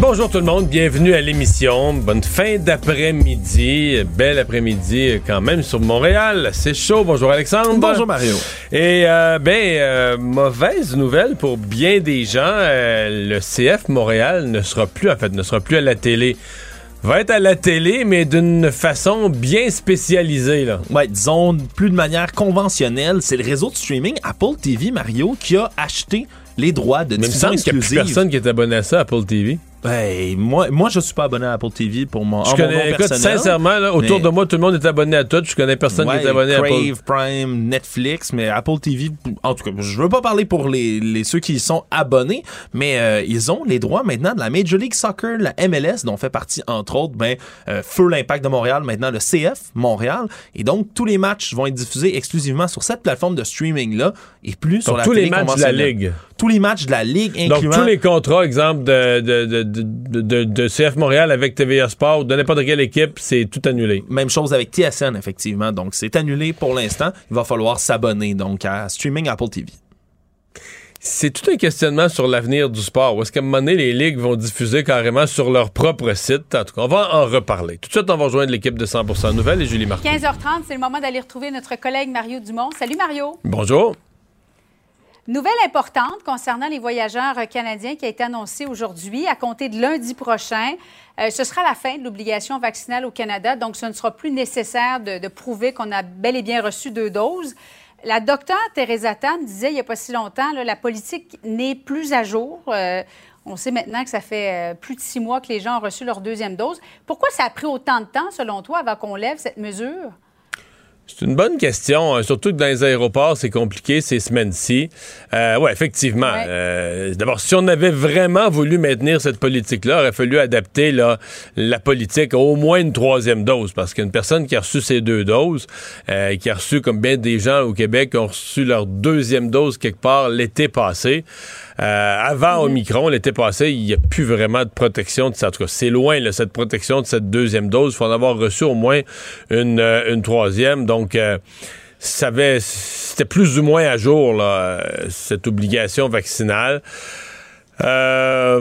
Bonjour tout le monde, bienvenue à l'émission. Bonne fin d'après-midi, bel après-midi quand même sur Montréal. C'est chaud. Bonjour Alexandre. Bonjour Mario. Et euh, ben euh, mauvaise nouvelle pour bien des gens, euh, le CF Montréal ne sera plus en fait ne sera plus à la télé. Va être à la télé, mais d'une façon bien spécialisée. Là. Ouais, disons plus de manière conventionnelle. C'est le réseau de streaming Apple TV Mario qui a acheté les droits de il diffusion semble qu'il n'y a plus exclusive. personne qui est abonné à ça, Apple TV. Ben, moi, moi, je suis pas abonné à Apple TV pour mon, Je mon connais, écoute, personnel. sincèrement, là, autour de moi, tout le monde est abonné à tout. Je connais personne qui est abonné à Apple. Crave, Prime, Netflix, mais Apple TV, en tout cas, je veux pas parler pour les, les ceux qui y sont abonnés, mais euh, ils ont les droits maintenant de la Major League Soccer, la MLS, dont fait partie entre autres, ben euh, Feu l'Impact de Montréal, maintenant le CF Montréal, et donc tous les matchs vont être diffusés exclusivement sur cette plateforme de streaming là, et plus sur la tous les matchs de la. Ligue. Tous les matchs de la Ligue, Donc, incluant tous les contrats, exemple, de, de, de, de, de- de CF Montréal avec TVA Sport ou de n'importe quelle équipe, c'est tout annulé. Même chose avec TSN, effectivement. Donc, c'est annulé pour l'instant. Il va falloir s'abonner donc à Streaming Apple TV. C'est tout un questionnement sur l'avenir du sport. Est-ce qu'à un moment donné, les ligues vont diffuser carrément sur leur propre site? En tout cas, on va en reparler. Tout de suite, on va rejoindre l'équipe de 100% Nouvelles et Julie Martin. 15h30, c'est le moment d'aller retrouver notre collègue Mario Dumont. Salut Mario. Bonjour. Nouvelle importante concernant les voyageurs canadiens qui a été annoncée aujourd'hui. À compter de lundi prochain, euh, ce sera la fin de l'obligation vaccinale au Canada, donc ce ne sera plus nécessaire de, prouver qu'on a bel et bien reçu deux doses. La docteure Teresa Tam disait il n'y a pas si longtemps, là, la politique n'est plus à jour. Euh, on sait maintenant que ça fait euh, plus de six mois que les gens ont reçu leur deuxième dose. Pourquoi ça a pris autant de temps, selon toi, avant qu'on lève cette mesure? C'est une bonne question, hein, surtout que dans les aéroports, c'est compliqué ces semaines-ci. Euh, ouais, effectivement. Ouais. Euh, D'abord, si on avait vraiment voulu maintenir cette politique-là, il aurait fallu adapter là, la politique à au moins une troisième dose, parce qu'une personne qui a reçu ses deux doses, euh, qui a reçu, comme bien des gens au Québec, ont reçu leur deuxième dose quelque part l'été passé, euh, avant Omicron, l'été passé, il n'y a plus vraiment de protection de. En tout cas, c'est loin, là, cette protection de cette deuxième dose. Il faut en avoir reçu au moins une, euh, une troisième. Donc, euh, c'était plus ou moins à jour, là, euh, cette obligation vaccinale. Euh,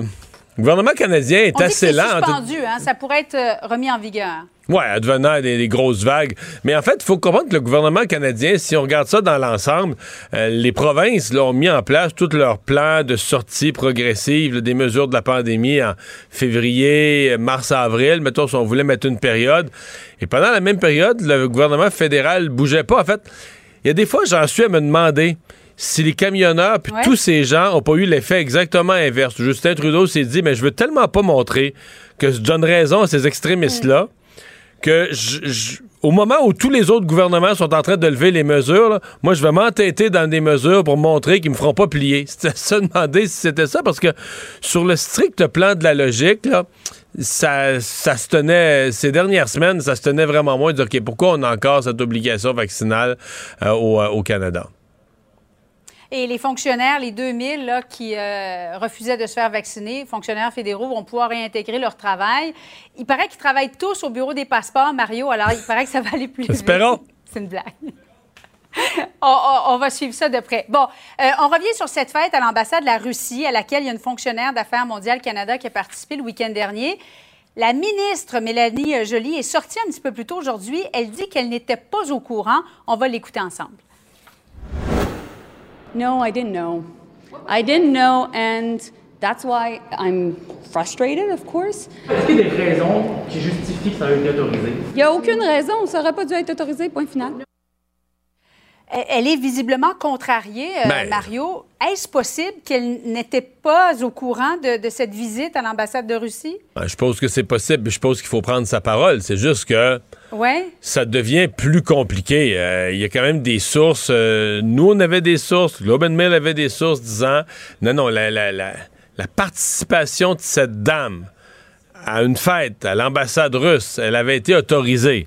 le gouvernement canadien est On dit que assez lent. suspendu, hein? ça pourrait être euh, remis en vigueur. Ouais, advenant des, des grosses vagues. Mais en fait, il faut comprendre que le gouvernement canadien, si on regarde ça dans l'ensemble, euh, les provinces là, ont mis en place tous leurs plans de sortie progressive là, des mesures de la pandémie en février, mars, avril. Mettons, si on voulait mettre une période. Et pendant la même période, le gouvernement fédéral bougeait pas. En fait, il y a des fois, j'en suis à me demander si les camionneurs puis Ouais. tous ces gens ont pas eu l'effet exactement inverse. Justin Trudeau s'est dit, mais je veux tellement pas montrer que je donne raison à ces extrémistes-là que au moment où tous les autres gouvernements sont en train de lever les mesures, moi, je vais m'entêter dans des mesures pour montrer qu'ils me feront pas plier. C'était ça, demander si c'était ça, parce que sur le strict plan de la logique, ça, ça se tenait, ces dernières semaines, ça se tenait vraiment moins de dire, OK, pourquoi on a encore cette obligation vaccinale euh, euh, au Canada? Et les fonctionnaires, les 2000 là, qui euh, refusaient de se faire vacciner, fonctionnaires fédéraux, vont pouvoir réintégrer leur travail. Il paraît qu'ils travaillent tous au bureau des passeports, Mario, alors il paraît que ça va aller plus vite. Espérons. C'est une blague. on, on- on va suivre ça de près. Bon, euh, on revient sur cette fête à l'ambassade de la Russie, à laquelle il y a une fonctionnaire d'affaires mondiales Canada qui a participé le week-end dernier. La ministre Mélanie euh, Joly est sortie un petit peu plus tôt aujourd'hui. Elle dit qu'elle n'était pas au courant. On va l'écouter ensemble. No, I didn't know. I didn't know, and That's why I'm frustrated, of course. Est-ce qu'il y a des raisons qui justifient que ça a été autorisé? Il n'y a aucune raison. Ça n'aurait pas dû être autorisé, point final. Elle est visiblement contrariée, euh, Ben- Mario. Est-ce possible qu'elle n'était pas au courant de, de cette visite à l'ambassade de Russie? Ben, je pense que c'est possible, je pense qu'il faut prendre sa parole. C'est juste que ça devient plus compliqué. Euh, Il y a quand même des sources. euh, nous, on avait des sources. Globe and Mail avait des sources disant non, non, la, la, la, la participation de cette dame à une fête à l'ambassade russe, elle avait été autorisée.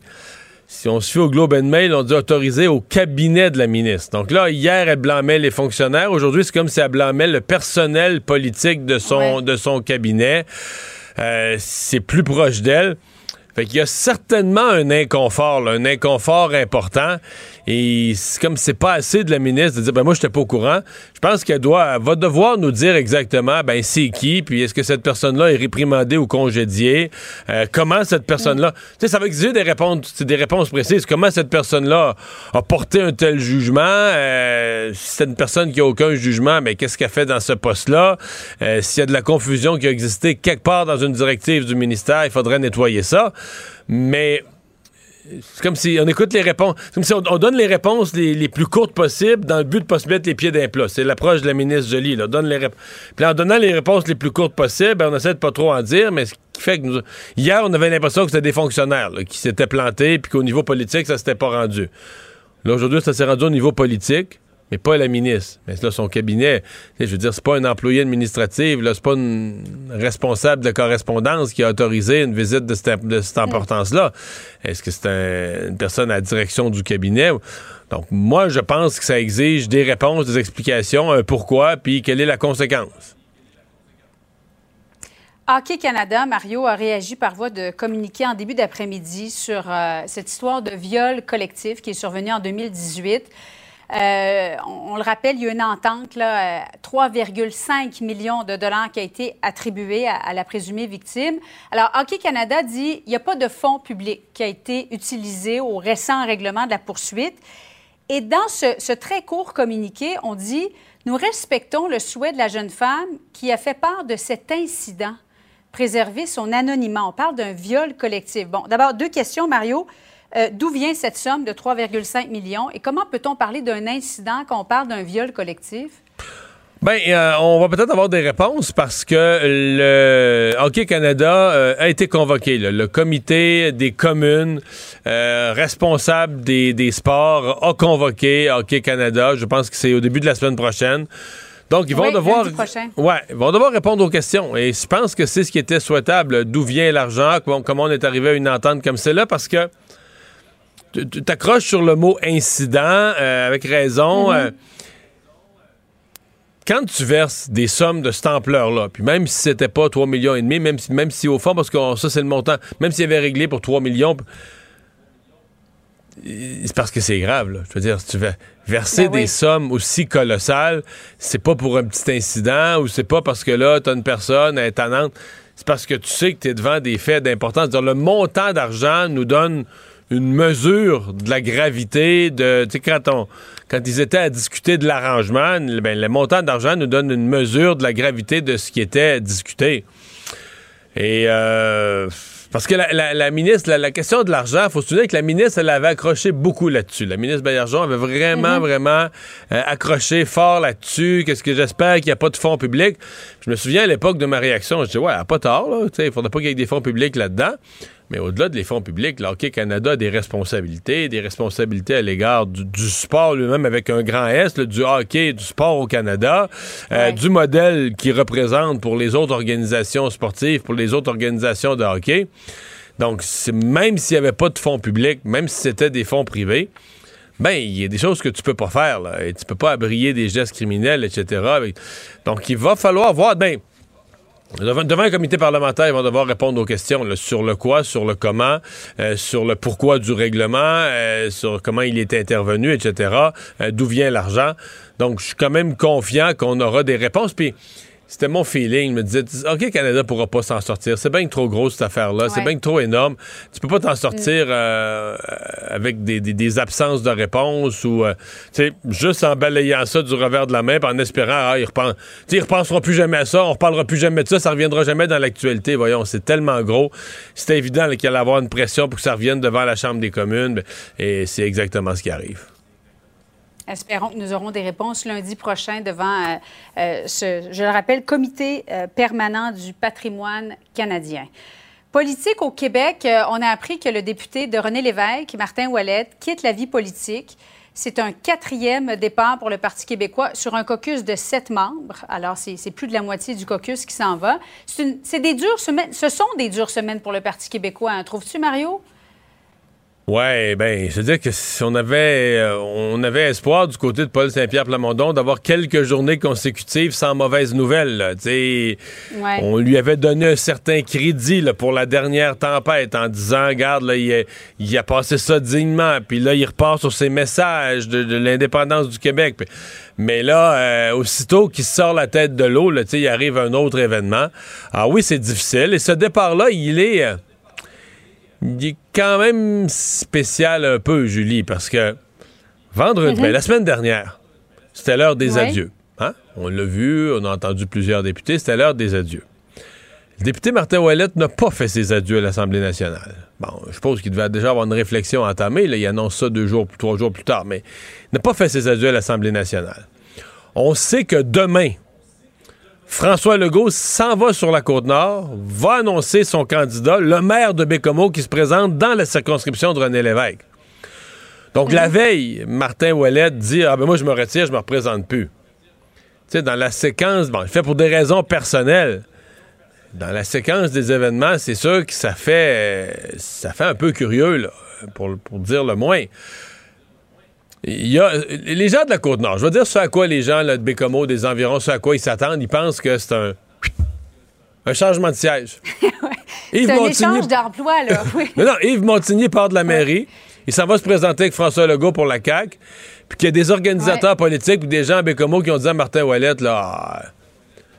Si on se fie au Globe and Mail, on dit autorisé au cabinet de la ministre. Donc là, hier, elle blâmait les fonctionnaires. Aujourd'hui, c'est comme si elle blâmait le personnel politique de son, Ouais. de son cabinet. Euh, c'est plus proche d'elle. Fait qu'il y a certainement un inconfort, là, un inconfort important. Et c'est comme c'est pas assez de la ministre de dire ben moi j'étais pas au courant. Je pense qu'elle doit elle va devoir nous dire exactement ben c'est qui, puis est-ce que cette personne-là est réprimandée ou congédiée, Euh, comment cette personne-là? Tu sais, ça va exiger des réponses, des réponses précises. Comment cette personne-là a porté un tel jugement? Euh, si c'est une personne qui a aucun jugement, mais qu'est-ce qu'elle fait dans ce poste-là? Euh, S'il y a de la confusion qui a existé quelque part dans une directive du ministère, il faudrait nettoyer ça. Mais c'est comme si on écoute les réponses. Comme si on, on donne les réponses les, les plus courtes possibles dans le but de pas se mettre les pieds d'un plat. C'est l'approche de la ministre Jolie. Là. Donne les Puis en donnant les réponses les plus courtes possibles, ben, on essaie de pas trop en dire, mais ce qui fait que nous... Hier, on avait l'impression que c'était des fonctionnaires qui s'étaient plantés puis qu'au niveau politique, ça s'était pas rendu. Là, aujourd'hui, ça s'est rendu au niveau politique, mais pas la ministre. Mais là, son cabinet, je veux dire, c'est pas un employé administratif, là, c'est pas une responsable de correspondance qui a autorisé une visite de cette, de cette importance-là. Est-ce que c'est un- une personne à la direction du cabinet? Donc, moi, je pense que ça exige des réponses, des explications, un pourquoi, puis quelle est la conséquence. Hockey Canada, Mario a réagi par voie de communiqué en début d'après-midi sur euh, cette histoire de viol collectif qui est survenue en 2018. Euh, on, le rappelle, il y a une entente, là, euh, 3,5 millions de dollars qui a été attribué à, la présumée victime. Alors, Hockey Canada dit qu'il n'y a pas de fonds publics qui a été utilisé au récent règlement de la poursuite. Et dans ce très court communiqué, on dit Nous respectons le souhait de la jeune femme qui a fait part de cet incident, préserver son anonymat. On parle d'un viol collectif. Bon, d'abord, deux questions, Mario. Euh, D'où vient cette somme de 3,5 millions et comment peut-on parler d'un incident quand on parle d'un viol collectif? Ben, euh, on va peut-être avoir des réponses parce que le Hockey Canada euh, a été convoqué. là. Le comité des communes euh, responsable des, des sports a convoqué Hockey Canada. Je pense que c'est au début de la semaine prochaine. Donc, ils vont Oui, devoir. Ouais, ils vont devoir répondre aux questions. Et je pense que c'est ce qui était souhaitable. D'où vient l'argent? Comment, comment on est arrivé à une entente comme celle-là? Parce que tu t'accroches sur le mot incident euh, avec raison. Mm-hmm. euh, quand tu verses des sommes de cette ampleur-là, puis même si c'était pas 3 millions et demi, même si, même si au fond, parce que ça c'est le montant, même s'il avait réglé pour 3 millions, c'est parce que c'est grave, là. Je veux dire, si tu veux verser Ben oui. des sommes aussi colossales, c'est pas pour un petit incident ou c'est pas parce que là, t'as une personne étonnante. C'est parce que tu sais que tu es devant des faits d'importance. Le montant d'argent nous donne une mesure de la gravité de. Tu sais, quand, on, quand ils étaient à discuter de l'arrangement, ben, le montant d'argent nous donne une mesure de la gravité de ce qui était discuté. Et euh, parce que la, la- la ministre, la, la question de l'argent, il faut se souvenir que la ministre, elle avait accroché beaucoup là-dessus. La ministre Baillargeon avait vraiment, vraiment euh, accroché fort là-dessus. Qu'est-ce que j'espère qu'il n'y a pas de fonds publics. Je me souviens à l'époque de ma réaction, je disais, ouais, elle a pas tort, là. Il ne faudrait pas qu'il y ait des fonds publics là-dedans. Mais au-delà des fonds publics, le Hockey Canada a des responsabilités, des responsabilités à l'égard du, du sport lui-même avec un grand S, là, du hockey, du sport au Canada, euh, Ouais. du modèle qu'il représente pour les autres organisations sportives, pour les autres organisations de hockey. Donc, même s'il n'y avait pas de fonds publics, même si c'était des fonds privés, ben, il y a des choses que tu peux pas faire, là. Et tu peux pas abrier des gestes criminels, etc. Donc, il va falloir voir, ben, Devant, un comité parlementaire, ils vont devoir répondre aux questions sur le quoi, sur le comment, euh, sur le pourquoi du règlement, euh, sur comment il est intervenu, etc., euh, d'où vient l'argent. Donc, je suis quand même confiant qu'on aura des réponses. Puis, c'était mon feeling. Je me disais, OK, Canada pourra pas s'en sortir. C'est bien trop gros, cette affaire-là. C'est bien trop énorme. Tu peux pas t'en sortir euh, avec des, des- des absences de réponse ou, euh, tu sais, juste en balayant ça du revers de la main, en espérant, ah, ils, repen- tu sais, ils repenseront plus jamais à ça, on reparlera plus jamais de ça, ça reviendra jamais dans l'actualité. Voyons, c'est tellement gros. C'était évident là, qu'il allait avoir une pression pour que ça revienne devant la Chambre des communes, ben, et c'est exactement ce qui arrive. Espérons que nous aurons des réponses lundi prochain devant euh, euh, ce, je le rappelle, comité euh, permanent du patrimoine canadien. Politique au Québec, on a appris que le député de René Lévesque, Martin Ouellette, quitte la vie politique. C'est un quatrième départ pour le Parti québécois sur un caucus de sept membres. Alors, c'est plus de la moitié du caucus qui s'en va. Une- des dures semaines. Ce sont des dures semaines pour le Parti québécois, hein, trouves-tu, Mario? Ouais, ben, je veux dire que si on avait, euh, on avait espoir du côté de Paul Saint-Pierre Plamondon d'avoir quelques journées consécutives sans mauvaise nouvelle. là. Ouais. On lui avait donné un certain crédit là, pour la dernière tempête en disant, regarde, là, il, a, il a passé ça dignement, puis là, il repart sur ses messages de, de l'indépendance du Québec. Puis- mais là, euh, aussitôt qu'il sort la tête de l'eau, il arrive un autre événement. Ah oui, c'est difficile. Et ce départ-là, il est... euh, il est quand même spécial un peu, Julie, parce que vendredi, ben, la semaine dernière, c'était l'heure des Ouais. adieux. Hein? On l'a vu, on a entendu plusieurs députés, c'était l'heure des adieux. Le député Martin Ouellette n'a pas fait ses adieux à l'Assemblée nationale. Bon, je suppose qu'il devait déjà avoir une réflexion entamée. Là, il annonce ça deux jours, trois jours plus tard, mais il n'a pas fait ses adieux à l'Assemblée nationale. On sait que demain, François Legault s'en va sur la Côte-Nord, va annoncer son candidat, le maire de Bécomo, qui se présente dans la circonscription de René Lévesque. Donc, la veille, Martin Ouellette dit Ah, ben moi, je me retire, je me représente plus. Tu sais, dans la séquence, bon, il fait pour des raisons personnelles. Dans la séquence des événements, c'est sûr que ça fait, ça fait un peu curieux, là, pour, pour dire le moins. Il y a, les gens de la Côte-Nord, je veux dire ce à quoi les gens là, de Bécomo, des environs, ce à quoi ils s'attendent, ils pensent que c'est un, un changement de siège. C'est un Montigny- échange d'emploi, là. Oui. mais non, Yves Montigny part de la mairie. Il s'en va se présenter avec François Legault pour la CAQ. Puis qu'il y a des organisateurs politiques ou des gens à Bécomo qui ont dit à Martin Ouellette, là, ah,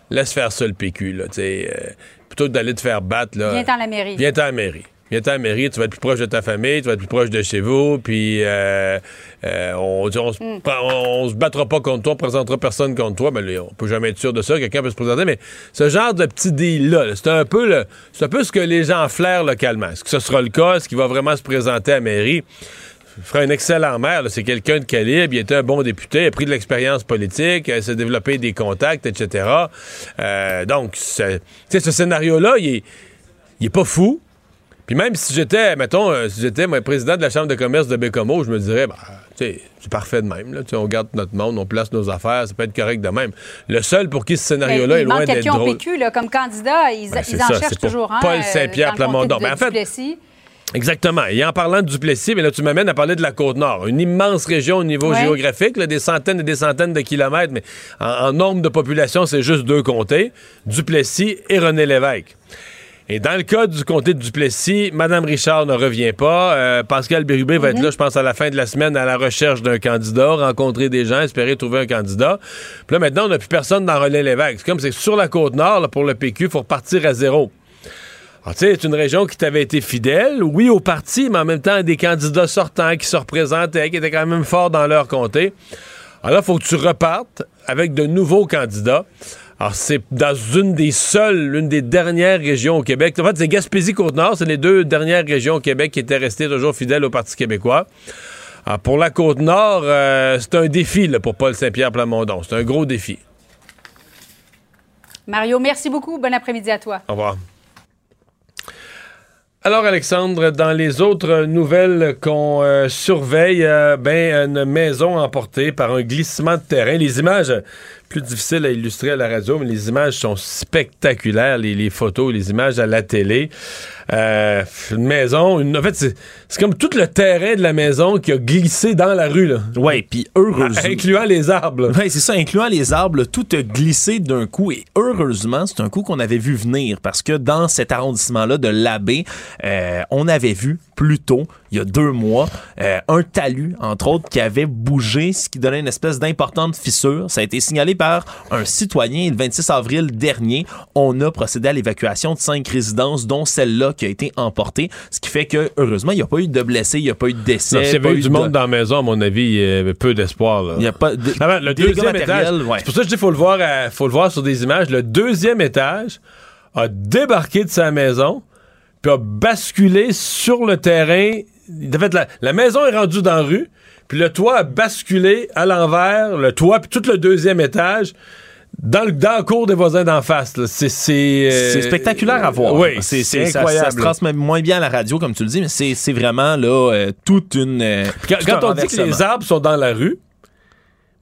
laisse faire ça le PQ, là, tu sais. euh, plutôt que d'aller te faire battre, là. Viens dans la mairie. Viens à la mairie. Viens à la mairie, tu vas être plus proche de ta famille, tu vas être plus proche de chez vous, puis euh, euh, on, on, se- on- on se battra pas contre toi, on présentera personne contre toi. Ben, là, on peut jamais être sûr de ça, quelqu'un peut se présenter, mais ce genre de petit deal-là, là, c'est un peu le, un peu ce que les gens flairent localement. Est-ce que ce sera le cas? Est-ce qu'il va vraiment se présenter à la mairie? Fera un excellent maire, c'est quelqu'un de calibre, il était un bon député, il a pris de l'expérience politique, il s'est développé des contacts, etc. Euh, donc, sais, ce scénario-là, il est, il est pas fou. Puis même si j'étais, mettons, euh, si j'étais président de la Chambre de commerce de Bécomo, je me dirais, bah, tu sais, c'est parfait de même. Là. On garde notre monde, on place nos affaires, ça peut être correct de même. Le seul pour qui ce Mais scénario-là est il loin d'être drôle. PQ là, comme candidat. Ils, Ben, ils en ça, cherchent toujours un. Paul euh, Saint-Pierre Plamondon. de Ben, en fait- Duplessis. Exactement. Et en parlant de Duplessis, mais là, tu m'amènes à parler de la Côte-Nord. Une immense région au niveau Ouais. géographique, là, des centaines et des centaines de kilomètres, mais en, en nombre de population, c'est juste deux comtés, Duplessis et René Lévesque. Et dans le cas du comté de Duplessis, Mme Richard ne revient pas. Euh, Pascal Bérubé va être là, je pense, à la fin de la semaine à la recherche d'un candidat, rencontrer des gens, espérer trouver un candidat. Puis là, maintenant, on n'a plus personne dans René Lévesque. C'est comme c'est sur la Côte-Nord, là, pour le PQ, il faut repartir à zéro. Alors, tu sais, c'est une région qui t'avait été fidèle, oui, au parti, mais en même temps, des candidats sortants qui se représentaient, qui étaient quand même forts dans leur comté. Alors, il faut que tu repartes avec de nouveaux candidats. Alors, c'est dans une des seules, l'une des dernières régions au Québec. En fait, c'est Gaspésie-Côte-Nord, c'est les deux dernières régions au Québec qui étaient restées toujours fidèles au Parti québécois. Alors, pour la Côte-Nord, euh, c'est un défi là, pour Paul Saint-Pierre Plamondon. C'est un gros défi. Mario, merci beaucoup. Bon après-midi à toi. Au revoir. Alors, Alexandre, dans les autres nouvelles qu'on euh, surveille, euh, ben, une maison emportée par un glissement de terrain. Les images, plus difficiles à illustrer à la radio, mais les images sont spectaculaires, les, les photos, les images à la télé. Euh, une maison, une, en fait, c'est comme tout le terrain de la maison qui a glissé dans la rue, là. Ouais, puis heureusement. Incluant les arbres. Oui, c'est ça, incluant les arbres, tout a glissé d'un coup et heureusement, c'est un coup qu'on avait vu venir parce que dans cet arrondissement-là de l'Abbé, euh, on avait vu plus tôt, il y a deux mois, euh, un talus, entre autres, qui avait bougé, ce qui donnait une espèce d'importante fissure. Ça a été signalé par un citoyen. Le 26 avril dernier, on a procédé à l'évacuation de cinq résidences, dont celle-là qui a été emportée. Ce qui fait que, heureusement, il n'y a pas eu de blessés, il n'y a pas eu de décès. S'il y pas avait eu du de- monde dans la maison, à mon avis, il y avait peu d'espoir. Il n'y a pas de, Ah ben, le deuxième étage. ouais. C'est pour ça que je dis faut le voir, à- faut le voir sur des images. Le deuxième étage a débarqué de sa maison, puis a basculé sur le terrain. En fait, la, la maison est rendue dans la rue, puis le toit a basculé à l'envers, le toit, puis tout le deuxième étage. Dans le, dans la cour des voisins d'en face. là. C'est c'est, euh, C'est spectaculaire à voir. Oui, c'est ça- incroyable. Ça, se transmet moins bien à la radio, comme tu le dis, mais c'est vraiment là euh, toute une. euh, Quand, tout quand on dit que les arbres sont dans la rue,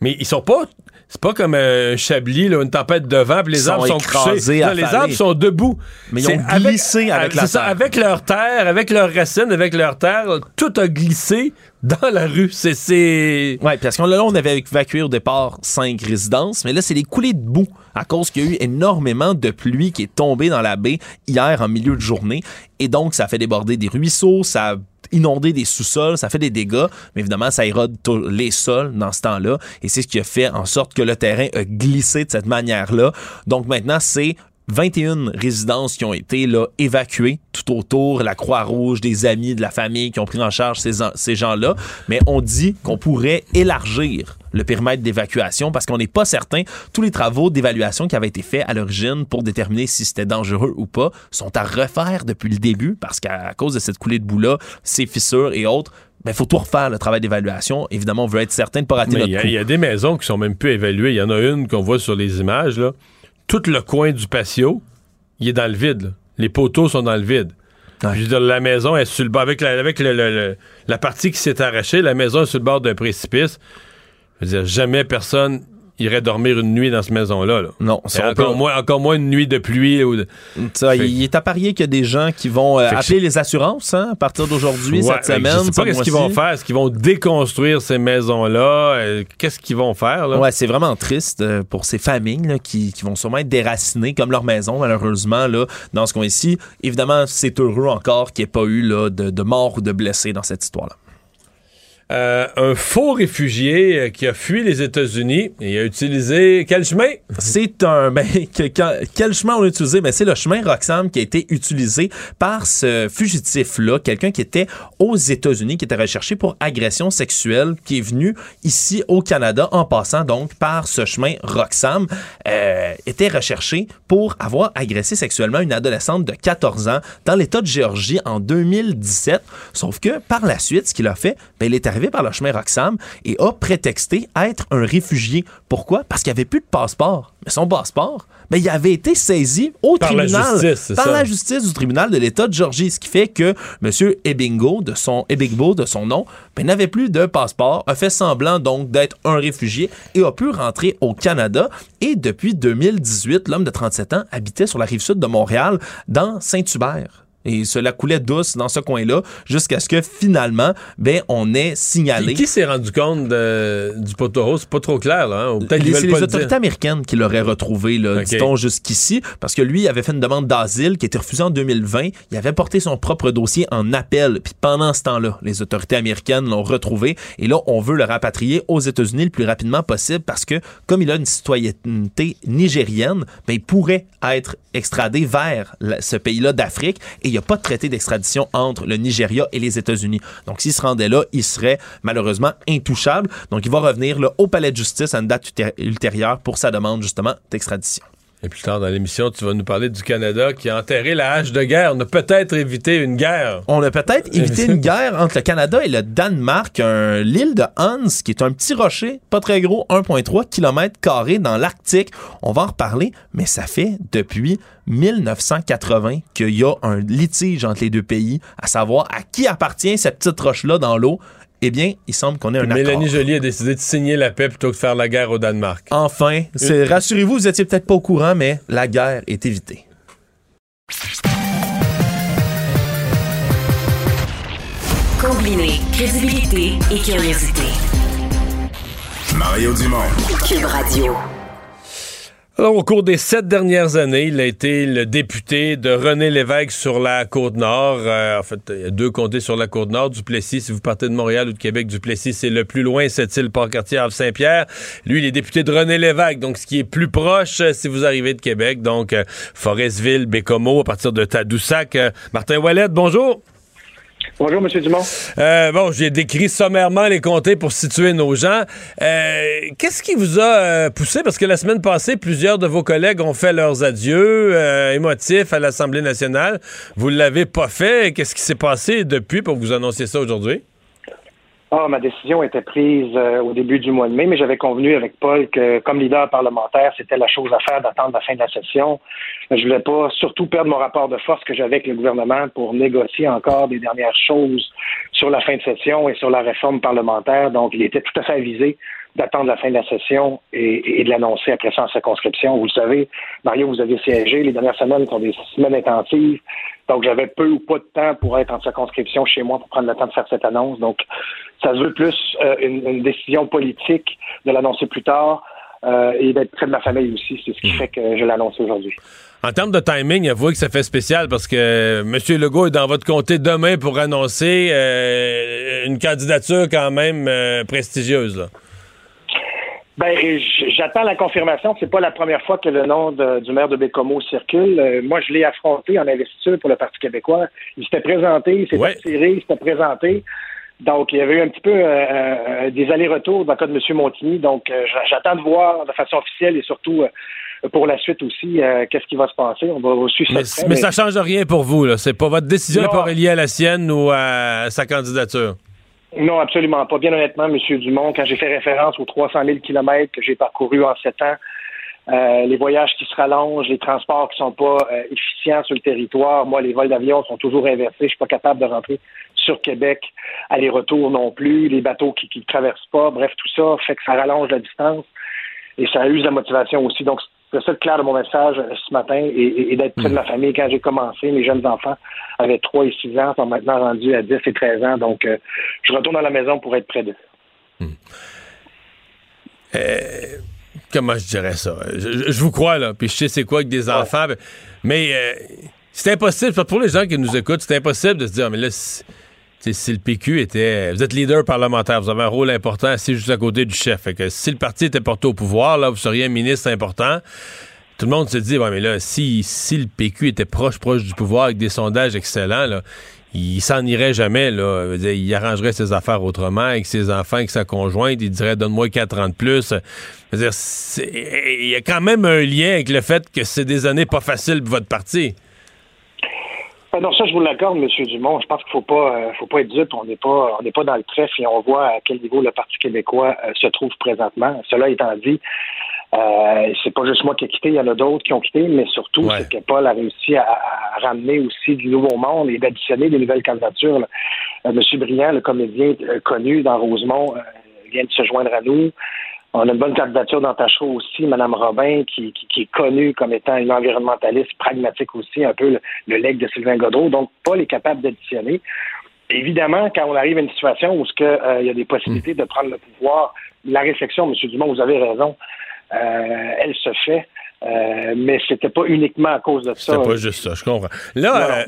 mais ils sont pas. C'est pas comme un chablis, là, une tempête de vent, puis les arbres sont écrasés, couchés. Non, les arbres sont debout. Mais ils ont glissé avec la c'est ça, terre. avec leur terre, avec leurs racines, avec leur terre, tout a glissé dans la rue. C'est. c'est... Ouais, parce qu'on là, on avait évacué au départ cinq résidences, mais là, c'est les coulées de boue à cause qu'il y a eu énormément de pluie qui est tombée dans la baie hier en milieu de journée. Et donc, ça a fait déborder des ruisseaux, ça a inondé des sous-sols, ça fait des dégâts, mais évidemment, ça érode les sols dans ce temps-là. Et c'est ce qui a fait en sorte que le terrain a glissé de cette manière-là. Donc maintenant, c'est 21 résidences qui ont été là, évacuées tout autour, la Croix-Rouge, des amis, de la famille qui ont pris en charge ces, ces gens-là. Mais on dit qu'on pourrait élargir le périmètre d'évacuation parce qu'on n'est pas certain. Tous les travaux d'évaluation qui avaient été faits à l'origine pour déterminer si c'était dangereux ou pas sont à refaire depuis le début parce qu'à cause de cette coulée de boue-là, ces fissures et autres, il faut tout refaire le travail d'évaluation. Évidemment, on veut être certain de ne pas rater Mais notre il y, a- coup. il y a des maisons qui sont même plus évaluées. Il y en a une qu'on voit sur les images. Là. Tout le coin du patio, il est dans le vide. là. Les poteaux sont dans le vide. Ouais. Puis, je veux dire, la maison est sur le bord. Avec, la, avec le- le- le- la partie qui s'est arrachée, la maison est sur le bord d'un précipice. Je veux dire, jamais personne irait dormir une nuit dans cette maison-là. là. Non, on encore, peut- moins, encore moins une nuit de pluie. Ou de- Fait- il est à parier qu'il y a des gens qui vont euh, appeler les assurances hein, à partir d'aujourd'hui, Ouais, cette semaine. Je sais pas qu'est-ce qu'ils vont faire. Est-ce qu'ils vont déconstruire ces maisons-là? Euh, qu'est-ce qu'ils vont faire? Là? Ouais, c'est vraiment triste euh, pour ces familles là, qui, qui vont sûrement être déracinées comme leur maison, malheureusement, là, dans ce coin-ci. Évidemment, c'est heureux encore qu'il n'y ait pas eu là, de, de morts ou de blessés dans cette histoire-là. Euh, un faux réfugié euh, qui a fui les États-Unis et a utilisé quel chemin? C'est un. Ben, que- que- quel chemin on a utilisé? Ben, c'est le chemin Roxham qui a été utilisé par ce fugitif-là, quelqu'un qui était aux États-Unis, qui était recherché pour agression sexuelle, qui est venu ici au Canada en passant donc par ce chemin Roxham, euh, était recherché pour avoir agressé sexuellement une adolescente de 14 ans dans l'État de Géorgie en 2017. Sauf que par la suite, ce qu'il a fait, ben, il est arrivé par le chemin Roxham et a prétexté être un réfugié. Pourquoi? Parce qu'il n'y avait plus de passeport. Mais son passeport, ben, il avait été saisi au Par la tribunal. justice, c'est par ça. la justice du tribunal de l'État de Georgie. Ce qui fait que M. Ebingo, de son, Ebigbo, de son nom, ben, n'avait plus de passeport, a fait semblant donc d'être un réfugié et a pu rentrer au Canada. Et depuis 2018, l'homme de 37 ans habitait sur la rive sud de Montréal, dans Saint-Hubert. Et cela coulait douce dans ce coin-là, jusqu'à ce que finalement, ben, on ait signalé. Qui, qui s'est rendu compte de- du poteau C'est pas trop clair, là. hein? Peut-être Les- C'est les le autorités dire. américaines qui l'auraient retrouvé, là, dit-on jusqu'ici, parce que lui avait fait une demande d'asile qui a été refusée en 2020. Il avait porté son propre dossier en appel. Puis pendant ce temps-là, les autorités américaines l'ont retrouvé. Et là, on veut le rapatrier aux États-Unis le plus rapidement possible parce que, comme il a une citoyenneté nigérienne, ben, il pourrait être extradé vers la- ce pays-là d'Afrique et n'y a pas de traité d'extradition entre le Nigeria et les États-Unis. Donc, s'il se rendait là, il serait malheureusement intouchable. Donc, il va revenir au palais de justice à une date ulté- ultérieure pour sa demande justement d'extradition. Et plus tard dans l'émission, tu vas nous parler du Canada qui a enterré la hache de guerre. On a peut-être évité une guerre. On a peut-être évité une guerre entre le Canada et le Danemark, un- l'île de Hans, qui est un petit rocher, pas très gros, 1,3 km carrés dans l'Arctique. On va en reparler, mais ça fait depuis 1980 qu'il y a un litige entre les deux pays, à savoir à qui appartient cette petite roche-là dans l'eau. Eh bien, il semble qu'on ait un Mélanie accord. Joly a décidé de signer la paix plutôt que de faire la guerre au Danemark. Enfin, c'est- rassurez-vous, vous étiez peut-être pas au courant, mais la guerre est évitée. Combiner crédibilité et curiosité. Mario Dumont. Cube Radio. Alors, au cours des sept dernières années, il a été le député de René Lévesque sur la Côte-Nord. Euh, en fait, il y a deux comtés sur la Côte-Nord. Duplessis, si vous partez de Montréal ou de Québec, Duplessis, c'est le plus loin, cette île Port-Cartier, Havre-Saint-Pierre. Lui, il est député de René Lévesque, donc ce qui est plus proche euh, si vous arrivez de Québec. Donc, euh, Forestville, Bécomo, à partir de Tadoussac. Martin Wallet, bonjour. Bonjour, M. Dumont. Euh, bon, j'ai décrit sommairement les comtés pour situer nos gens. Euh, qu'est-ce qui vous a euh, poussé? Parce que la semaine passée, plusieurs de vos collègues ont fait leurs adieux émotifs à l'Assemblée nationale. Vous ne l'avez pas fait. Qu'est-ce qui s'est passé depuis pour vous annoncer ça aujourd'hui? Ah, ma décision était prise euh, au début du mois de mai, mais j'avais convenu avec Paul que, comme leader parlementaire, c'était la chose à faire d'attendre la fin de la session. Je voulais pas surtout perdre mon rapport de force que j'avais avec le gouvernement pour négocier encore des dernières choses sur la fin de session et sur la réforme parlementaire. Donc, il était tout à fait avisé d'attendre la fin de la session et, de l'annoncer après ça en circonscription. Vous le savez, Mario, vous avez siégé. Les dernières semaines sont des semaines intensives. Donc, j'avais peu ou pas de temps pour être en circonscription chez moi pour prendre le temps de faire cette annonce. Donc, ça se veut plus euh, une, décision politique de l'annoncer plus tard euh, et d'être près de ma famille aussi. C'est ce qui hmm. fait que je l'annonce aujourd'hui. En termes de timing, avouez que ça fait spécial parce que M. Legault est dans votre comté demain pour annoncer euh, une candidature quand même prestigieuse. Là. Ben, j'attends la confirmation. C'est pas la première fois que le nom du maire de Bécomo circule. Euh, moi, je l'ai affronté en investiture pour le Parti québécois. Il s'était présenté, il s'était attiré, il s'était présenté. Donc, il y avait eu un petit peu euh, euh, des allers-retours dans le cas de M. Montigny. Donc, j'attends de voir de façon officielle et surtout pour la suite aussi qu'est-ce qui va se passer. On va suivre mais, ça. Mais, ça change rien pour vous. là. C'est pas votre décision n'est pas reliée à la sienne ou à sa candidature. Non, absolument pas. Bien honnêtement, M. Dumont, quand j'ai fait référence aux 300 000 kilomètres que j'ai parcourus en sept ans, euh, les voyages qui se rallongent, les transports qui sont pas euh, efficients sur le territoire. Moi, les vols d'avion sont toujours inversés. Je suis pas capable de rentrer sur Québec aller-retour non plus. Les bateaux qui ne traversent pas. Bref, tout ça fait que ça rallonge la distance et ça use la motivation aussi. Donc, c'est ça le clair de mon message euh, ce matin et, d'être près de ma hmm. famille. Quand j'ai commencé, mes jeunes enfants avaient 3 et 6 ans, sont maintenant rendus à 10 et 13 ans. Donc, euh, je retourne à la maison pour être près d'eux. Hmm. Euh, comment je dirais ça? Je, vous crois, là, puis je sais c'est quoi avec des enfants, mais c'est impossible, pour les gens qui nous écoutent, c'est impossible de se dire, mais là, si le PQ était. Vous êtes leader parlementaire, vous avez un rôle important assis juste à côté du chef. Fait que si le parti était porté au pouvoir, là, vous seriez un ministre important. Tout le monde se dit, ouais, mais là, si, si le PQ était proche, proche du pouvoir avec des sondages excellents, là, il s'en irait jamais, là. il arrangerait ses affaires autrement avec ses enfants, avec sa conjointe. Il dirait, donne-moi 4 ans de plus. il y a quand même un lien avec le fait que c'est des années pas faciles pour votre parti. Ah non, ça, je vous l'accorde, M. Dumont. Je pense qu'il ne faut pas, euh, faut pas être dupe. On n'est pas, on n'est pas dans le trèfle et on voit à quel niveau le Parti québécois euh, se trouve présentement. Cela étant dit, euh, c'est pas juste moi qui ai quitté, il y en a d'autres qui ont quitté, mais surtout, c'est que Paul a réussi à, ramener aussi du nouveau monde et d'additionner des nouvelles candidatures. Euh, M. Briand, le comédien connu dans Rosemont, vient de se joindre à nous. On a une bonne candidature dans Tachereau aussi, Mme Robin, qui, est connue comme étant une environnementaliste pragmatique aussi, un peu le, le leg de Sylvain Godreau. Donc, Paul est capable d'additionner. Évidemment, quand on arrive à une situation où euh, il y a des possibilités de prendre le pouvoir, la réflexion, M. Dumont, vous avez raison, euh, elle se fait, euh, mais c'était pas uniquement à cause de ça. C'était pas juste ça, je comprends. Là,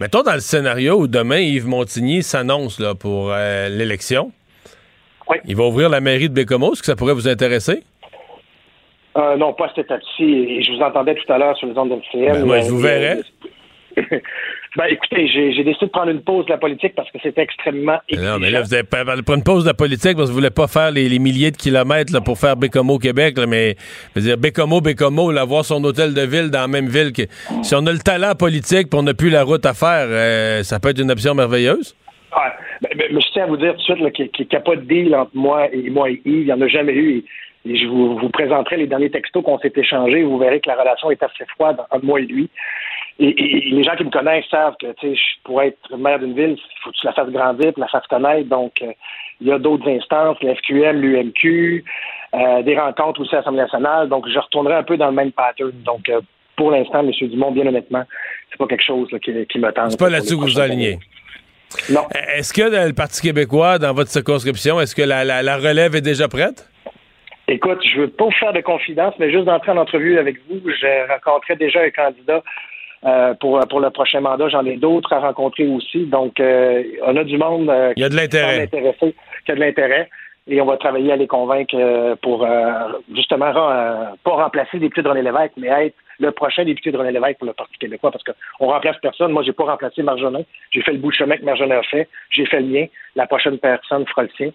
mettons dans le scénario où demain Yves Montigny s'annonce pour l'élection, il va ouvrir la mairie de Bécomo. Est-ce que ça pourrait vous intéresser? Euh, non, pas à cet état-ci. Je vous entendais tout à l'heure sur les ondes de Ben, moi, je vous verrai. Ben, écoutez, j'ai décidé de prendre une pause de la politique parce que c'était extrêmement Non, mais là, vous avez pris une pause de la politique parce que vous voulez pas faire les, milliers de kilomètres pour faire Bécomo Québec, mais je veux dire, Bécomo, Bécomo, avoir son hôtel de ville dans la même ville. Que, si on a le talent politique pour ne plus la route à faire, euh, ça peut être une option merveilleuse? Ben, ben, je tiens à vous dire tout de suite qu'il n'y a pas de deal entre moi et moi et Yves. Il n'y en a jamais eu. Et, je vous, vous, présenterai les derniers textos qu'on s'est échangés. Vous verrez que la relation est assez froide entre moi et lui. Et, les gens qui me connaissent savent que je pour être maire d'une ville, il faut que tu la fasses grandir, que la fasses connaître. Donc, euh, il y a d'autres instances, l'FQM, l'UMQ, euh, des rencontres aussi à l'Assemblée nationale. Donc, je retournerai un peu dans le même pattern. Donc, euh, pour l'instant, M. Dumont, bien honnêtement, c'est pas quelque chose qui, qui, me tente. C'est pas là-dessus que vous alignez. Non. Est-ce que le Parti québécois, dans votre circonscription, est-ce que la, relève est déjà prête? Écoute, je veux pas vous faire de confidence, mais juste d'entrer en entrevue avec vous, j'ai rencontré déjà un candidat euh, pour, pour le prochain mandat. J'en ai d'autres à rencontrer aussi. Donc, euh, on a du monde euh, Il y a de l'intérêt. qui est intéressé, qui a de l'intérêt. Et on va travailler à les convaincre euh, pour euh, justement euh, pas remplacer le député de René Lévesque, mais être le prochain député de René Lévesque pour le Parti québécois, parce qu'on remplace personne. Moi, j'ai pas remplacé Marjolin. J'ai fait le bout de chemin que Marjolin a fait. J'ai fait le mien. La prochaine personne fera le sien.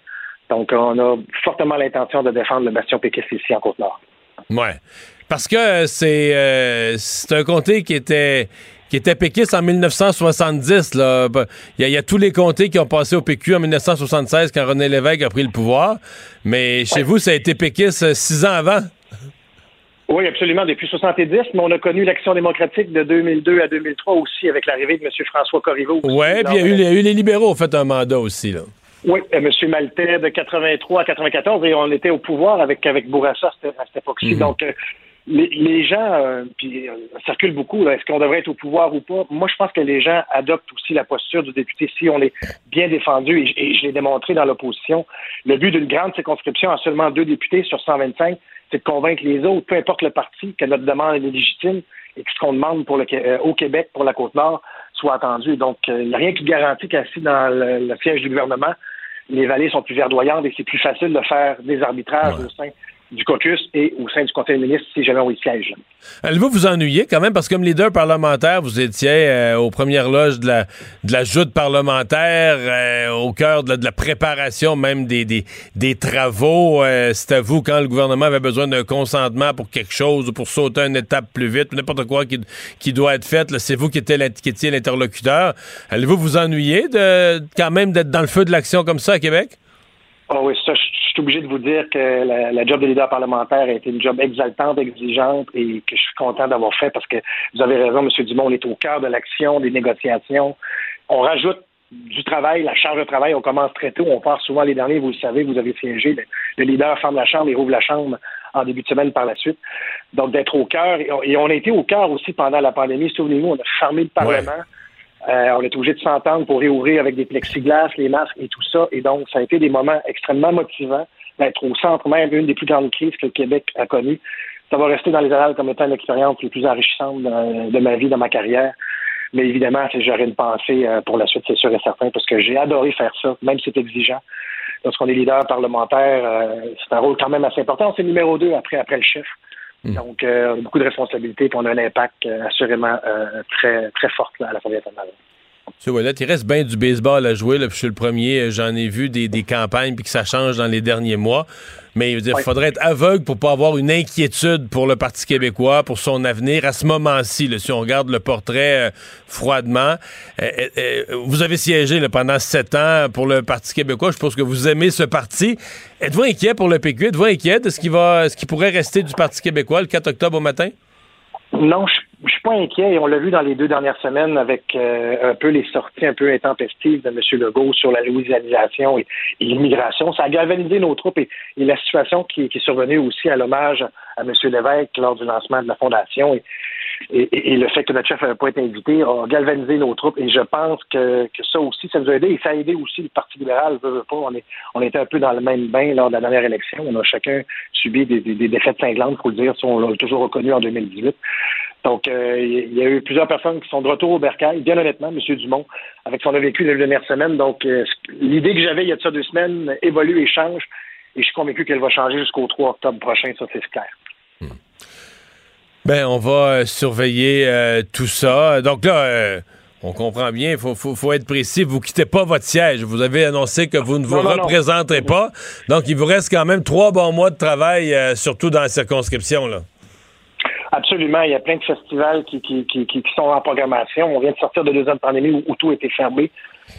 Donc, on a fortement l'intention de défendre le bastion péquiste ici en Côte-Nord. Ouais. Parce que c'est un comté qui était qui était péquiste en 1970. Là. Il, y a, il y a tous les comtés qui ont passé au PQ en 1976 quand René Lévesque a pris le pouvoir. Mais chez vous, ça a été péquiste euh, six ans avant. Oui, absolument, depuis 70, mais on a connu l'action démocratique de 2002 à 2003 aussi avec l'arrivée de M. François Corriveau. Ouais, puis il y, a eu, les libéraux ont fait un mandat aussi. Là. Oui, M. Maltais de 83 à 94 et on était au pouvoir avec, avec Bourassa à cette, à cette époque-ci. Mhm. Donc, euh, les, les gens, euh, puis euh, ça circule beaucoup, là, est-ce qu'on devrait être au pouvoir ou pas? Moi, je pense que les gens adoptent aussi la posture du député si on est bien défendu, et, et je l'ai démontré dans l'opposition. Le but d'une grande circonscription à seulement deux députés sur 125, c'est de convaincre les autres, peu importe le parti, que notre demande est légitime et que ce qu'on demande pour le, euh, au Québec, pour la Côte-Nord, soit entendu. Donc, euh, il n'y a rien qui garantit qu'assis dans le, le siège du gouvernement, les vallées sont plus verdoyantes et c'est plus facile de faire des arbitrages au sein du caucus et au sein du conseil des ministres si jamais on y siège. Allez-vous vous ennuyer quand même? Parce que comme leader parlementaire, vous étiez euh, aux premières loges de la, de la joute parlementaire, euh, au cœur de la, de la préparation même des, des, des travaux. Euh, C'est à vous quand le gouvernement avait besoin d'un consentement pour quelque chose ou pour sauter une étape plus vite, n'importe quoi qui, qui doit être fait. C'est vous qui, étiez l'interlocuteur. Allez-vous vous ennuyer de quand même d'être dans le feu de l'action comme ça à Québec? Ah oui, ça, je suis obligé de vous dire que la, la job de leader parlementaire a été une job exaltante, exigeante et que je suis content d'avoir fait parce que vous avez raison, M. Dumont, on est au cœur de l'action, des négociations. On rajoute du travail, la charge de travail, on commence très tôt, on part souvent les derniers, vous le savez, vous avez siégé, le, le leader ferme la chambre et rouvre la chambre en début de semaine par la suite. Donc d'être au cœur, et on, et on a été au cœur aussi pendant la pandémie, souvenez-vous, on a fermé le Parlement. Euh, on est obligé de s'entendre pour réouvrir avec des plexiglas, les masques et tout ça. Et donc, ça a été des moments extrêmement motivants d'être au centre même d'une des plus grandes crises que le Québec a connues. Ça va rester dans les annales comme étant l'expérience les plus enrichissante de, ma vie, de ma carrière. Mais évidemment, j'aurais une pensée euh, pour la suite, c'est sûr et certain, parce que j'ai adoré faire ça, même si c'est exigeant. Lorsqu'on est leader parlementaire, euh, c'est un rôle quand même assez important. C'est numéro deux après, après le chef. Donc, euh, on a beaucoup de responsabilités, puis on a un impact euh, assurément euh, très, très fort à la Assemblée nationale. Monsieur Ouellet, il reste bien du baseball à jouer. Là, puis je suis le premier, euh, j'en ai vu des, des campagnes puis que ça change dans les derniers mois. Mais il faudrait être aveugle pour pas avoir une inquiétude pour le Parti québécois, pour son avenir à ce moment-ci. là, Si on regarde le portrait euh, froidement, Euh, euh, euh, vous avez siégé là, pendant sept ans pour le Parti québécois. Je pense que vous aimez ce parti. Êtes-vous inquiet pour le PQ? Êtes-vous inquiet de ce qui va, ce qui pourrait rester du Parti québécois le 4 octobre au matin? Non, je, je suis pas inquiet et on l'a vu dans les deux dernières semaines avec euh, un peu les sorties un peu intempestives de M. Legault sur la louisianisation et, l'immigration. Ça a galvanisé nos troupes et, et la situation qui, qui est survenue aussi à l'hommage à M. Lévesque lors du lancement de la fondation et, le fait que notre chef n'avait pas été invité a galvanisé nos troupes et je pense que, ça aussi, ça nous a aidé et ça a aidé aussi le Parti libéral, veut, pas. On, était un peu dans le même bain lors de la dernière élection. On a chacun subi des, défaites cinglantes, faut le dire. On l'a toujours reconnu en 2018. Donc, euh, il y a eu plusieurs personnes qui sont de retour au bercail. Bien honnêtement, M. Dumont, avec ce qu'on a vécu les dernières semaines. Donc, euh, l'idée que j'avais il y a de ça deux semaines évolue et change. Et je suis convaincu qu'elle va changer jusqu'au 3 octobre prochain. Ça, c'est clair. Ben, on va euh, surveiller euh, tout ça. Donc là, euh, on comprend bien, il faut, faut, faut être précis. Vous quittez pas votre siège. Vous avez annoncé que vous ne vous Non, non, non. représenterez pas. Donc, il vous reste quand même trois bons mois de travail, euh, surtout dans la circonscription. Là. Absolument. Il y a plein de festivals qui, qui, qui, qui, qui sont en programmation. On vient de sortir de deux ans de pandémie où, où tout était fermé.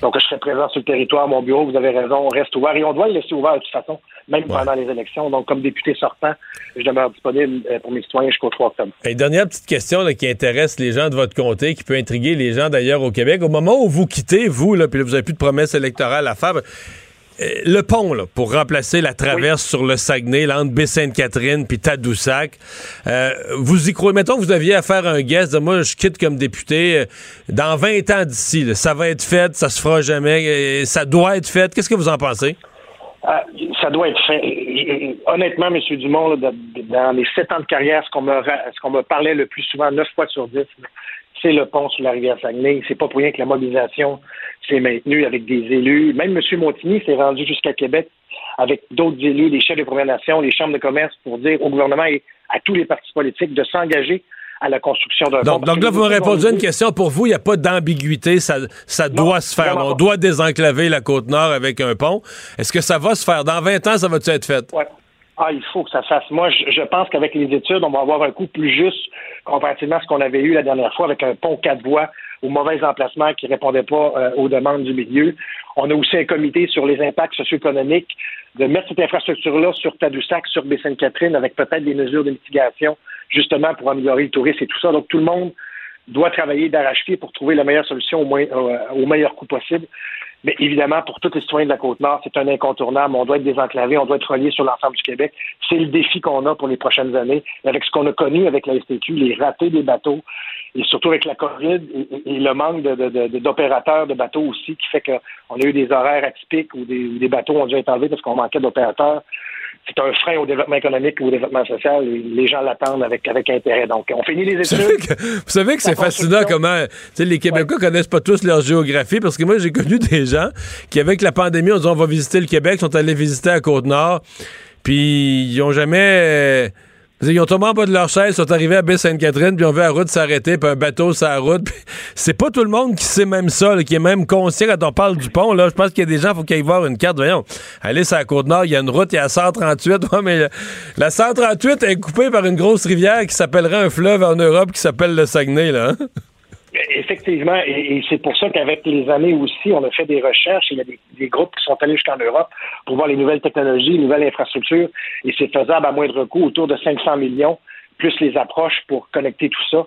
Donc, je serai présent sur le territoire. Mon bureau, vous avez raison, on reste ouvert. Et on doit le laisser ouvert de toute façon, même pendant les élections. Donc, comme député sortant, je demeure disponible euh, pour mes citoyens jusqu'au 3 octobre. Et dernière petite question là, qui intéresse les gens de votre comté, qui peut intriguer les gens d'ailleurs au Québec. Au moment où vous quittez, vous, là, puis là, vous n'avez plus de promesses électorales à faire, le pont, là, pour remplacer la traverse sur le Saguenay, là, entre Baie-Sainte-Catherine puis Tadoussac, euh, vous y croyez? Mettons que vous aviez à faire un guest, de moi, je quitte comme député, euh, dans 20 ans d'ici, là, ça va être fait, ça se fera jamais, euh, ça doit être fait. Qu'est-ce que vous en pensez? Euh, ça doit être fait. Honnêtement, M. Dumont, dans les sept ans de carrière, ce qu'on me, ce qu'on me parlait le plus souvent, neuf fois sur dix, c'est le pont sur la rivière Saguenay. C'est pas pour rien que la mobilisation s'est maintenue avec des élus. Même M. Montigny s'est rendu jusqu'à Québec avec d'autres élus, les chefs des Premières Nations, les chambres de commerce, pour dire au gouvernement et à tous les partis politiques de s'engager à la construction d'un pont. Donc là, vous me répondez à une question. Pour vous, il n'y a pas d'ambiguïté. Ça, ça doit se faire. On doit désenclaver la Côte-Nord avec un pont. Est-ce que ça va se faire? Dans 20 ans, ça va-tu être fait? Ouais. Ah, il faut que ça fasse. Moi, je, pense qu'avec les études, on va avoir un coût plus juste comparativement à ce qu'on avait eu la dernière fois avec un pont quatre voies au mauvais emplacement qui ne répondait pas euh, aux demandes du milieu. On a aussi un comité sur les impacts socio-économiques de mettre cette infrastructure-là sur Tadoussac, sur Baie-Sainte-Catherine, avec peut-être des mesures de mitigation, justement pour améliorer le tourisme et tout ça. Donc, tout le monde doit travailler d'arrache-pied pour trouver la meilleure solution au, euh, au meilleur coût possible. Mais évidemment, pour tous les citoyens de la Côte-Nord, c'est un incontournable. On doit être désenclavé, on doit être relié sur l'ensemble du Québec. C'est le défi qu'on a pour les prochaines années. Avec ce qu'on a connu avec la STQ, les ratés des bateaux, et surtout avec la COVID et, le manque d'opérateurs de, bateaux aussi, qui fait qu'on a eu des horaires atypiques ou des, des bateaux ont dû être enlevés parce qu'on manquait d'opérateurs c'est un frein au développement économique ou au développement social. Les gens l'attendent avec, avec intérêt. Donc, on finit les études. Vous savez que, c'est fascinant comment les Québécois connaissent pas tous leur géographie parce que moi, j'ai connu des gens qui, avec la pandémie, ont dit on va visiter le Québec, sont allés visiter à Côte-Nord, puis ils ont jamais ils ont tombé en bas de leur chaise, sont arrivés à Baie-Sainte-Catherine, puis on vu la route s'arrêter, puis un bateau sur la route. C'est pas tout le monde qui sait même ça, qui est même conscient quand on parle du pont. Là, je pense qu'il y a des gens, faut qu'ils voir une carte. Voyons, allez sur la Côte-Nord, il y a une route, il y a 138. mais la 138 est coupée par une grosse rivière qui s'appellerait un fleuve en Europe qui s'appelle le Saguenay, là. Hein? Effectivement, et, c'est pour ça qu'avec les années aussi, on a fait des recherches. Il y a des, groupes qui sont allés jusqu'en Europe pour voir les nouvelles technologies, les nouvelles infrastructures, et c'est faisable à moindre coût, autour de 500 millions, plus les approches pour connecter tout ça.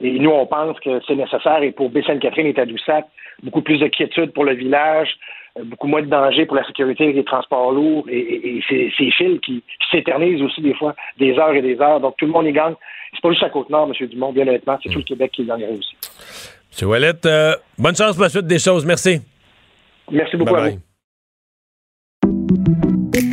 Et nous, on pense que c'est nécessaire, et pour Baie-Sainte-Catherine et Tadoussac, beaucoup plus de quiétude pour le village, beaucoup moins de danger pour la sécurité des transports lourds et, ces, fils qui, s'éternisent aussi des fois des heures et des heures. Donc tout le monde y gagne. C'est pas juste la Côte-Nord, M. Dumont, bien honnêtement, c'est tout le Québec qui gagnerait aussi. M. Wallet, euh, bonne chance pour la suite des choses. Merci. Merci beaucoup à vous.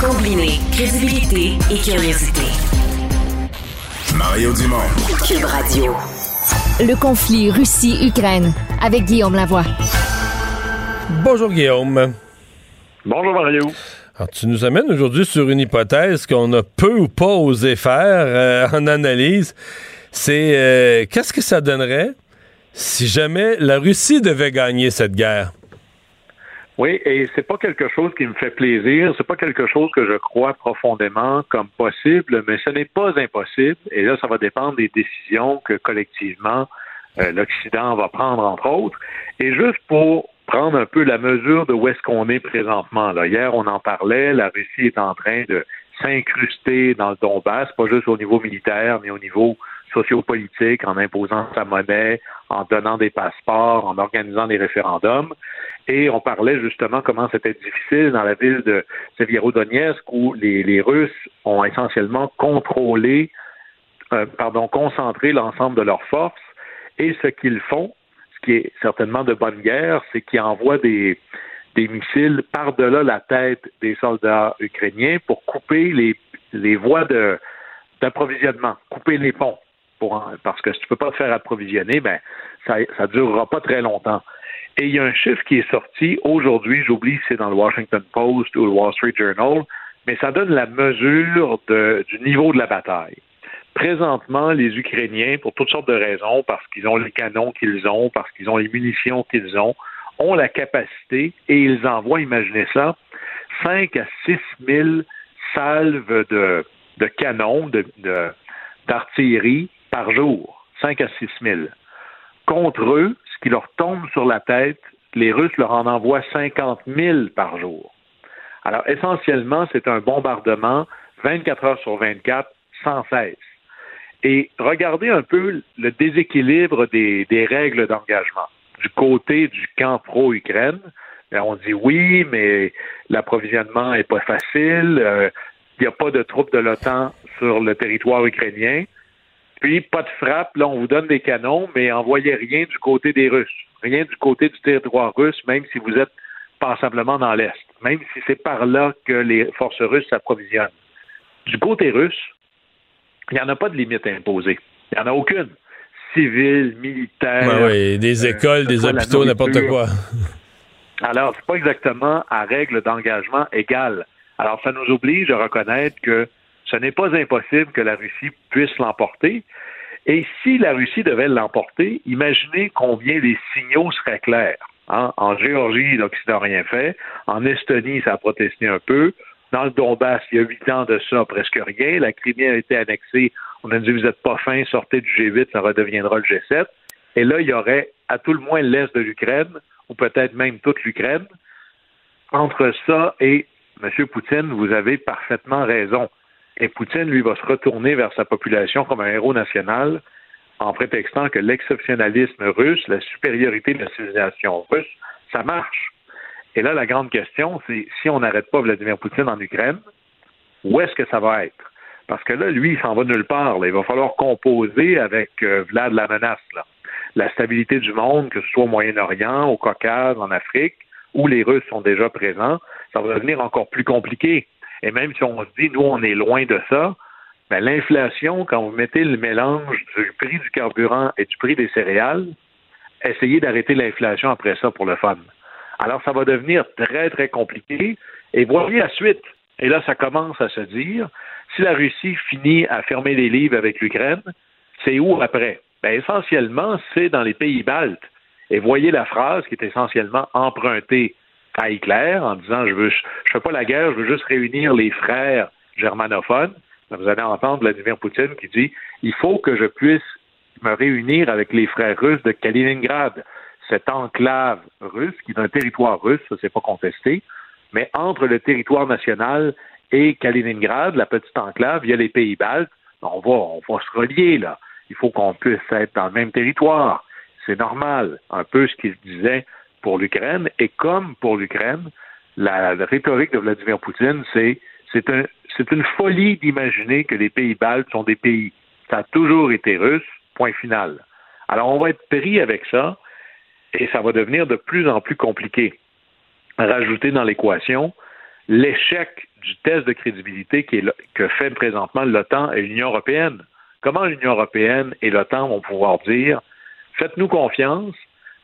Combiner crédibilité et curiosité. Mario Dumont. Cube Radio. Le conflit Russie-Ukraine avec Guillaume Lavoie. Bonjour Guillaume. Bonjour Mario. Alors, tu nous amènes aujourd'hui sur une hypothèse qu'on a peu ou pas osé faire euh, en analyse. C'est euh, qu'est-ce que ça donnerait si jamais la Russie devait gagner cette guerre? Oui, et c'est pas quelque chose qui me fait plaisir, c'est pas quelque chose que je crois profondément comme possible, mais ce n'est pas impossible. Et là, ça va dépendre des décisions que collectivement euh, l'Occident va prendre, entre autres. Et juste pour prendre un peu la mesure de où est-ce qu'on est présentement. Là. Hier, on en parlait, la Russie est en train de s'incruster dans le Donbass, pas juste au niveau militaire, mais au niveau sociopolitique, en imposant sa monnaie, en donnant des passeports, en organisant des référendums. Et on parlait justement comment c'était difficile dans la ville de Severodonetsk où les, Russes ont essentiellement contrôlé, euh, pardon, concentré l'ensemble de leurs forces. Et ce qu'ils font, ce qui est certainement de bonne guerre, c'est qu'ils envoient des, missiles par-delà la tête des soldats ukrainiens pour couper les, voies d'approvisionnement, couper les ponts. Parce que si tu peux pas te faire approvisionner, ben ça ça durera pas très longtemps. Et il y a un chiffre qui est sorti aujourd'hui, j'oublie si c'est dans le Washington Post ou le Wall Street Journal, mais ça donne la mesure du niveau de la bataille. Présentement, les Ukrainiens, pour toutes sortes de raisons, parce qu'ils ont les canons qu'ils ont, parce qu'ils ont les munitions qu'ils ont, ont la capacité et ils envoient, imaginez ça, 5 à 6 000 salves de, de canons, d'artillerie de, par jour. 5 à 6 000. Contre eux, ce qui leur tombe sur la tête, les Russes leur en envoient 50 000 par jour. Alors, essentiellement, c'est un bombardement 24 heures sur 24, sans cesse. Et regardez un peu le déséquilibre des, règles d'engagement. Du côté du camp pro-Ukraine, ben, on dit oui, mais l'approvisionnement n'est pas facile, euh, il n'y a pas de troupes de l'OTAN sur le territoire ukrainien. Puis, pas de frappe, là, on vous donne des canons, mais envoyez rien du côté des Russes. Rien du côté du territoire russe, même si vous êtes passablement dans l'Est. Même si c'est par là que les forces russes s'approvisionnent. Du côté russe, il n'y en a pas de limite imposée. Il n'y en a aucune. Civile, militaire. Ben oui, des euh, écoles, des hôpitaux, n'importe quoi. Alors, c'est pas exactement à règle d'engagement égale. Alors, ça nous oblige à reconnaître que ce n'est pas impossible que la Russie puisse l'emporter. Et si la Russie devait l'emporter, imaginez combien les signaux seraient clairs. Hein? En Géorgie, l'Occident n'a rien fait. En Estonie, ça a protesté un peu. Dans le Donbass, il y a huit ans de ça, presque rien. La Crimée a été annexée. On a dit, vous n'êtes pas fin, sortez du G8, ça redeviendra le G7. Et là, il y aurait à tout le moins l'Est de l'Ukraine, ou peut-être même toute l'Ukraine. Entre ça et M. Poutine, vous avez parfaitement raison. Et Poutine, lui, va se retourner vers sa population comme un héros national en prétextant que l'exceptionnalisme russe, la supériorité de la civilisation russe, ça marche. Et là, la grande question, c'est si on n'arrête pas Vladimir Poutine en Ukraine, où est-ce que ça va être? Parce que là, lui, il s'en va nulle part. Il va falloir composer avec euh, Vlad la menace. La stabilité du monde, que ce soit au Moyen-Orient, au Caucase, en Afrique, où les Russes sont déjà présents, ça va devenir encore plus compliqué. Et même si on se dit, nous, on est loin de ça, ben, l'inflation, quand vous mettez le mélange du prix du carburant et du prix des céréales, essayez d'arrêter l'inflation après ça pour le fun. Alors, ça va devenir très, très compliqué. Et voyez la suite. Et là, ça commence à se dire, si la Russie finit à fermer les livres avec l'Ukraine, c'est où après? Ben, essentiellement, c'est dans les pays baltes. Et voyez la phrase qui est essentiellement empruntée à Hitler en disant je veux je fais pas la guerre, je veux juste réunir les frères germanophones. Vous allez entendre Vladimir Poutine qui dit il faut que je puisse me réunir avec les frères russes de Kaliningrad, cette enclave russe qui est un territoire russe, ça c'est pas contesté, mais entre le territoire national et Kaliningrad, la petite enclave, il y a les pays baltes. On on va se relier là. Il faut qu'on puisse être dans le même territoire. C'est normal. Un peu ce qu'il disait pour l'Ukraine. Et comme pour l'Ukraine, la, rhétorique de Vladimir Poutine, c'est c'est un, une folie d'imaginer que les pays baltes sont des pays. Ça a toujours été russe, point final. Alors on va être pris avec ça et ça va devenir de plus en plus compliqué. Rajouter dans l'équation l'échec du test de crédibilité que fait présentement l'OTAN et l'Union européenne. Comment l'Union européenne et l'OTAN vont pouvoir dire faites-nous confiance,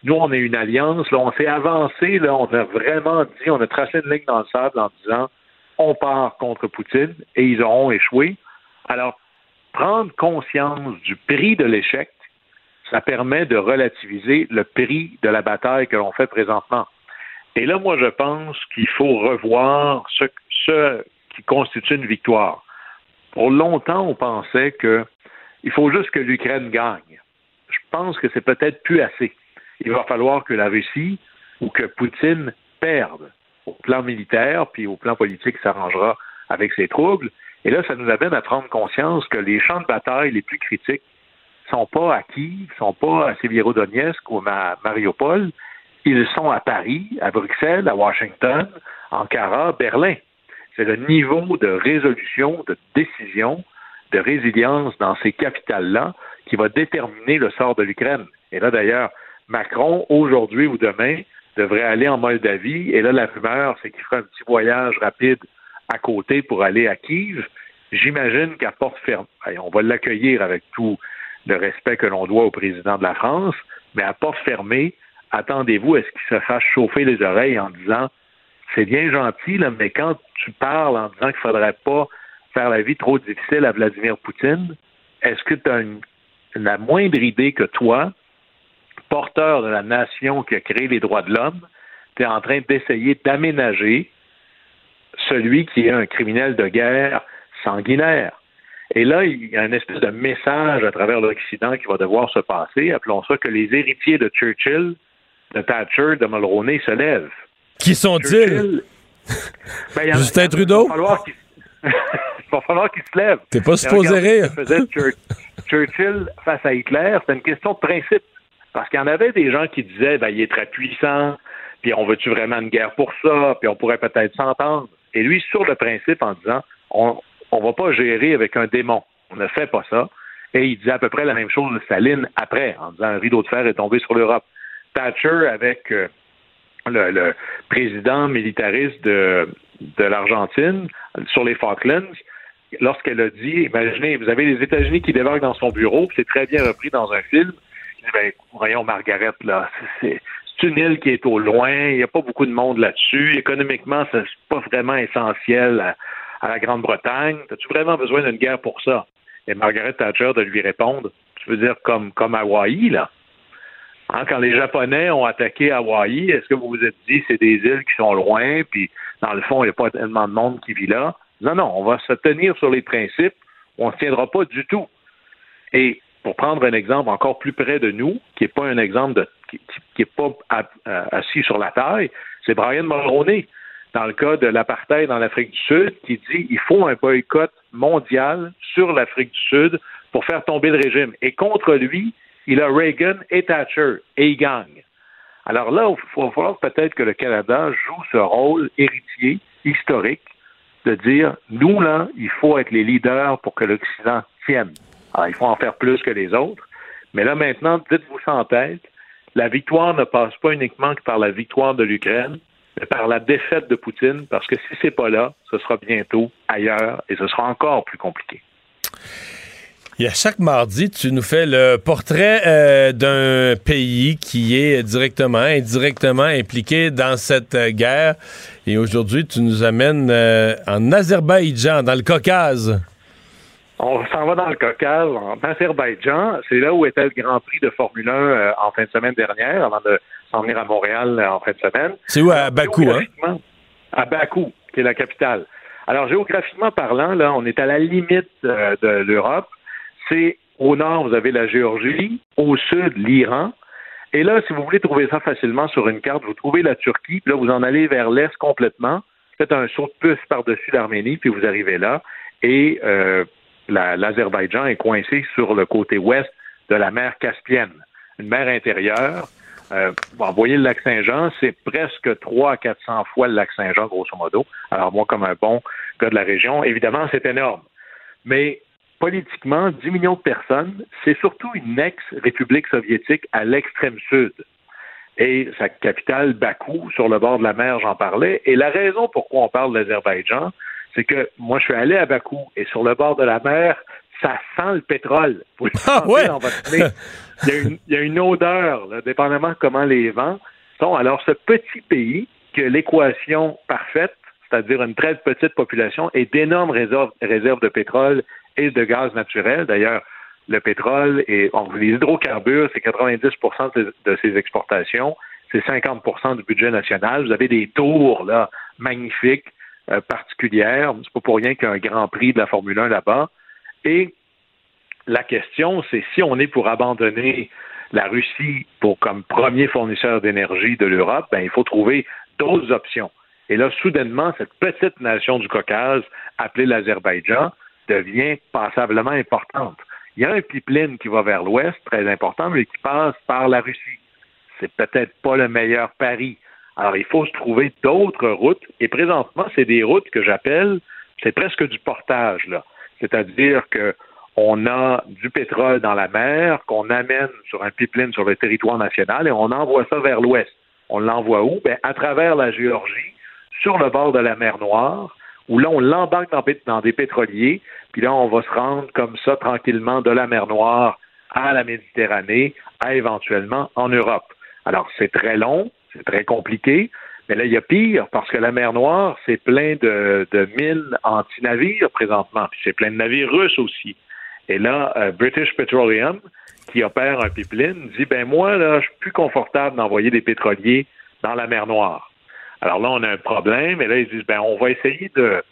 nous, on est une alliance, là, on s'est avancé, là, on a vraiment dit, on a tracé une ligne dans le sable en disant on part contre Poutine et ils auront échoué. Alors, prendre conscience du prix de l'échec, ça permet de relativiser le prix de la bataille que l'on fait présentement. Et là, moi, je pense qu'il faut revoir ce, ce qui constitue une victoire. Pour longtemps, on pensait qu'il faut juste que l'Ukraine gagne. Je pense que c'est peut-être plus assez il va falloir que la Russie ou que Poutine perde au plan militaire, puis au plan politique s'arrangera avec ses troubles. Et là, ça nous amène à prendre conscience que les champs de bataille les plus critiques sont pas à Kiev, sont pas à Sévierodonetsk ou à Mariupol, ils sont à Paris, à Bruxelles, à Washington, Ankara, Berlin. C'est le niveau de résolution, de décision, de résilience dans ces capitales-là qui va déterminer le sort de l'Ukraine. Et là, d'ailleurs, Macron, aujourd'hui ou demain, devrait aller en Moldavie. Et là, la rumeur, c'est qu'il fera un petit voyage rapide à côté pour aller à Kiev. J'imagine qu'à porte fermée, on va l'accueillir avec tout le respect que l'on doit au président de la France, mais à porte fermée, attendez-vous à ce qu'il se fasse chauffer les oreilles en disant c'est bien gentil, mais quand tu parles en disant qu'il faudrait pas faire la vie trop difficile à Vladimir Poutine, est-ce que tu as une, la moindre idée que toi, porteur de la nation qui a créé les droits de l'homme, tu es en train d'essayer d'aménager celui qui est un criminel de guerre sanguinaire. Et là, il y a un espèce de message à travers l'Occident qui va devoir se passer. Appelons ça que les héritiers de Churchill, de Thatcher, de Mulroney se lèvent. Qui sont-ils? Ben, Justin Trudeau? Il va falloir qu'il se lève. T'es pas supposé rire. faisait Churchill face à Hitler, c'était une question de principe. Parce qu'il y en avait des gens qui disaient, ben, il est très puissant, puis on veut-tu vraiment une guerre pour ça, puis on pourrait peut-être s'entendre. Et lui, sur le principe, en disant, on ne va pas gérer avec un démon. On ne fait pas ça. Et il disait à peu près la même chose de Staline après, en disant un rideau de fer est tombé sur l'Europe. Thatcher avec euh, le, président militariste de, de l'Argentine sur les Falklands, lorsqu'elle a dit, imaginez, vous avez les États-Unis qui débarquent dans son bureau, c'est très bien repris dans un film. Dit, ben, voyons, Margaret, là, c'est une île qui est au loin, il n'y a pas beaucoup de monde là-dessus. Économiquement, c'est pas vraiment essentiel à, la Grande-Bretagne. As-tu vraiment besoin d'une guerre pour ça? Et Margaret Thatcher de lui répondre, tu veux dire comme, comme Hawaï, là? Hein, quand les Japonais ont attaqué Hawaï, est-ce que vous vous êtes dit c'est des îles qui sont loin, puis dans le fond, il n'y a pas tellement de monde qui vit là? Non, non, on va se tenir sur les principes, on ne se tiendra pas du tout. Et pour prendre un exemple encore plus près de nous, qui n'est pas un exemple de, qui n'est pas assis sur la taille, c'est Brian Mulroney, dans le cas de l'apartheid en Afrique du Sud, qui dit il faut un boycott mondial sur l'Afrique du Sud pour faire tomber le régime. Et contre lui, il a Reagan et Thatcher, et il gagne. Alors là, il va falloir peut-être que le Canada joue ce rôle héritier, historique, de dire, nous, là, il faut être les leaders pour que l'Occident tienne. Alors, il faut en faire plus que les autres. Mais là, maintenant, dites-vous en tête, la victoire ne passe pas uniquement que par la victoire de l'Ukraine, mais par la défaite de Poutine, parce que si c'est pas là, ce sera bientôt ailleurs et ce sera encore plus compliqué. Y a chaque mardi, tu nous fais le portrait euh, d'un pays qui est directement, indirectement impliqué dans cette euh, guerre. Et aujourd'hui, tu nous amènes euh, en Azerbaïdjan, dans le Caucase. On s'en va dans le Caucase, en Azerbaïdjan. C'est là où était le Grand Prix de Formule 1 en fin de semaine dernière, avant de s'en venir à Montréal en fin de semaine. C'est où, à Bakou, hein? À Bakou, qui est la capitale. Alors, géographiquement parlant, là, on est à la limite de l'Europe c'est au nord, vous avez la Géorgie, au sud, l'Iran. Et là, si vous voulez trouver ça facilement sur une carte, vous trouvez la Turquie, puis là, vous en allez vers l'est complètement, faites un saut de puce par-dessus l'Arménie, puis vous arrivez là. Et euh, l'Azerbaïdjan est coincé sur le côté ouest de la mer Caspienne, une mer intérieure. Euh, vous voyez le lac Saint-Jean, c'est presque 300 à 400 fois le lac Saint-Jean, grosso modo. Alors, moi, comme un bon gars de la région, évidemment, c'est énorme. Mais politiquement 10 millions de personnes, c'est surtout une ex-république soviétique à l'extrême sud. Et sa capitale, Bakou, sur le bord de la mer, j'en parlais. Et la raison pourquoi on parle de l'Azerbaïdjan, c'est que moi, je suis allé à Bakou et sur le bord de la mer, ça sent le pétrole. Vous le ah ouais? dans votre nez. Il y, a une, odeur, dépendamment de comment les vents sont. Alors, ce petit pays, que l'équation parfaite, c'est-à-dire une très petite population et d'énormes réserves, réserves de pétrole et de gaz naturel. D'ailleurs, le pétrole et les hydrocarbures, c'est 90% de, ses exportations, c'est 50% du budget national. Vous avez des tours là magnifiques, euh, particulières. C'est pas pour rien qu'il y a un grand prix de la Formule 1 là-bas. Et la question, c'est si on est pour abandonner la Russie pour comme premier fournisseur d'énergie de l'Europe, ben il faut trouver d'autres options. Et là, soudainement, cette petite nation du Caucase, appelée l'Azerbaïdjan, devient passablement importante. Il y a un pipeline qui va vers l'ouest, très important, mais qui passe par la Russie. C'est peut-être pas le meilleur pari. Alors, il faut se trouver d'autres routes, et présentement, c'est des routes que j'appelle, c'est presque du portage, là. C'est-à-dire que on a du pétrole dans la mer qu'on amène sur un pipeline sur le territoire national et on envoie ça vers l'ouest. On l'envoie où? Bien, à travers la Géorgie, sur le bord de la mer Noire, où là, on l'embarque dans, des pétroliers, puis là, on va se rendre comme ça tranquillement de la mer Noire à la Méditerranée, à éventuellement en Europe. Alors, c'est très long, c'est très compliqué, mais là, il y a pire parce que la mer Noire, c'est plein de, de mines anti-navires présentement, puis c'est plein de navires russes aussi. Et là, euh, British Petroleum, qui opère un pipeline, dit ben moi, là, je suis plus confortable d'envoyer des pétroliers dans la mer Noire. Alors là, on a un problème, et là, ils disent ben on va essayer de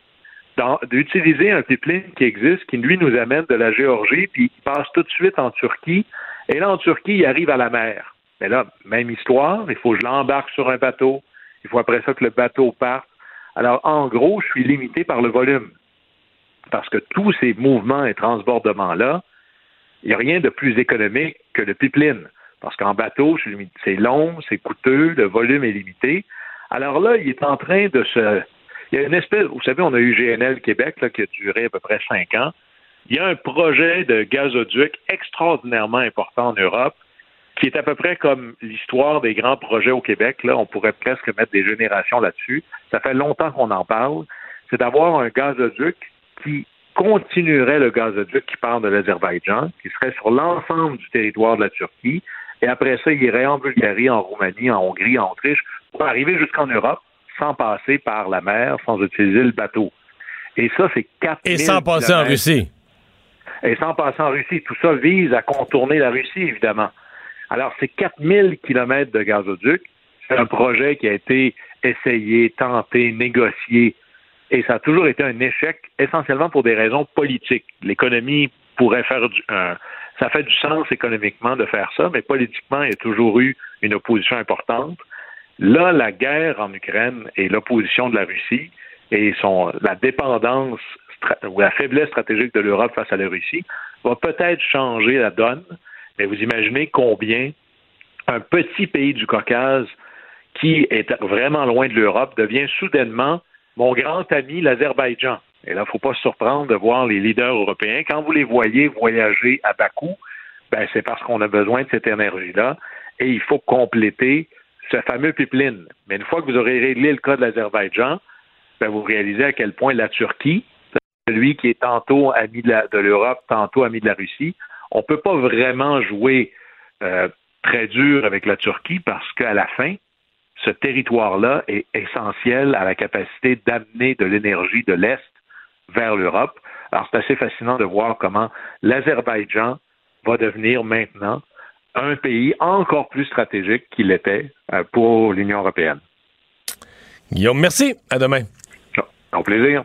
d'utiliser un pipeline qui existe, qui lui nous amène de la Géorgie, puis qui passe tout de suite en Turquie. Et là, en Turquie, il arrive à la mer. Mais là, même histoire, il faut que je l'embarque sur un bateau. Il faut après ça que le bateau parte. Alors, en gros, je suis limité par le volume. Parce que tous ces mouvements et transbordements-là, il n'y a rien de plus économique que le pipeline. Parce qu'en bateau, c'est long, c'est coûteux, le volume est limité. Alors là, il est en train de se il y a une espèce, vous savez, on a eu GNL Québec là, qui a duré à peu près cinq ans. Il y a un projet de gazoduc extraordinairement important en Europe qui est à peu près comme l'histoire des grands projets au Québec. Là, on pourrait presque mettre des générations là-dessus. Ça fait longtemps qu'on en parle. C'est d'avoir un gazoduc qui continuerait le gazoduc qui part de l'Azerbaïdjan, qui serait sur l'ensemble du territoire de la Turquie, et après ça, il irait en Bulgarie, en Roumanie, en Hongrie, en Autriche, pour arriver jusqu'en Europe sans passer par la mer, sans utiliser le bateau. Et ça, c'est 4 Et sans passer en Russie. Et sans passer en Russie. Tout ça vise à contourner la Russie, évidemment. Alors, c'est 4000 kilomètres de gazoduc. C'est un projet qui a été essayé, tenté, négocié, et ça a toujours été un échec, essentiellement pour des raisons politiques. L'économie pourrait faire du, ça fait du sens économiquement de faire ça, mais politiquement, il y a toujours eu une opposition importante. Là, la guerre en Ukraine et l'opposition de la Russie et son, la dépendance ou la faiblesse stratégique de l'Europe face à la Russie va peut-être changer la donne, mais vous imaginez combien un petit pays du Caucase qui est vraiment loin de l'Europe devient soudainement mon grand ami l'Azerbaïdjan. Et là, il ne faut pas se surprendre de voir les leaders européens. Quand vous les voyez voyager à Bakou, ben, c'est parce qu'on a besoin de cette énergie-là et il faut compléter ce fameux pipeline. Mais une fois que vous aurez réglé le cas de l'Azerbaïdjan, ben vous réalisez à quel point la Turquie, celui qui est tantôt ami de l'Europe, tantôt ami de la Russie, on ne peut pas vraiment jouer euh, très dur avec la Turquie parce qu'à la fin, ce territoire-là est essentiel à la capacité d'amener de l'énergie de l'Est vers l'Europe. Alors, c'est assez fascinant de voir comment l'Azerbaïdjan va devenir maintenant un pays encore plus stratégique qu'il était euh, pour l'Union européenne. Guillaume, merci. À demain. Au plaisir.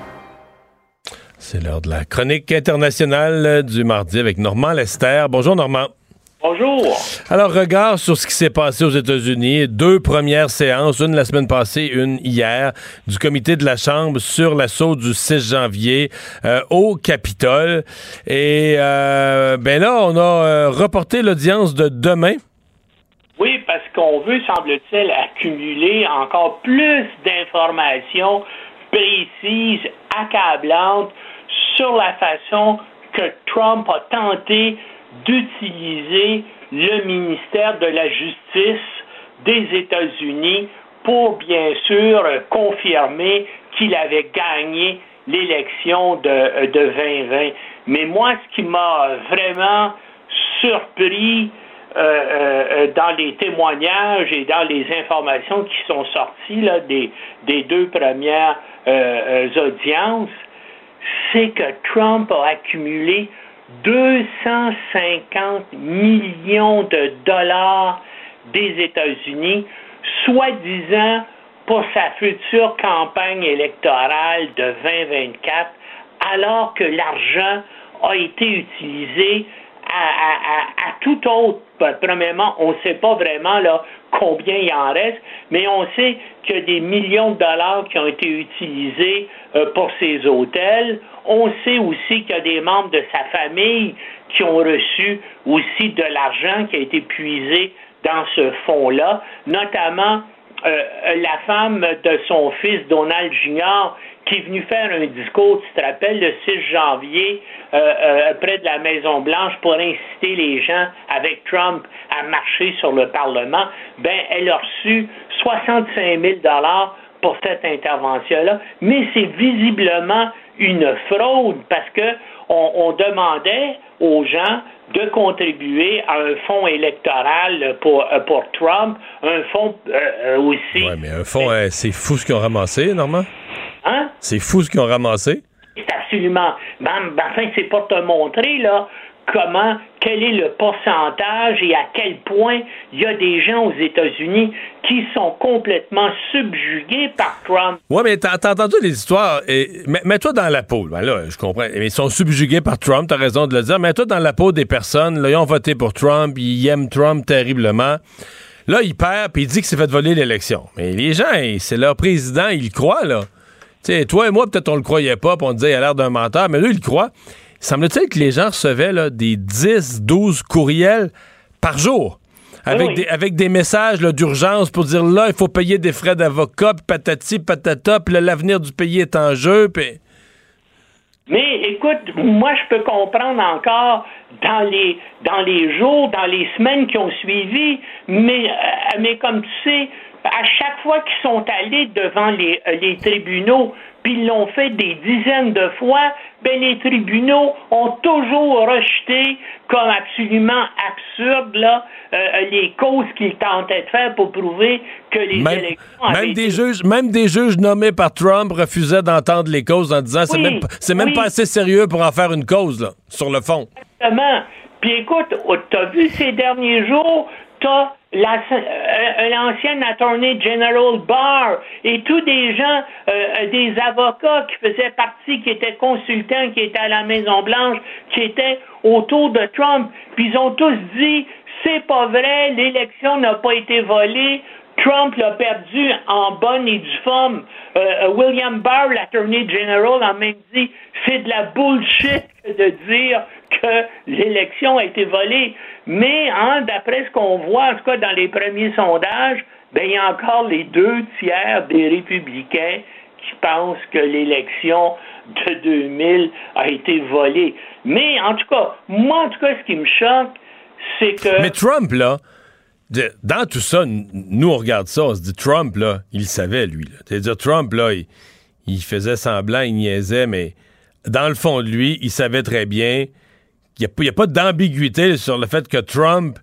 C'est l'heure de la chronique internationale du mardi avec Normand Lester. Bonjour Normand. Bonjour. Alors, regard sur ce qui s'est passé aux États-Unis. Deux premières séances, une la semaine passée, une hier, du comité de la Chambre sur l'assaut du 6 janvier euh, au Capitole. Et euh, ben là, on a euh, reporté l'audience de demain. Oui, parce qu'on veut, semble-t-il, accumuler encore plus d'informations précises, accablantes sur la façon que Trump a tenté d'utiliser le ministère de la Justice des États-Unis pour bien sûr confirmer qu'il avait gagné l'élection de, de 2020. Mais moi, ce qui m'a vraiment surpris euh, euh, dans les témoignages et dans les informations qui sont sorties des, deux premières euh, audiences, c'est que Trump a accumulé 250 millions de dollars des États-Unis, soi-disant pour sa future campagne électorale de 2024, alors que l'argent a été utilisé à, tout autre. Premièrement, on ne sait pas vraiment là, combien il en reste, mais on sait qu'il y a des millions de dollars qui ont été utilisés euh, pour ces hôtels. On sait aussi qu'il y a des membres de sa famille qui ont reçu aussi de l'argent qui a été puisé dans ce fonds-là, notamment euh, la femme de son fils Donald Jr qui est venu faire un discours, tu te rappelles, le 6 janvier, euh, euh, près de la Maison-Blanche, pour inciter les gens, avec Trump, à marcher sur le Parlement, ben, elle a reçu 65 000 pour cette intervention-là, mais c'est visiblement une fraude parce que on, demandait aux gens de contribuer à un fonds électoral pour, euh, pour Trump, un fonds aussi. Oui, mais un fonds, c'est fou ce qu'ils ont ramassé, Normand. Hein? C'est fou ce qu'ils ont ramassé. C'est absolument. Ben, ben, enfin, c'est pour te montrer, là, comment, quel est le pourcentage et à quel point il y a des gens aux États-Unis qui sont complètement subjugués par Trump. Oui, mais t'as entendu les histoires. Mets-toi dans la peau. Là, je comprends. Ils sont subjugués par Trump, t'as raison de le dire. Mets-toi dans la peau des personnes. Ils ont voté pour Trump, ils aiment Trump terriblement. Là, il perd, puis il dit qu'il s'est fait voler l'élection. Mais les gens, c'est leur président, ils le croient, là. sais, toi et moi, peut-être on le croyait pas, puis on disait il a l'air d'un menteur, mais lui, il le croit. Semble-t-il que les gens recevaient là, des 10, 12 courriels par jour. Avec, des, avec des messages d'urgence pour dire là, il faut payer des frais d'avocat, patati, patata, puis l'avenir du pays est en jeu, puis... Mais écoute, moi je peux comprendre encore dans les dans les jours, dans les semaines qui ont suivi, mais, euh, mais comme tu sais, à chaque fois qu'ils sont allés devant les, euh, les tribunaux, puis ils l'ont fait des dizaines de fois, ben les tribunaux ont toujours rejeté comme absolument absurde là, euh, les causes qu'ils tentaient de faire pour prouver que les élections même des juges même des juges nommés par Trump refusaient d'entendre les causes en disant c'est même c'est même pas assez sérieux pour en faire une cause là, sur le fond. Exactement. Puis écoute, t'as vu ces derniers jours, t'as euh, l'ancien attorney general Barr et tous des gens, euh, des avocats qui faisaient partie, qui étaient consultants, qui étaient à la Maison Blanche, qui étaient autour de Trump, puis ils ont tous dit c'est pas vrai, l'élection n'a pas été volée, Trump l'a perdu en bonne et due forme. Euh, William Barr, l'attorney general, a même dit c'est de la bullshit de dire que l'élection a été volée. Mais hein, d'après ce qu'on voit, en tout cas dans les premiers sondages, ben, il y a encore les deux tiers des républicains qui pensent que l'élection de 2000 a été volée. Mais en tout cas, moi, en tout cas, ce qui me choque, c'est que... Mais Trump, là, dans tout ça, nous, on regarde ça, on se dit, Trump, là, il savait, lui. C'est-à-dire, Trump, là, il, il, faisait semblant, il niaisait, mais dans le fond de lui, il savait très bien il n'y a, pas d'ambiguïté sur le fait que Trump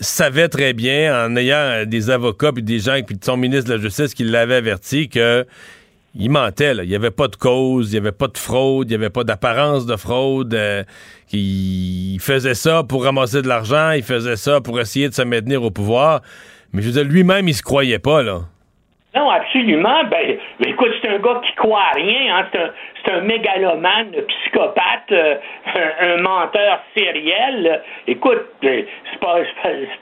savait très bien, en ayant des avocats puis des gens, puis son ministre de la Justice qui l'avait averti que il mentait. Il n'y avait pas de cause, il n'y avait pas de fraude, il n'y avait pas d'apparence de fraude. Euh, il faisait ça pour ramasser de l'argent, il faisait ça pour essayer de se maintenir au pouvoir. Mais je veux dire, lui-même, il se croyait pas, là. Non, absolument. Ben, écoute, c'est un gars qui croit à rien. Hein. C'est un, un, mégalomane, un psychopathe, euh, un, menteur sériel. Écoute, euh, c'est pas,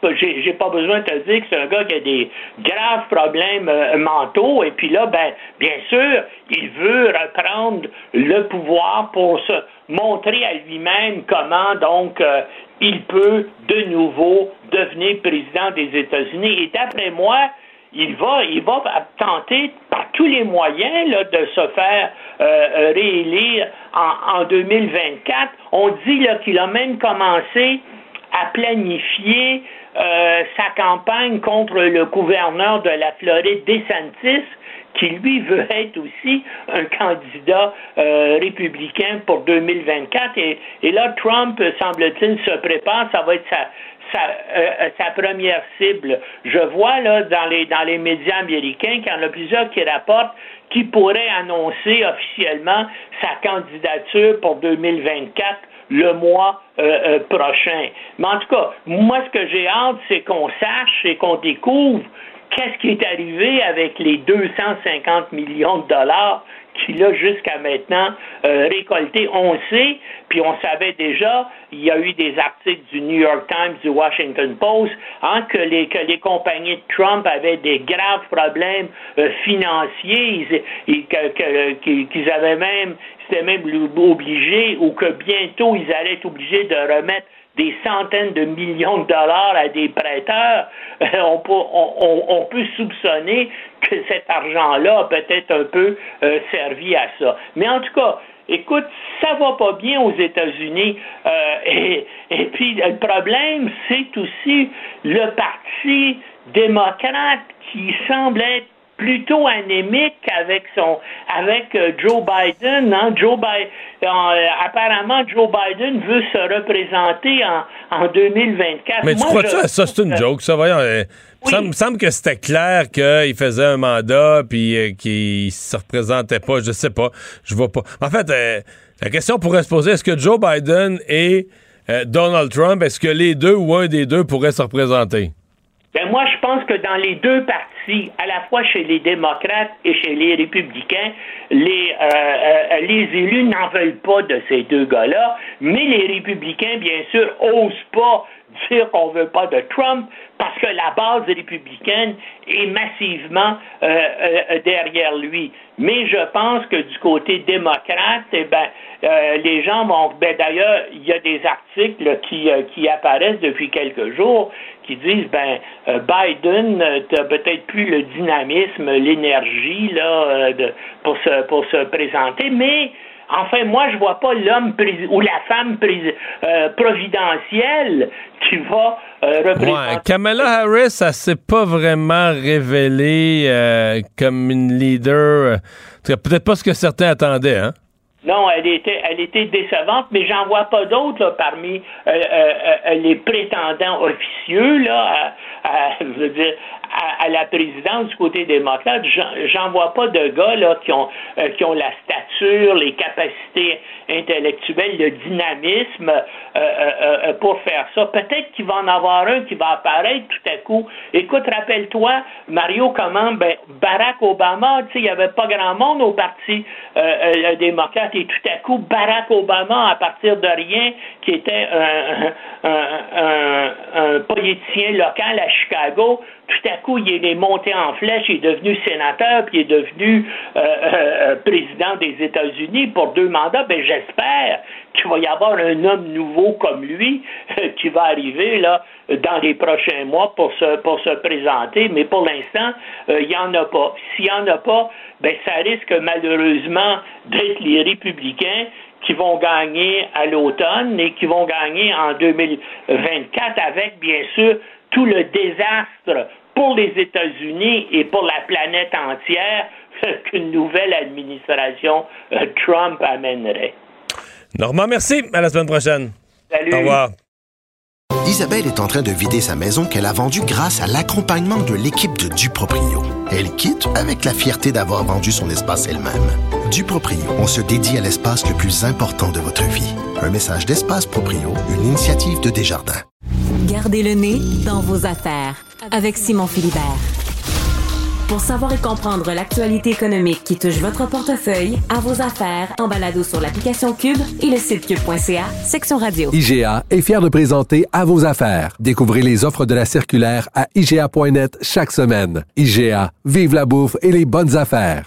pas j'ai, pas besoin de te dire que c'est un gars qui a des graves problèmes euh, mentaux. Et puis là, ben, bien sûr, il veut reprendre le pouvoir pour se montrer à lui-même comment donc il peut de nouveau devenir président des États-Unis. Et d'après moi, il va, il va tenter par tous les moyens là, de se faire euh, euh réélire en, en, 2024. On dit qu'il a même commencé à planifier euh, sa campagne contre le gouverneur de la Floride, DeSantis, qui lui veut être aussi un candidat républicain pour 2024. Et, et là, Trump, semble-t-il, se prépare. Ça va être sa, sa, euh, sa, première cible. Je vois là dans les dans les médias américains qu'il y en a plusieurs qui rapportent qui pourraient annoncer officiellement sa candidature pour 2024 le mois euh, euh, prochain. Mais en tout cas, moi ce que j'ai hâte, c'est qu'on sache et qu'on découvre qu'est-ce qui est arrivé avec les 250 millions de dollars qu'il a jusqu'à maintenant euh, récolté. On sait, puis on savait déjà, il y a eu des articles du New York Times, du Washington Post, hein, que, les, que les compagnies de Trump avaient des graves problèmes euh, financiers, qu'ils avaient même, c'était même obligé, ou que bientôt ils allaient être obligés de remettre des centaines de millions de dollars à des prêteurs, on peut, on, peut soupçonner que cet argent-là a peut-être un peu euh, servi à ça. Mais en tout cas, écoute, ça va pas bien aux États-Unis. Euh, et puis le problème, c'est aussi le parti démocrate qui semble être plutôt anémique avec son avec euh, Joe Biden. Hein? Joe Biden euh, apparemment Joe Biden veut se représenter en, en 2024. Mais tu crois que ça, c'est une joke, ça voyons. Euh, ça me semble que c'était clair qu'il faisait un mandat puis qu'il se représentait pas. Je sais pas, je vois pas. En fait, la question pourrait se poser est-ce que Joe Biden et Donald Trump, est-ce que les deux ou un des deux pourrait se représenter? Ben moi, je pense que dans les deux partis, à la fois chez les démocrates et chez les républicains, les, euh, euh, les élus n'en veulent pas de ces deux gars-là, mais les républicains, bien sûr, osent pas dire qu'on veut pas de Trump parce que la base républicaine est massivement euh, derrière lui. Mais je pense que du côté démocrate, eh ben, les gens vont. Ben, D'ailleurs, il y a des articles qui, qui apparaissent depuis quelques jours qui disent ben euh, Biden euh, peut-être plus le dynamisme, l'énergie là euh, pour se pour se présenter, mais Enfin, moi, je vois pas l'homme ou la femme providentielle qui va représenter. Ouais, Kamala Harris, ça s'est pas vraiment révélée comme une leader. Peut-être pas ce que certains attendaient, hein? Non, elle était, elle était décevante, mais j'en vois pas d'autres parmi euh, euh, euh, les prétendants officieux là, à, dire, à, la présidence du côté démocrate. J'en vois pas de gars là qui ont qui ont la stature, les capacités intellectuelles, le dynamisme pour faire ça. Peut-être qu'il va en avoir un qui va apparaître tout à coup. Écoute, rappelle-toi, Mario, comment ben, Barack Obama, tu sais, il y avait pas grand monde au parti démocrate et tout à coup, Barack Obama, à partir de rien, qui était un, politicien local à Chicago, tout à coup, il est monté en flèche, il est devenu sénateur, puis il est devenu euh, euh, président des États-Unis pour deux mandats. Ben, j'espère qu'il va y avoir un homme nouveau comme lui qui va arriver là dans les prochains mois pour se pour se présenter. Mais pour l'instant, euh, il n'y en a pas. S'il n'y en a pas, ben ça risque malheureusement d'être les républicains qui vont gagner à l'automne et qui vont gagner en 2024 avec, bien sûr, tout le désastre pour les États-Unis et pour la planète entière qu'une nouvelle administration euh, Trump amènerait. Normand, merci. À la semaine prochaine. Salut. Au revoir. Isabelle est en train de vider sa maison qu'elle a vendue grâce à l'accompagnement de l'équipe de Duproprio. Elle quitte avec la fierté d'avoir vendu son espace elle-même. Duproprio, on se dédie à l'espace le plus important de votre vie. Un message d'Espace Proprio, une initiative de Desjardins. Gardez le nez dans vos affaires avec Simon Philibert. Pour savoir et comprendre l'actualité économique qui touche votre portefeuille, à vos affaires, en balado sur l'application Cube et le site cube.ca, section radio. IGA est fier de présenter À vos affaires. Découvrez les offres de la circulaire à IGA.net chaque semaine. IGA, vive la bouffe et les bonnes affaires.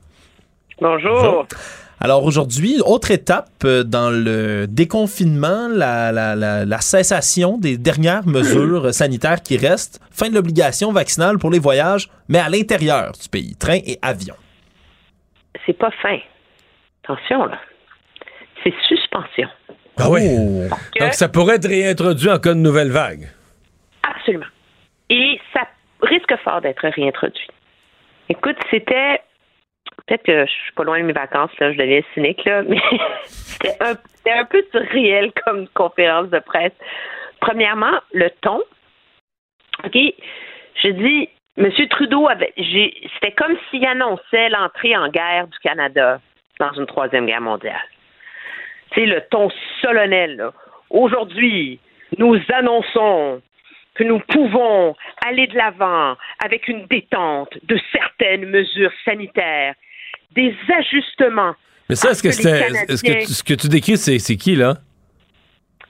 Bonjour. Alors aujourd'hui, autre étape euh, dans le déconfinement, la, la, la, cessation des dernières mesures sanitaires qui restent, fin de l'obligation vaccinale pour les voyages, mais à l'intérieur du pays, train et avion. C'est pas fin. Attention là. C'est suspension. Ah oui. Donc ça pourrait être réintroduit en cas de nouvelle vague. Absolument. Et ça risque fort d'être réintroduit. Écoute, c'était peut-être que je suis pas loin de mes vacances, là, je deviens cynique, là, mais c'était un, peu surréel comme conférence de presse. Premièrement, le ton. OK, je dis, M. Trudeau c'était comme s'il annonçait l'entrée en guerre du Canada dans une troisième guerre mondiale. Sais, le ton solennel. Aujourd'hui, nous annonçons que nous pouvons aller de l'avant avec une détente de certaines mesures sanitaires, des ajustements. Mais ça, est-ce que, est-ce que, Canadiens- tu- ce que tu décris, c'est, c'est qui, là?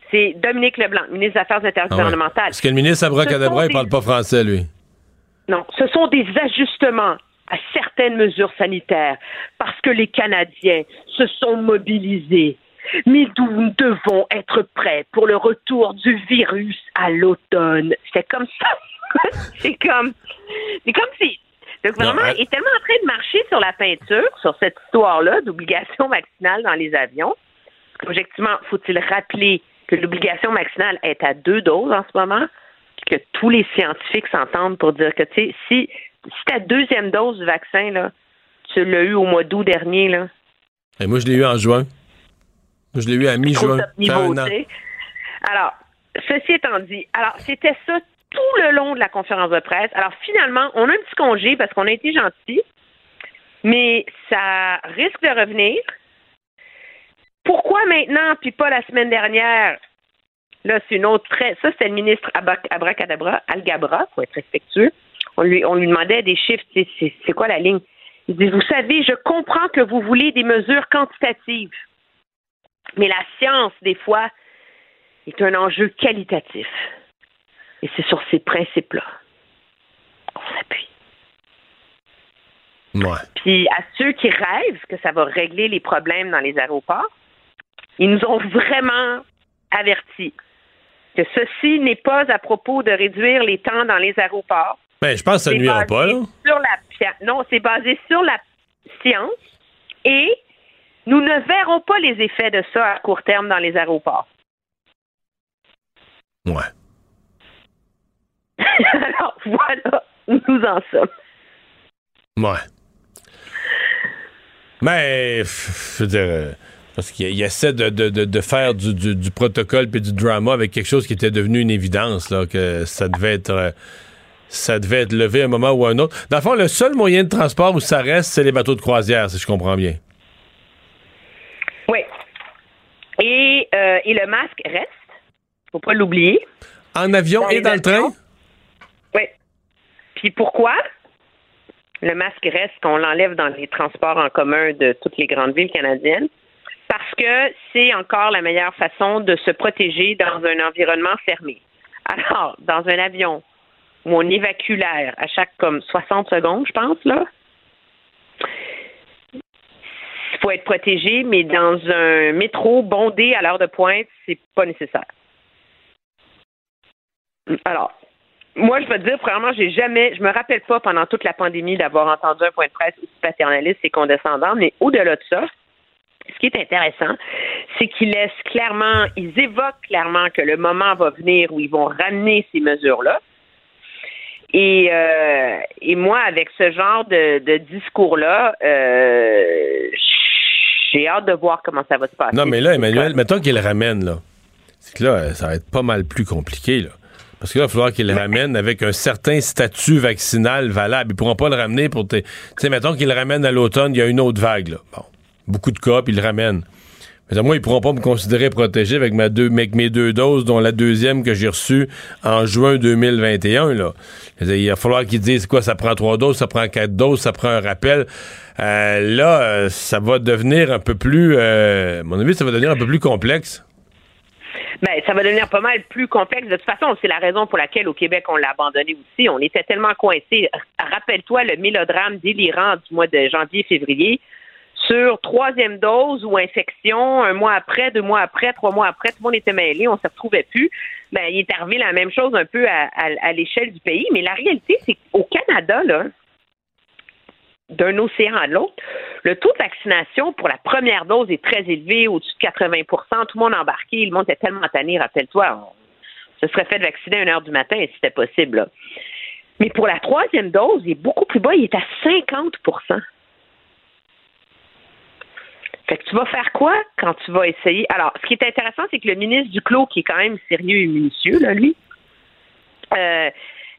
C'est Dominique Leblanc, ministre des Affaires Ah ouais. intergouvernementales. Parce que le ministre Abracadabra, sont il parle pas français, lui. Non, ce sont des ajustements à certaines mesures sanitaires parce que les Canadiens se sont mobilisés. Mais nous devons être prêts pour le retour du virus à l'automne. C'est comme ça. c'est comme, c'est comme si le gouvernement Non, hein. est tellement en train de marcher sur la peinture sur cette histoire-là d'obligation vaccinale dans les avions. Objectivement, faut-il rappeler que l'obligation vaccinale est à deux doses en ce moment, que tous les scientifiques s'entendent pour dire que, tu sais, si, si ta deuxième dose du vaccin, là, tu l'as eu au mois d'août dernier, là, Et moi, je l'ai eu en juin. Moi, je l'ai eu à mi-juin. Alors, ceci étant dit, alors c'était ça tout le long de la conférence de presse. Alors finalement, on a un petit congé parce qu'on a été gentil, mais ça risque de revenir. Pourquoi maintenant, puis pas la semaine dernière? Là, c'est une autre. Ça, c'était le ministre Abra- Abracadabra, Algabra, pour être respectueux. On lui, on lui demandait des chiffres. c'est quoi la ligne? Il dit Vous savez, je comprends que vous voulez des mesures quantitatives. Mais la science, des fois, est un enjeu qualitatif. Et c'est sur ces principes-là qu'on s'appuie. Ouais. Puis à ceux qui rêvent que ça va régler les problèmes dans les aéroports, ils nous ont vraiment avertis que ceci n'est pas à propos de réduire les temps dans les aéroports. Ben, je pense que ça nuira pas, là. Sur la, scia- non, c'est basé sur la science et nous ne verrons pas les effets de ça à court terme dans les aéroports. Ouais. Alors voilà où nous en sommes. Ouais. Mais, je veux dire, euh, parce qu'il il essaie de, de, de, de faire du, du, du protocole puis du drama avec quelque chose qui était devenu une évidence, là, que ça devait être. euh, ça devait être levé à un moment ou à un autre. Dans le fond, le seul moyen de transport où ça reste, c'est les bateaux de croisière, si je comprends bien. Oui. Et, euh, et le masque reste. faut pas l'oublier. En avion et dans le train? avions. Puis pourquoi? Le masque reste qu'on l'enlève dans les transports en commun de toutes les grandes villes canadiennes. Parce que c'est encore la meilleure façon de se protéger dans un environnement fermé. Alors, dans un avion où on évacue l'air à chaque comme 60 secondes, je pense, là, il faut être protégé, mais dans un métro bondé à l'heure de pointe, c'est pas nécessaire. Alors, moi, je veux te dire, premièrement, j'ai jamais, je me rappelle pas pendant toute la pandémie d'avoir entendu un point de presse aussi paternaliste et condescendant, mais au-delà de ça, ce qui est intéressant, c'est qu'ils laissent clairement, ils évoquent clairement que le moment va venir où ils vont ramener ces mesures-là. Et, euh, et moi, avec ce genre de, de discours-là, euh, j'ai hâte de voir comment ça va se passer. Non, mais là, Emmanuel, mettons qu'il le ramène, là. C'est que là, ça va être pas mal plus compliqué, là. Parce que là, il va falloir qu'il le ramène avec un certain statut vaccinal valable. Ils pourront pas le ramener pour... Tu sais, mettons qu'il le ramène à l'automne, il y a une autre vague, là. Bon, beaucoup de cas, puis ils le ramènent. Mais moi, ils pourront pas me considérer protégé avec, ma deux, avec mes deux doses, dont la deuxième que j'ai reçue en juin 2021, là. Il va falloir qu'ils disent quoi, ça prend trois doses, ça prend quatre doses, ça prend un rappel. Euh, là, euh, ça va devenir un peu plus... euh, à mon avis, ça va devenir un peu plus complexe. Ben, ça va devenir pas mal plus complexe. De toute façon, c'est la raison pour laquelle au Québec, on l'a abandonné aussi. On était tellement coincés. Rappelle-toi le mélodrame délirant du mois de janvier-février sur troisième dose ou infection, un mois après, deux mois après, trois mois après, tout le monde était mêlé, on ne se retrouvait plus. Ben, il est arrivé la même chose un peu à, à- à l'échelle du pays. Mais la réalité, c'est qu'au Canada, là, d'un océan à l'autre, le taux de vaccination pour la première dose est très élevé, au-dessus de 80% Tout le monde embarqué, le monde était tellement tanné, rappelle-toi, on se serait fait vacciner à 1 heure du matin si c'était possible. là. Mais pour la troisième dose, il est beaucoup plus bas, il est à 50 Fait que tu vas faire quoi quand tu vas essayer? Alors, ce qui est intéressant, c'est que le ministre Duclos, qui est quand même sérieux et minutieux, là, lui, euh,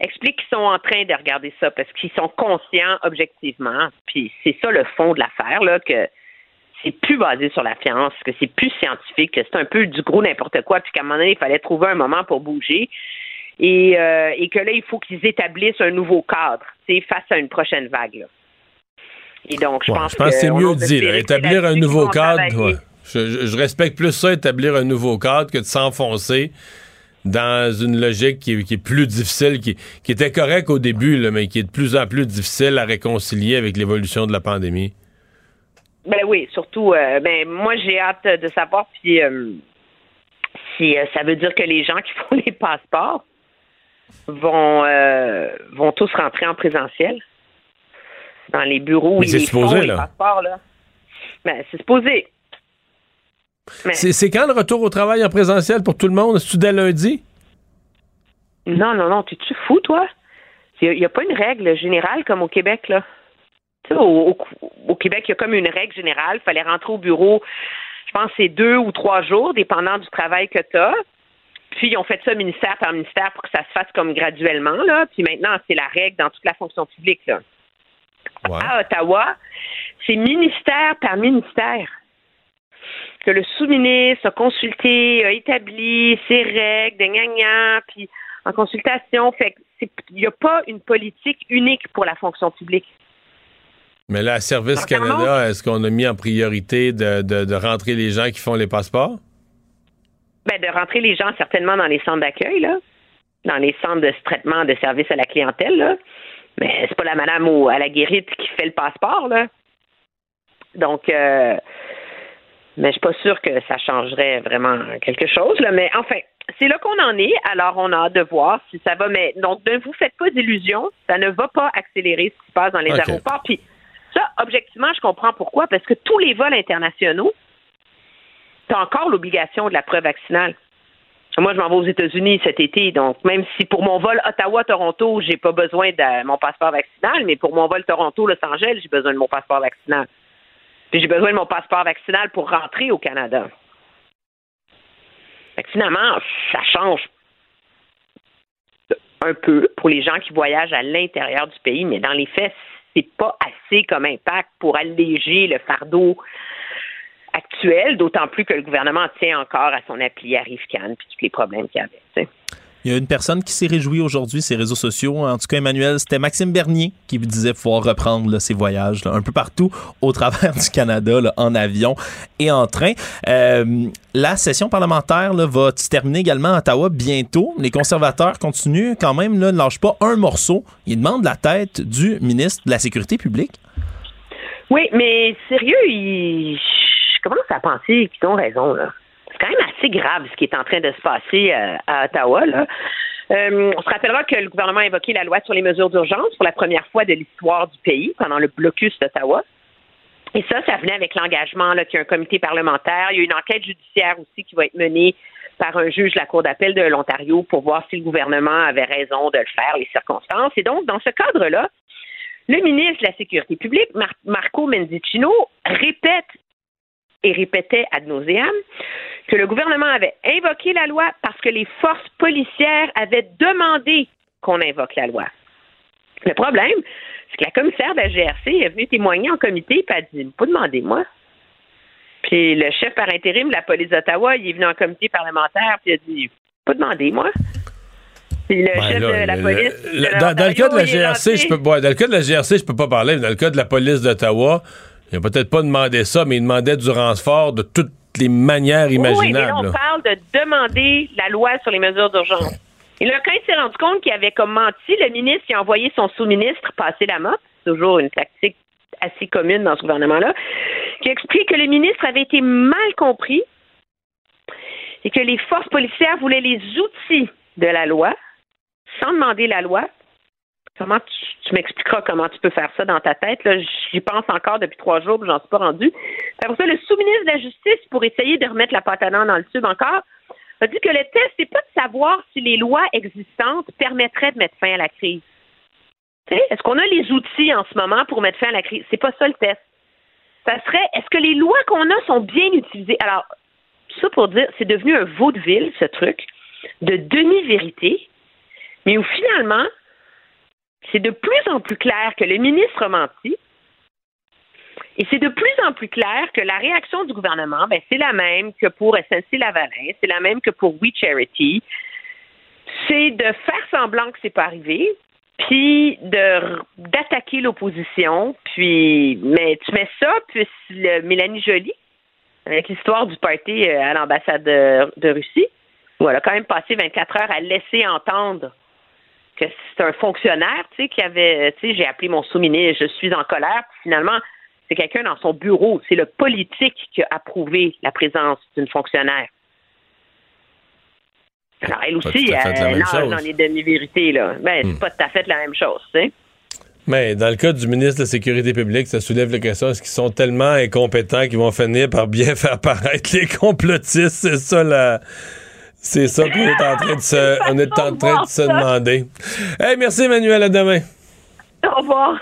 explique qu'ils sont en train de regarder ça parce qu'ils sont conscients objectivement. Puis c'est ça le fond de l'affaire, là, que c'est plus basé sur la science, que c'est plus scientifique, que c'est un peu du gros n'importe quoi, puis qu'à un moment donné, il fallait trouver un moment pour bouger. Et, euh, et que là, il faut qu'ils établissent un nouveau cadre face à une prochaine vague. Là. Et donc, je pense, que, c'est mieux dit. établir un nouveau cadre, je, respecte plus ça, établir un nouveau cadre, que de s'enfoncer dans une logique qui, est plus difficile, qui, était correcte au début, mais qui est de plus en plus difficile à réconcilier avec l'évolution de la pandémie. Ben oui, surtout, euh, ben moi j'ai hâte de savoir puis, euh, si euh, ça veut dire que les gens qui font les passeports vont vont tous rentrer en présentiel dans les bureaux où ils font les passeports. Là. Ben, c'est supposé. C'est quand le retour au travail en présentiel pour tout le monde? Est-ce dès lundi? Non, non, non. T'es-tu fou, toi? Il n'y a, pas une règle générale comme au Québec, là. Tu sais, au, Québec, il y a comme une règle générale. Il fallait rentrer au bureau, je pense, c'est deux ou trois jours, dépendant du travail que tu as. Puis, ils ont fait ça ministère par ministère pour que ça se fasse comme graduellement, là. Puis maintenant, c'est la règle dans toute la fonction publique, là. À Ottawa, c'est ministère par ministère que le sous-ministre a consulté, a établi ses règles, des gagnants, puis en consultation. Fait il n'y a pas une politique unique pour la fonction publique. Mais là, à Service Canada, est-ce qu'on a mis en priorité de, de, rentrer les gens qui font les passeports? Ben, de rentrer les gens certainement dans les centres d'accueil, là, dans les centres de traitement de services à la clientèle, là. Mais c'est pas la madame à la guérite qui fait le passeport, là. Donc, euh, mais je suis pas sûre que ça changerait vraiment quelque chose. Là. Mais enfin, c'est là qu'on en est. Alors, on a hâte de voir si ça va. Mais donc, ne vous faites pas d'illusions. Ça ne va pas accélérer ce qui se passe dans les aéroports. Puis ça, objectivement, je comprends pourquoi. Parce que tous les vols internationaux, tu as encore l'obligation de la preuve vaccinale. Moi, je m'en vais aux États-Unis cet été, donc même si pour mon vol Ottawa-Toronto, j'ai pas besoin de mon passeport vaccinal, mais pour mon vol Toronto-Los Angeles, j'ai besoin de mon passeport vaccinal. Puis j'ai besoin de mon passeport vaccinal pour rentrer au Canada. finalement, ça change un peu pour les gens qui voyagent à l'intérieur du pays, mais dans les faits, c'est pas assez comme impact pour alléger le fardeau actuel, d'autant plus que le gouvernement tient encore à son appli Arrive-Can puis tous les problèmes qu'il y avait. Il y a une personne qui s'est réjouie aujourd'hui, ses réseaux sociaux. En tout cas, Emmanuel, c'était Maxime Bernier qui vous disait pouvoir reprendre ses voyages un peu partout au travers du Canada, en avion et en train. Euh, la session parlementaire va se terminer également à Ottawa bientôt. Les conservateurs continuent quand même, là, ne lâchent pas un morceau. Ils demandent la tête du ministre de la Sécurité publique. Oui, mais sérieux, ils... je commence à penser qu'ils ont raison. là quand même assez grave ce qui est en train de se passer euh, à Ottawa. Euh, on se rappellera que le gouvernement a évoqué la loi sur les mesures d'urgence pour la première fois de l'histoire du pays pendant le blocus d'Ottawa. Et ça, ça venait avec l'engagement qu'il y a un comité parlementaire. Il y a une enquête judiciaire aussi qui va être menée par un juge de la Cour d'appel de l'Ontario pour voir si le gouvernement avait raison de le faire, les circonstances. Et donc, dans ce cadre-là, le ministre de la Sécurité publique, Marco Mendicino, répète et répétait ad nauseam que le gouvernement avait invoqué la loi parce que les forces policières avaient demandé qu'on invoque la loi. Le problème, c'est que la commissaire de la GRC est venue témoigner en comité et a dit Pas demander, moi. Puis le chef par intérim de la police d'Ottawa, il est venu en comité parlementaire puis il a dit Pas demander, moi. Puis le chef de la police. dans, le cas de la GRC, je peux, dans le cas de la GRC, je peux pas parler, mais dans le cas de la police d'Ottawa, il n'a peut-être pas demandé ça, mais il demandait du renfort de toutes les manières imaginables. Oui, mais on parle de demander la loi sur les mesures d'urgence. Et là, quand il s'est rendu compte qu'il avait comme menti, le ministre a envoyé son sous-ministre passer la motte. toujours une tactique assez commune dans ce gouvernement-là, qui explique que le ministre avait été mal compris et que les forces policières voulaient les outils de la loi, sans demander la loi, Comment tu, m'expliqueras comment tu peux faire ça dans ta tête? Là, j'y pense encore depuis trois jours, j'en suis pas rendu. Pour ça, le sous-ministre de la Justice, pour essayer de remettre la patate dans le tube encore, a dit que le test, c'est pas de savoir si les lois existantes permettraient de mettre fin à la crise. Est-ce qu'on a les outils en ce moment pour mettre fin à la crise? C'est pas ça le test. Ça serait, est-ce que les lois qu'on a sont bien utilisées? Alors, ça pour dire, c'est devenu un vaudeville, ce truc, de demi-vérité, mais où finalement, c'est de plus en plus clair que le ministre a menti, et c'est de plus en plus clair que la réaction du gouvernement, ben, c'est la même que pour SNC-Lavalin, c'est la même que pour We Charity. C'est de faire semblant que c'est pas arrivé, puis d'attaquer l'opposition, puis mais tu mets ça, puis le, Mélanie Joly, avec l'histoire du party euh, à l'ambassade de, de, Russie, où elle a quand même passé 24 heures à laisser entendre que c'est un fonctionnaire, tu sais, qui avait, tu sais, j'ai appelé mon sous-ministre, je suis en colère, puis finalement, c'est quelqu'un dans son bureau, c'est le politique qui a approuvé la présence d'une fonctionnaire. Alors, elle aussi, elle nage dans les demi-vérités, là. Ben, c'est hmm. pas tout à fait la même chose, tu sais. Mais dans le cas du ministre de la Sécurité publique, ça soulève la question est-ce qu'ils sont tellement incompétents qu'ils vont finir par bien faire paraître les complotistes? C'est ça la. C'est ça qu'on est en train de se, on est en train de se demander. Hey, merci Emmanuel, à demain. Au revoir.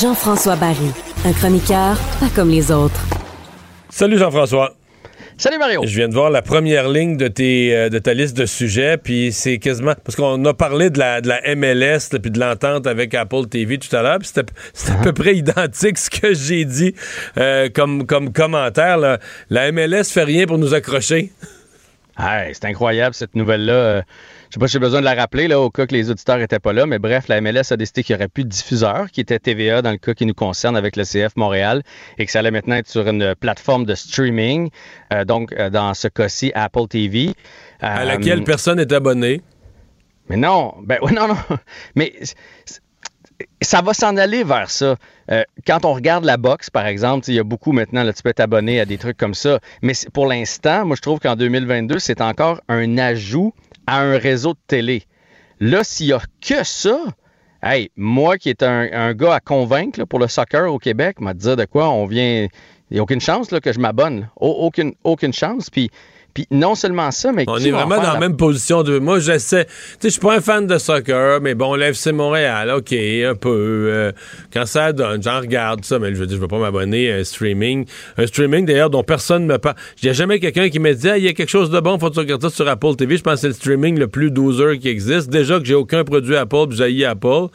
Jean-François Barry, un chroniqueur pas comme les autres. Salut Jean-François. Salut Mario. Je viens de voir la première ligne de, tes, euh, de ta liste de sujets, puis c'est quasiment... Parce qu'on a parlé de la, de la MLS, puis de l'entente avec Apple TV tout à l'heure, puis c'était à peu près identique ce que j'ai dit euh, comme, comme commentaire. La MLS fait rien pour nous accrocher. c'est incroyable cette nouvelle-là. Euh, je sais pas si j'ai besoin de la rappeler là, au cas que les auditeurs n'étaient pas là, mais bref, la MLS a décidé qu'il n'y aurait plus de diffuseur, qui était TVA dans le cas qui nous concerne avec le CF Montréal, et que ça allait maintenant être sur une plateforme de streaming, euh, donc euh, dans ce cas-ci Apple TV. à laquelle personne n'est abonné. Mais non, ben non, non. Mais ça va s'en aller vers ça. Euh, quand on regarde la boxe, par exemple, il y a beaucoup maintenant, là, tu peux t'abonner à des trucs comme ça. Mais pour l'instant, moi, je trouve qu'en 2022, c'est encore un ajout à un réseau de télé. Là, s'il n'y a que ça, hey, moi qui est un, gars à convaincre pour le soccer au Québec, m'a dit de quoi on vient. Il n'y a aucune chance là, que je m'abonne. Aucune, aucune chance. Puis puis non seulement ça, mais on est vraiment dans la... même position de. Moi, j'essaie. Tu sais, je suis pas un fan de soccer, mais bon, l'FC Montréal, ok, un peu. Euh, quand ça donne, j'en regarde ça, mais je veux dire, je veux pas m'abonner à un streaming. Un streaming d'ailleurs dont personne ne me parle. Il n'y a jamais quelqu'un qui me dit, ah, il y a quelque chose de bon, faut que tu regardes ça sur Apple TV. Je pense que c'est le streaming le plus doser qui existe. Déjà que j'ai aucun produit Apple, puis j'ai Apple.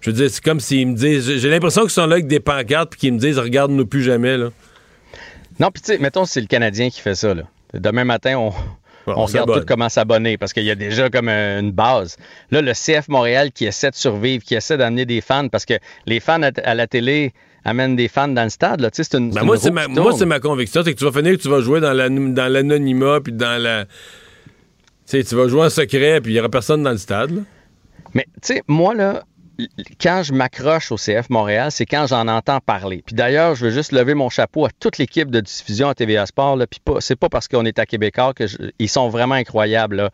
Je veux dire, c'est comme s'ils me disent. J'ai l'impression qu'ils sont là avec des pancartes, puis qu'ils me disent, regarde-nous plus jamais, là. Non, puis tu sais, mettons, c'est le Canadien qui fait ça, là. Demain matin, on, regarde tout comment s'abonner parce qu'il y a déjà comme une base. Là, le CF Montréal qui essaie de survivre, qui essaie d'amener des fans parce que les fans à, la télé amènent des fans dans le stade. Là. C'est une, ben moi, c'est ma, moi, c'est ma conviction, c'est que tu vas finir que tu vas jouer dans l'anonymat puis dans la. Tu sais, tu vas jouer en secret puis il n'y aura personne dans le stade. Mais tu sais, moi, là, quand je m'accroche au CF Montréal, c'est quand j'en entends parler. Puis d'ailleurs, je veux juste lever mon chapeau à toute l'équipe de diffusion à TVA Sport. Là. Puis pas, c'est pas parce qu'on est à Québécois que ils sont vraiment incroyables.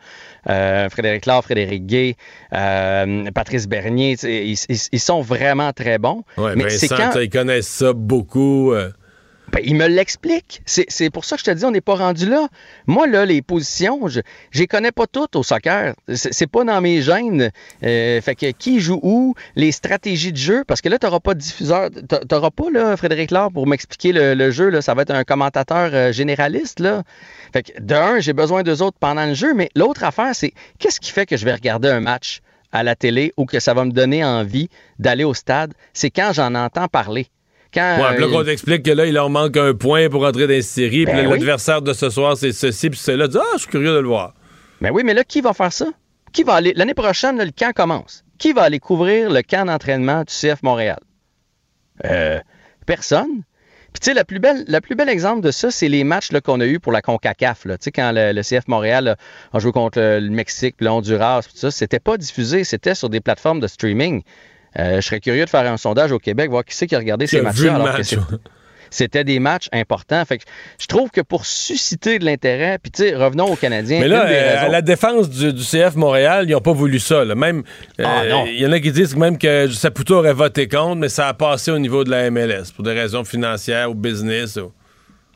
Euh, Frédéric Laure, Frédéric Gay, euh, Patrice Bernier, ils, sont vraiment très bons. mais c'est quand... ils connaissent ça beaucoup. Euh. Ben, il me l'explique. C'est pour ça que je te dis, on n'est pas rendu là. Moi, là, les positions, je les connais pas toutes au soccer. C'est pas dans mes gènes. Euh, fait que qui joue où, les stratégies de jeu, parce que là, tu n'auras pas de diffuseur. Tu n'auras pas, Frédéric Laure, pour m'expliquer le, jeu. Là. Ça va être un commentateur euh, généraliste, là. Fait que, d'un, j'ai besoin d'eux autres pendant le jeu, mais l'autre affaire, c'est qu'est-ce qui fait que je vais regarder un match à la télé ou que ça va me donner envie d'aller au stade? C'est quand j'en entends parler. Quand, ouais, là, qu'on t'explique que là, il leur manque un point pour entrer dans les séries, puis ben l'adversaire de ce soir, c'est ceci, puis c'est là, ah, je suis curieux de le voir. Mais ben oui, mais là, qui va faire ça? Qui va aller. L'année prochaine, le camp commence. Qui va aller couvrir le camp d'entraînement du CF Montréal? Euh, personne. Puis tu sais, la plus belle exemple de ça, c'est les matchs qu'on a eu pour la CONCACAF. Tu sais, quand le, CF Montréal a joué contre le, Mexique, puis l'Honduras, tout ça, c'était pas diffusé, c'était sur des plateformes de streaming. Euh, je serais curieux de faire un sondage au Québec, voir qui c'est qui a regardé ces matchs-là. Alors c'était des matchs importants. Fait que je trouve que pour susciter de l'intérêt, puis tu sais, revenons aux Canadiens. Mais là, euh, à la défense du, CF Montréal, ils n'ont pas voulu ça. Même, ah, euh, il y en a qui disent même que Saputo aurait voté contre, mais ça a passé au niveau de la MLS pour des raisons financières ou business.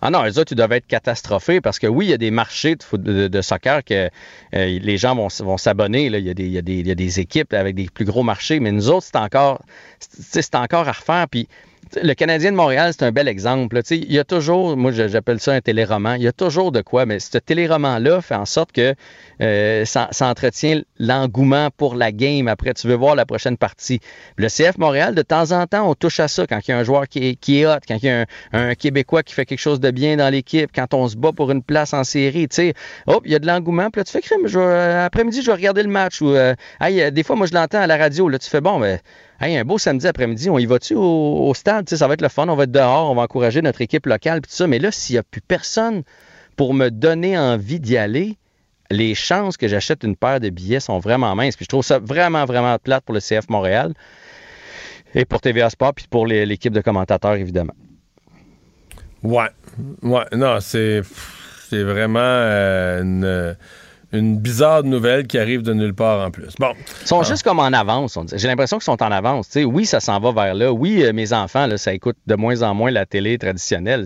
Ah non, les autres, ils être catastrophés parce que oui, il y a des marchés de, soccer que euh, les gens vont, s'abonner. Il y, a des, équipes avec des plus gros marchés, mais nous autres, c'est encore, à refaire. Le Canadien de Montréal, c'est un bel exemple. Il y a toujours, moi j'appelle ça un téléroman, il y a toujours de quoi, mais ce téléroman-là fait en sorte que euh, ça, entretient l'engouement pour la game. Après, tu veux voir la prochaine partie. Le CF Montréal, de temps en temps, on touche à ça quand il y a un joueur qui est, qui hot, quand il y a un, Québécois qui fait quelque chose de bien dans l'équipe, quand on se bat pour une place en série, hop, il y a de l'engouement, puis là, tu fais crime, après-midi, je vais regarder le match, euh, euh, des fois, moi, je l'entends à la radio, là, tu fais, bon, ben, hey, un beau samedi après-midi, on y va-tu au, stade, ça va être le fun, on va être dehors, on va encourager notre équipe locale, tout ça, mais là, s'il n'y a plus personne pour me donner envie d'y aller, les chances que j'achète une paire de billets sont vraiment minces. Puis je trouve ça vraiment, vraiment plate pour le CF Montréal et pour TVA Sport, puis pour l'équipe de commentateurs, évidemment. Ouais. Ouais. Non, c'est. C'est vraiment euh, une, une bizarre nouvelle qui arrive de nulle part en plus. Bon. Ils sont juste comme en avance. on dit. J'ai l'impression qu'ils sont en avance. Oui, ça s'en va vers là. Oui, euh, mes enfants, là, ça écoute de moins en moins la télé traditionnelle.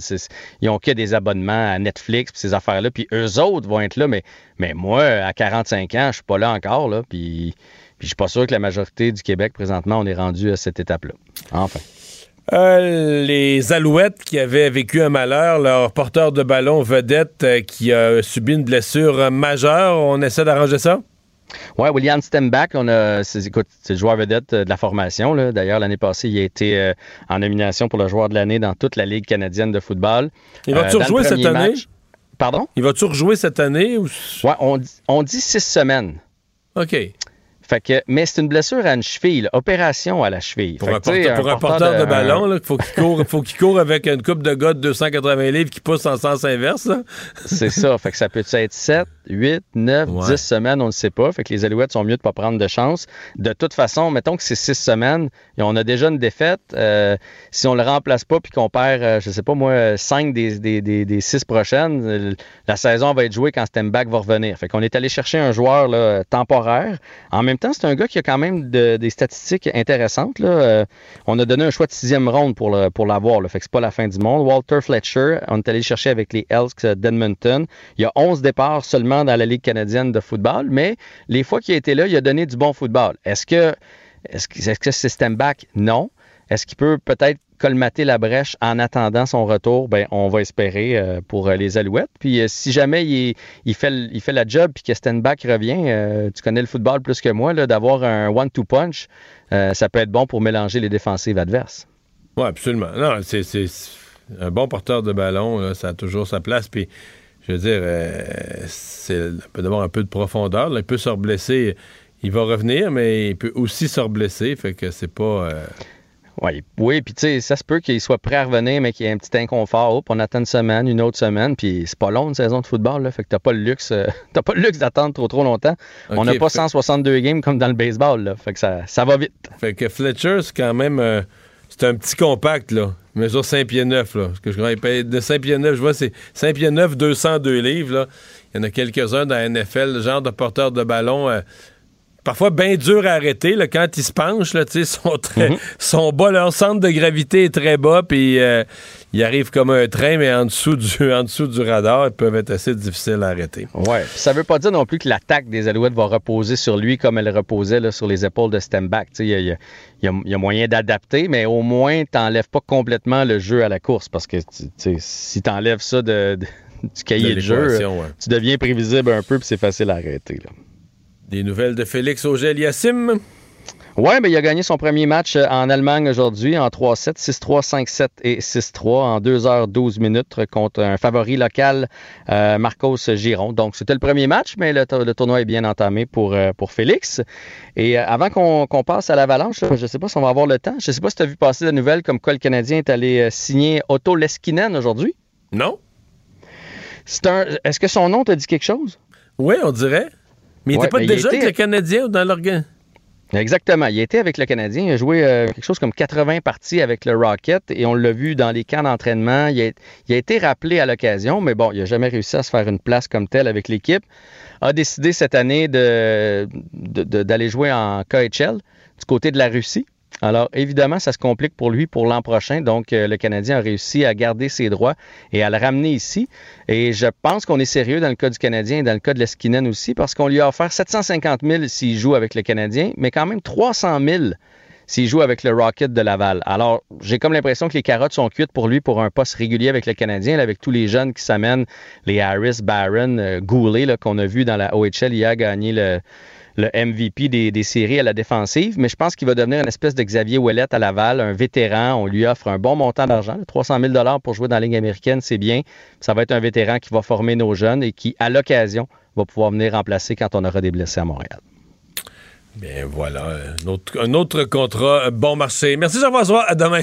Ils ont que des abonnements à Netflix puis ces affaires-là. Puis eux autres vont être là. Mais, mais moi, à 45 ans, je suis pas là encore. Là, puis, puis je suis pas sûr que la majorité du Québec, présentement, on est rendu à cette étape-là. Enfin. Euh, les Alouettes qui avaient vécu un malheur, leur porteur de ballon vedette euh, qui a subi une blessure euh, majeure, on essaie d'arranger ça? Ouais, William Stemback, on a, c'est, écoute, c'est le joueur vedette euh, de la formation. là. D'ailleurs, l'année passée, il a été en nomination pour le joueur de l'année dans toute la Ligue canadienne de football. Il va-tu rejouer cette année? Pardon? Il va-tu rejouer cette année? Ou... On, dit- on dit six semaines. OK. Fait que, mais c'est une blessure à une cheville, là, opération à la cheville. Pour, un, porteur, pour un porteur de, ballon, là, faut qu'il court, faut qu'il court avec une coupe de gars de 280 livres qui pousse en sens inverse. C'est ça. Fait que ça peut être 7, 8, 9, Ouais. 10 semaines, on ne sait pas. Fait que les Alouettes sont mieux de ne pas prendre de chance. De toute façon, mettons que c'est 6 semaines et on a déjà une défaite. euh, si on le remplace pas puis qu'on perd, euh, je sais pas moi, 5 des, des, des, des 6 prochaines, euh, la saison va être jouée quand Stemback va revenir. Fait qu'on est allé chercher un joueur là, temporaire. En même temps, c'est un gars qui a quand même de- des statistiques intéressantes. Euh, on a donné un choix de sixième ronde pour, pour l'avoir. Fait que c'est pas la fin du monde. Walter Fletcher, on est allé le chercher avec les Elks d'Edmonton. Il y a 11 départs seulement dans la Ligue canadienne de football, mais les fois qu'il a été là, il a donné du bon football. Est-ce que est-ce que est-ce c'est Stemback? Non. Est-ce qu'il peut peut-être colmater la brèche en attendant son retour? Ben, on va espérer euh, pour euh, les Alouettes. Puis euh, si jamais il, fait, la job puis que Stenback revient, tu connais le football plus que moi, d'avoir un one-two punch, ça peut être bon pour mélanger les défensives adverses. Oui, absolument. Non, c'est, un bon porteur de ballon, ça a toujours sa place. Puis, je veux dire, c'est, peut avoir un peu de profondeur. il peut se reblesser. Il va revenir, mais il peut aussi se reblesser. Fait que c'est pas. Ouais, oui, puis tu sais, ça se peut qu'il soit prêt à revenir, mais qu'il y ait un petit inconfort. Hop, on attend une semaine, une autre semaine, puis c'est pas long une saison de football, là, fait que t'as pas le luxe, euh, t'as pas le luxe d'attendre trop trop longtemps. on n'a pas fait- 162 games comme dans le baseball, là, fait que ça, ça va vite. Fait que Fletcher, c'est quand même. euh, c'est un petit compact, là. Il mesure 5 pieds 9, là. Parce que je de 5 pieds 9, je vois, c'est 5 pieds 9, 202 livres, là. Il y en a quelques-uns dans la NFL, le genre de porteur de ballon. euh, Parfois bien dur à arrêter là, quand ils se penchent, là, sont très Mhm. sont bas, leur centre de gravité est très bas, puis euh, ils arrivent comme un train, mais en dessous du en dessous du radar, ils peuvent être assez difficiles à arrêter. Puis ça veut pas dire non plus que l'attaque des Alouettes va reposer sur lui comme elle reposait là, sur les épaules de Stemback. Il y y a- y y moyen d'adapter, mais au moins, t'enlèves pas complètement le jeu à la course. Parce que si t'enlèves ça de, de- du cahier De de, jeu, ouais. tu deviens prévisible un peu, puis c'est facile à arrêter. Là. Des nouvelles de Félix Auger-Aliassime? Ouais, ben, il a gagné son premier match euh, en Allemagne aujourd'hui en 3-7, 6-3, 5-7 et 6-3 en 2h12 minutes contre un favori local, euh, Marcos Giron. Donc, c'était le premier match, mais le, to- le tournoi est bien entamé pour, euh, pour Félix. Et euh, avant qu'on passe à l'avalanche, je ne sais pas si on va avoir le temps. Je ne sais pas si tu as vu passer la nouvelle comme quoi le Canadien est allé euh, signer Otto Leskinen aujourd'hui. Non. C'est un. Est-ce que son nom t'a dit quelque chose? Oui, on dirait. Mais il Ouais, n'était pas il déjà était- avec le Canadien ou dans l'organe? Exactement. Il était avec le Canadien. Il a joué euh, quelque chose comme 80 parties avec le Rocket et on l'a vu dans les camps d'entraînement. Il, a- il a été rappelé à l'occasion, mais bon, il n'a jamais réussi à se faire une place comme telle avec l'équipe. A décidé cette année de- de- de- d'aller jouer en KHL du côté de la Russie. Alors, évidemment, ça se complique pour lui pour l'an prochain. Donc, euh, le Canadien a réussi à garder ses droits et à le ramener ici. Et je pense qu'on est sérieux dans le cas du Canadien et dans le cas de Leskinen aussi, parce qu'on lui a offert 750 000 s'il joue avec le Canadien, mais quand même 300 000 s'il joue avec le Rocket de Laval. Alors, j'ai comme l'impression que les carottes sont cuites pour lui pour un poste régulier avec le Canadien, avec tous les jeunes qui s'amènent, les Harris, Barron, euh, Goulet, qu'on a vu dans la OHL, il a gagné le, le MVP des, des séries à la défensive, mais je pense qu'il va devenir une espèce de Xavier Ouellet à Laval, un vétéran. On lui offre un bon montant d'argent, 300 000 pour jouer dans la Ligue américaine, c'est bien. Ça va être un vétéran qui va former nos jeunes et qui, à l'occasion, va pouvoir venir remplacer quand on aura des blessés à Montréal. Bien voilà, un autre, contrat bon marché. Merci Jean-François, à demain.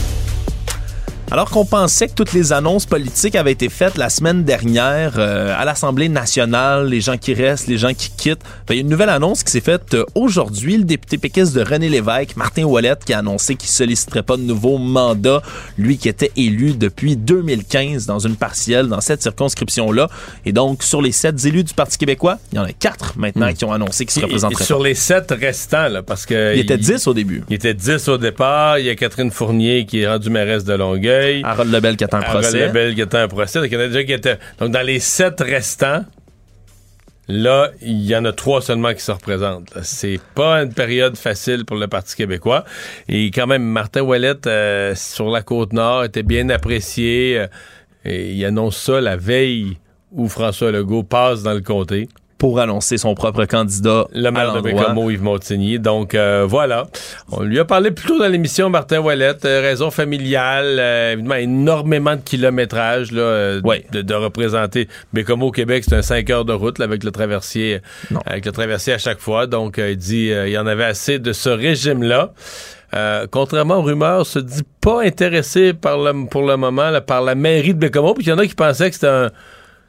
Alors qu'on pensait que toutes les annonces politiques avaient été faites la semaine dernière euh, à l'Assemblée nationale, les gens qui restent, les gens qui quittent, ben, il y a une nouvelle annonce qui s'est faite euh, aujourd'hui. Le député péquiste de René Lévesque, Martin Ouellet, qui a annoncé qu'il solliciterait pas de nouveau mandat, lui qui était élu depuis 2015 dans une partielle dans cette circonscription-là. Et donc, sur les sept élus du Parti québécois, il y en a quatre maintenant Hmm. qui ont annoncé qu'ils se et représenteraient sur pas. les sept restants, là, parce que. Il était 10 au début. Il était 10 au départ. Il y a Catherine Fournier qui est rendue mairesse de Longueuil. Harold Lebel qui attend un Harold procès. Lebel qui attend un procès. Donc, il y en a déjà qui étaient. Donc, dans les sept restants, là, il y en a trois seulement qui se représentent. C'est pas une période facile pour le Parti québécois. Et quand même, Martin Ouellet, euh, sur la Côte-Nord, était bien apprécié. euh, et il annonce ça la veille où François Legault passe dans le comté. Pour annoncer son propre candidat Le à maire de. Bécomo, Yves Montigny. Donc, euh, voilà. On lui a parlé plus tôt dans l'émission, Martin Ouellette. euh, raison familiale, euh, évidemment, énormément de kilométrage là, euh, de, de représenter. Bécomo au Québec, c'est un 5 heures de route là, avec le traversier avec le traversier à chaque fois. Donc, euh, il dit euh, il y en avait assez de ce régime-là. Euh, contrairement aux rumeurs, se dit pas intéressé par le, pour le moment là, par la mairie de Bécomo. Puis il y en a qui pensaient que c'était un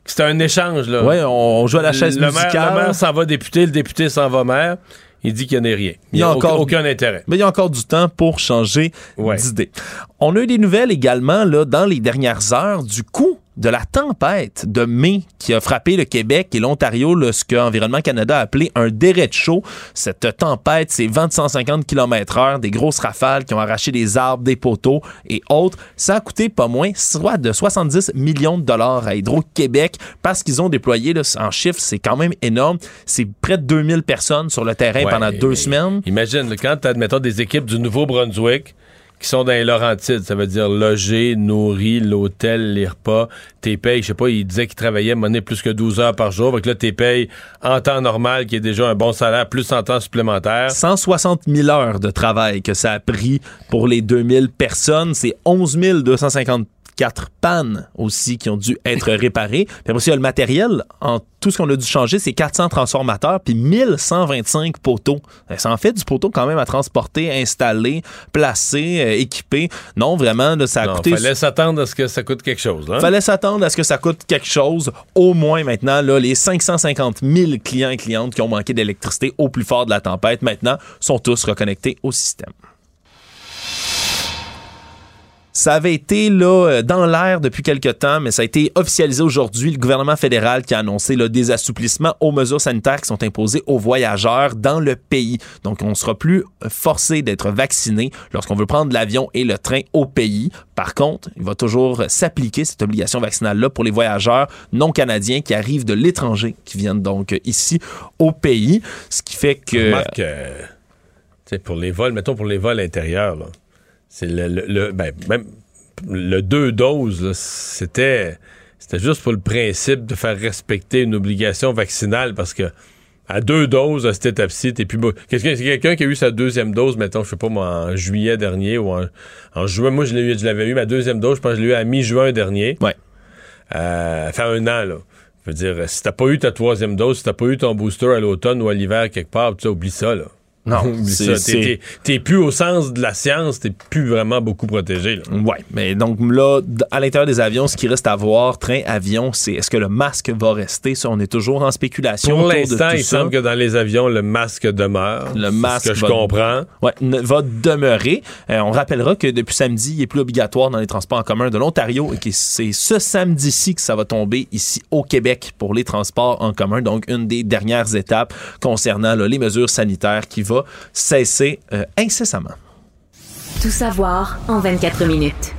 c'était un échange. Là. Ouais, on- on joue à la chaise le maire- musicale. le maire s'en va député, le député s'en va maire. Il dit qu'il n'y en a rien. Il n'y a, aucun, aucun intérêt. Mais il y a encore du temps pour changer d'idée. On a eu des nouvelles également là, dans les dernières heures du coup de la tempête de mai qui a frappé le Québec et l'Ontario, ce que Environnement Canada a appelé un derecho. Cette tempête, c'est vents de 150 km heure, des grosses rafales qui ont arraché des arbres, des poteaux et autres. Ça a coûté pas moins soit de 70 millions de dollars à Hydro-Québec parce qu'ils ont déployé, là, en chiffres, c'est quand même énorme. C'est près de 2000 personnes sur le terrain Ouais, pendant deux semaines. Imagine, quand tu admettons, des équipes du Nouveau-Brunswick qui sont dans les Laurentides, ça veut dire loger, nourrir, l'hôtel, les repas, t'es payes, je sais pas, il disait qu'il travaillait monnaie plus que 12 heures par jour, donc là, t'es payes en temps normal, qui est déjà un bon salaire, plus en temps supplémentaire. 160 000 heures de travail que ça a pris pour les 2000 personnes. C'est 11 254 pannes aussi qui ont dû être réparées. Puis après, il y a le matériel. En tout ce qu'on a dû changer, c'est 400 transformateurs puis 1125 poteaux. Euh, Ça en fait du poteau quand même à transporter, installer, placer, euh, équiper. Non, vraiment, là, ça a Non, coûté... fallait s'attendre à ce que ça coûte quelque chose. Hein? Fallait s'attendre à ce que ça coûte quelque chose. Au moins maintenant, là, les 550 000 clients et clientes qui ont manqué d'électricité au plus fort de la tempête, maintenant, sont tous reconnectés au système. Ça avait été là euh, dans l'air depuis quelque temps, mais ça a été officialisé aujourd'hui. Le gouvernement fédéral qui a annoncé là, des assouplissements aux mesures sanitaires qui sont imposées aux voyageurs dans le pays. Donc, on sera plus forcé d'être vacciné lorsqu'on veut prendre l'avion et le train au pays. Par contre, il va toujours s'appliquer cette obligation vaccinale-là pour les voyageurs non canadiens qui arrivent de l'étranger, qui viennent donc ici au pays. Ce qui fait que... Euh, pour les vols, mettons pour les vols intérieurs, là, c'est le, le- le- ben, même le deux doses, c'était c'était juste pour le principe de faire respecter une obligation vaccinale parce que à deux doses à cette étape-ci, t'es plus beau. Quelqu'un qui a eu sa deuxième dose, mettons, je sais pas moi, en juillet dernier ou en, en juin. Moi, je l'avais eu, ma deuxième dose, je pense que je l'ai eu à mi-juin dernier. Ouais. Euh, fait un an, là. Je veux dire, si t'as pas eu ta troisième dose, si t'as pas eu ton booster à l'automne ou à l'hiver quelque part, tu oublie ça, là. Non. T'es- plus au sens de la science, t'es plus vraiment beaucoup protégé, là. Ouais, mais donc là, à l'intérieur des avions, ce qui reste à voir, train, avion, c'est est-ce que le masque va rester? Ça, on est toujours en spéculation. Pour l'instant, il ça. semble que dans les avions, le masque demeure. Le masque Ce que je comprends. Ouais, ne- va demeurer. Euh, on rappellera que depuis samedi, il est plus obligatoire dans les transports en commun de l'Ontario et que c'est ce samedi-ci que ça va tomber ici au Québec pour les transports en commun. Donc, une des dernières étapes concernant là, les mesures sanitaires qui va cesser euh, incessamment. Tout savoir en 24 minutes.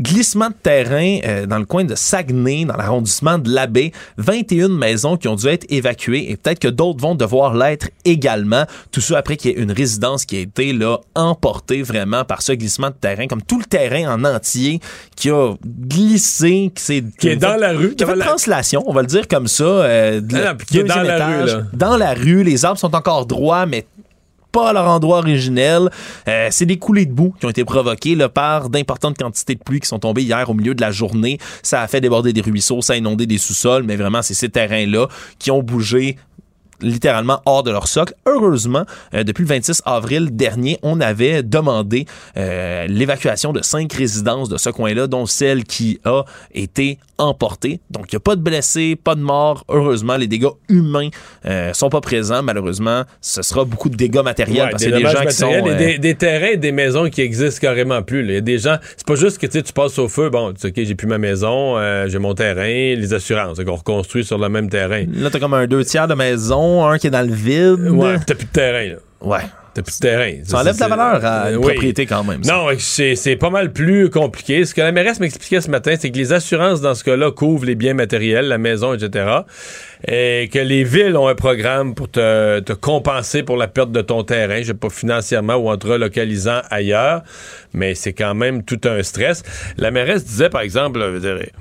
Glissement de terrain euh, dans le coin de Saguenay, dans l'arrondissement de l'Abbé. 21 maisons qui ont dû être évacuées et peut-être que d'autres vont devoir l'être également. Tout ça après qu'il y ait une résidence qui a été là emportée vraiment par ce glissement de terrain, comme tout le terrain en entier qui a glissé, qui, s'est- Qui est dans la rue. qui a fait la- translation, on va le dire comme ça. euh, de la- non, puis qui est dans la rue, là. Dans la rue, les arbres sont encore droits, mais à leur endroit originel. Euh, c'est des coulées de boue qui ont été provoquées par d'importantes quantités de pluie qui sont tombées hier au milieu de la journée. Ça a fait déborder des ruisseaux, ça a inondé des sous-sols, mais vraiment, c'est ces terrains-là qui ont bougé littéralement hors de leur socle. Heureusement, euh, depuis le 26 avril dernier, on avait demandé euh, l'évacuation de cinq résidences de ce coin-là, dont celle qui a été emportée. Donc, il n'y a pas de blessés, pas de morts. Heureusement, les dégâts humains euh, sont pas présents. Malheureusement, ce sera beaucoup de dégâts matériels Ouais, parce des que c'est des gens qui sont... et euh, des, des terrains et des maisons qui existent carrément plus. Il y a des gens, c'est pas juste que tu passes au feu, bon, tu sais, ok, j'ai plus ma maison, euh, j'ai mon terrain, les assurances, qu'on reconstruit sur le même terrain. Là, t'as comme un deux tiers de maison, un qui est dans le vide. Ouais, t'as plus de terrain, là. Ouais. T'as plus de terrain. Ça enlève de la valeur à une Oui. propriété quand même. ça. Non, c'est pas mal plus compliqué. Ce que la mairesse m'expliquait ce matin, c'est que les assurances, dans ce cas-là, couvrent les biens matériels, la maison, etc. Et que les villes ont un programme pour te, te compenser pour la perte de ton terrain, je sais pas financièrement ou en te relocalisant ailleurs, mais c'est quand même tout un stress. La mairesse disait, par exemple, je veux dire, c'est-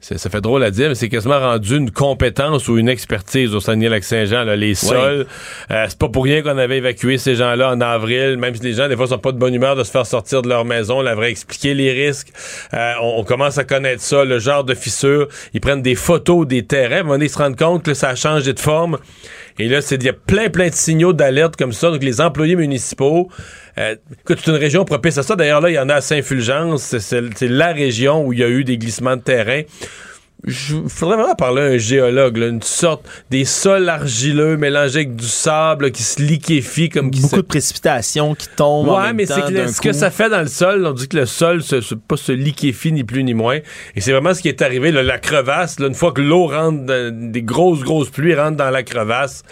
ça fait drôle à dire, mais c'est quasiment rendu une compétence ou une expertise au Saguenay-Lac-Saint-Jean. là, Les sols, euh, c'est pas pour rien qu'on avait évacué ces gens-là en avril, même si les gens, des fois, sont pas de bonne humeur de se faire sortir de leur maison. On leur avait expliqué les risques. Euh, on, on commence à connaître ça, le genre de fissures. Ils prennent des photos des terrains. À un moment donné, ils se rendent compte que ça a changé de forme. Et là, il y a plein, plein de signaux d'alerte comme ça. Donc, les employés municipaux, euh, c'est une région propice à ça. D'ailleurs, là, il y en a à Saint-Fulgence. C'est la région où il y a eu des glissements de terrain. Il faudrait vraiment parler à un géologue, là, une sorte des sols argileux mélangés avec du sable là, qui se liquéfie comme qui Beaucoup se... de précipitations qui tombent en Ouais, même mais c'est ce que ça fait dans le sol, on dit que le sol se, se- pas se liquéfie ni plus ni moins. Et c'est vraiment ce qui est arrivé, là, la crevasse. là, une fois que l'eau rentre, dans- des grosses, grosses pluies rentrent dans la crevasse,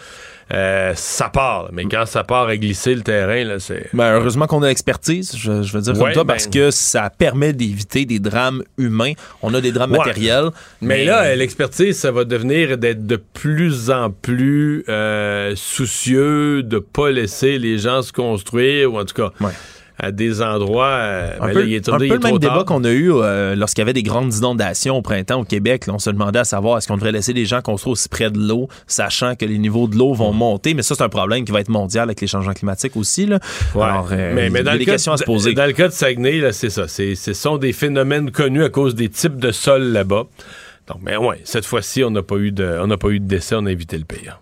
euh, ça part. là. Mais quand ça part à glisser le terrain, là, c'est... Ben, heureusement qu'on a l'expertise, je, je veux dire comme Ouais, toi, ben- parce que ça permet d'éviter des drames humains. On a des drames Ouais. matériels. Mais là, euh, l'expertise, ça va devenir d'être de plus en plus euh, soucieux de pas laisser les gens se construire, ou en tout cas, à des endroits... euh, Un ben peu, là, il est, un il est peu le même débat qu'on a eu euh, lorsqu'il y avait des grandes inondations au printemps au Québec. Là, on se demandait à savoir est-ce qu'on devrait laisser les gens construire aussi près de l'eau, sachant que les niveaux de l'eau vont Mm. monter? Mais ça, c'est un problème qui va être mondial avec les changements climatiques aussi. Là. Ouais. Alors, euh, mais, mais il y dans a le des cas questions à se de- poser. Dans le cas de Saguenay, là, c'est ça. C'est, ce sont des phénomènes connus à cause des types de sols là-bas. Donc, mais ouais, cette fois-ci, on n'a pas eu de, on n'a pas eu de décès, on a évité le pire.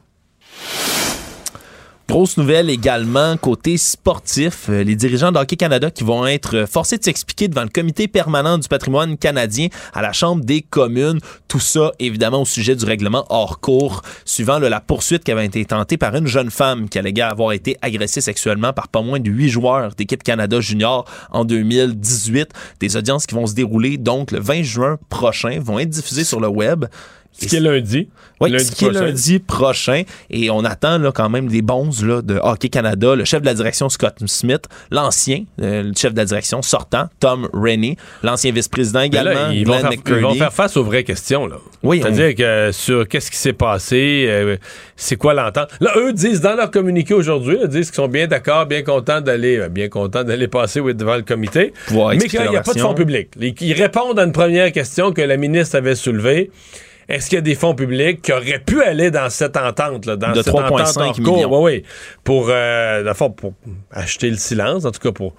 Grosse nouvelle également côté sportif. Euh, les dirigeants d'Hockey Canada qui vont être forcés de s'expliquer devant le comité permanent du patrimoine canadien à la Chambre des communes. Tout ça, évidemment, au sujet du règlement hors cours, suivant la poursuite qui avait été tentée par une jeune femme qui alléguait avoir été agressée sexuellement par pas moins de huit joueurs d'équipe Canada Junior en 2018. Des audiences qui vont se dérouler donc le 20 juin prochain, vont être diffusées sur le web. Ce qui est lundi. Oui, lundi ce qui est lundi prochain. Et on attend là, quand même des bons là, de Hockey Canada, le chef de la direction Scott Smith, l'ancien euh, le chef de la direction sortant, Tom Rennie, l'ancien vice-président également, là, ils, vont faire, ils vont McCurdy. faire face aux vraies questions. Là. Oui, C'est-à-dire que sur qu'est-ce qui s'est passé, euh, c'est quoi l'entente? Là, eux disent dans leur communiqué aujourd'hui, ils disent qu'ils sont bien d'accord, bien contents d'aller euh, bien contents d'aller passer oui, devant le comité, mais qu'il n'y a pas de fonds publics. Ils, ils répondent à une première question que la ministre avait soulevée. Est-ce qu'il y a des fonds publics qui auraient pu aller dans cette entente, là, dans De cette 3,5 entente en cours? oui. Pour, euh, pour acheter le silence, en tout cas pour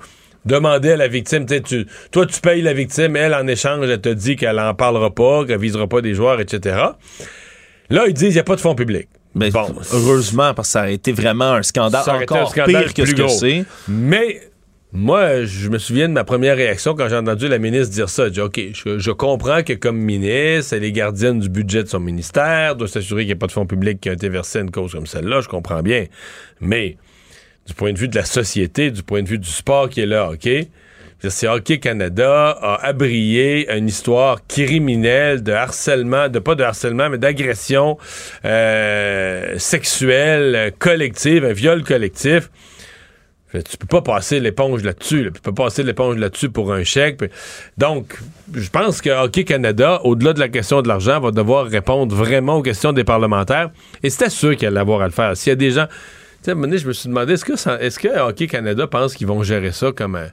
demander à la victime, tu toi tu payes la victime, elle en échange, elle te dit qu'elle en parlera pas, qu'elle visera pas des joueurs, etc. Là, ils disent qu'il n'y a pas de fonds publics. Ben, heureusement, parce que ça a été vraiment un scandale Ça aurait été encore un scandale pire que plus ce que c'est. Mais moi, je me souviens de ma première réaction quand j'ai entendu la ministre dire ça. J'ai dit, OK, je, je comprends que comme ministre, elle est gardienne du budget de son ministère, doit s'assurer qu'il n'y a pas de fonds publics qui ont été versés à une cause comme celle-là, je comprends bien. Mais du point de vue de la société, du point de vue du sport qui est là, OK? C'est Hockey Canada a abrié une histoire criminelle de harcèlement, de pas de harcèlement, mais d'agression euh, sexuelle collective, un viol collectif. Tu peux pas passer l'éponge là-dessus. là. Tu peux pas passer l'éponge là-dessus pour un chèque. Donc, je pense que Hockey Canada, au-delà de la question de l'argent, va devoir répondre vraiment aux questions des parlementaires. Et c'était sûr qu'il allait avoir à le faire. S'il y a des gens... Tu sais, à un moment donné, je me suis demandé, est-ce que, Hockey Canada pense qu'ils vont gérer ça comme un,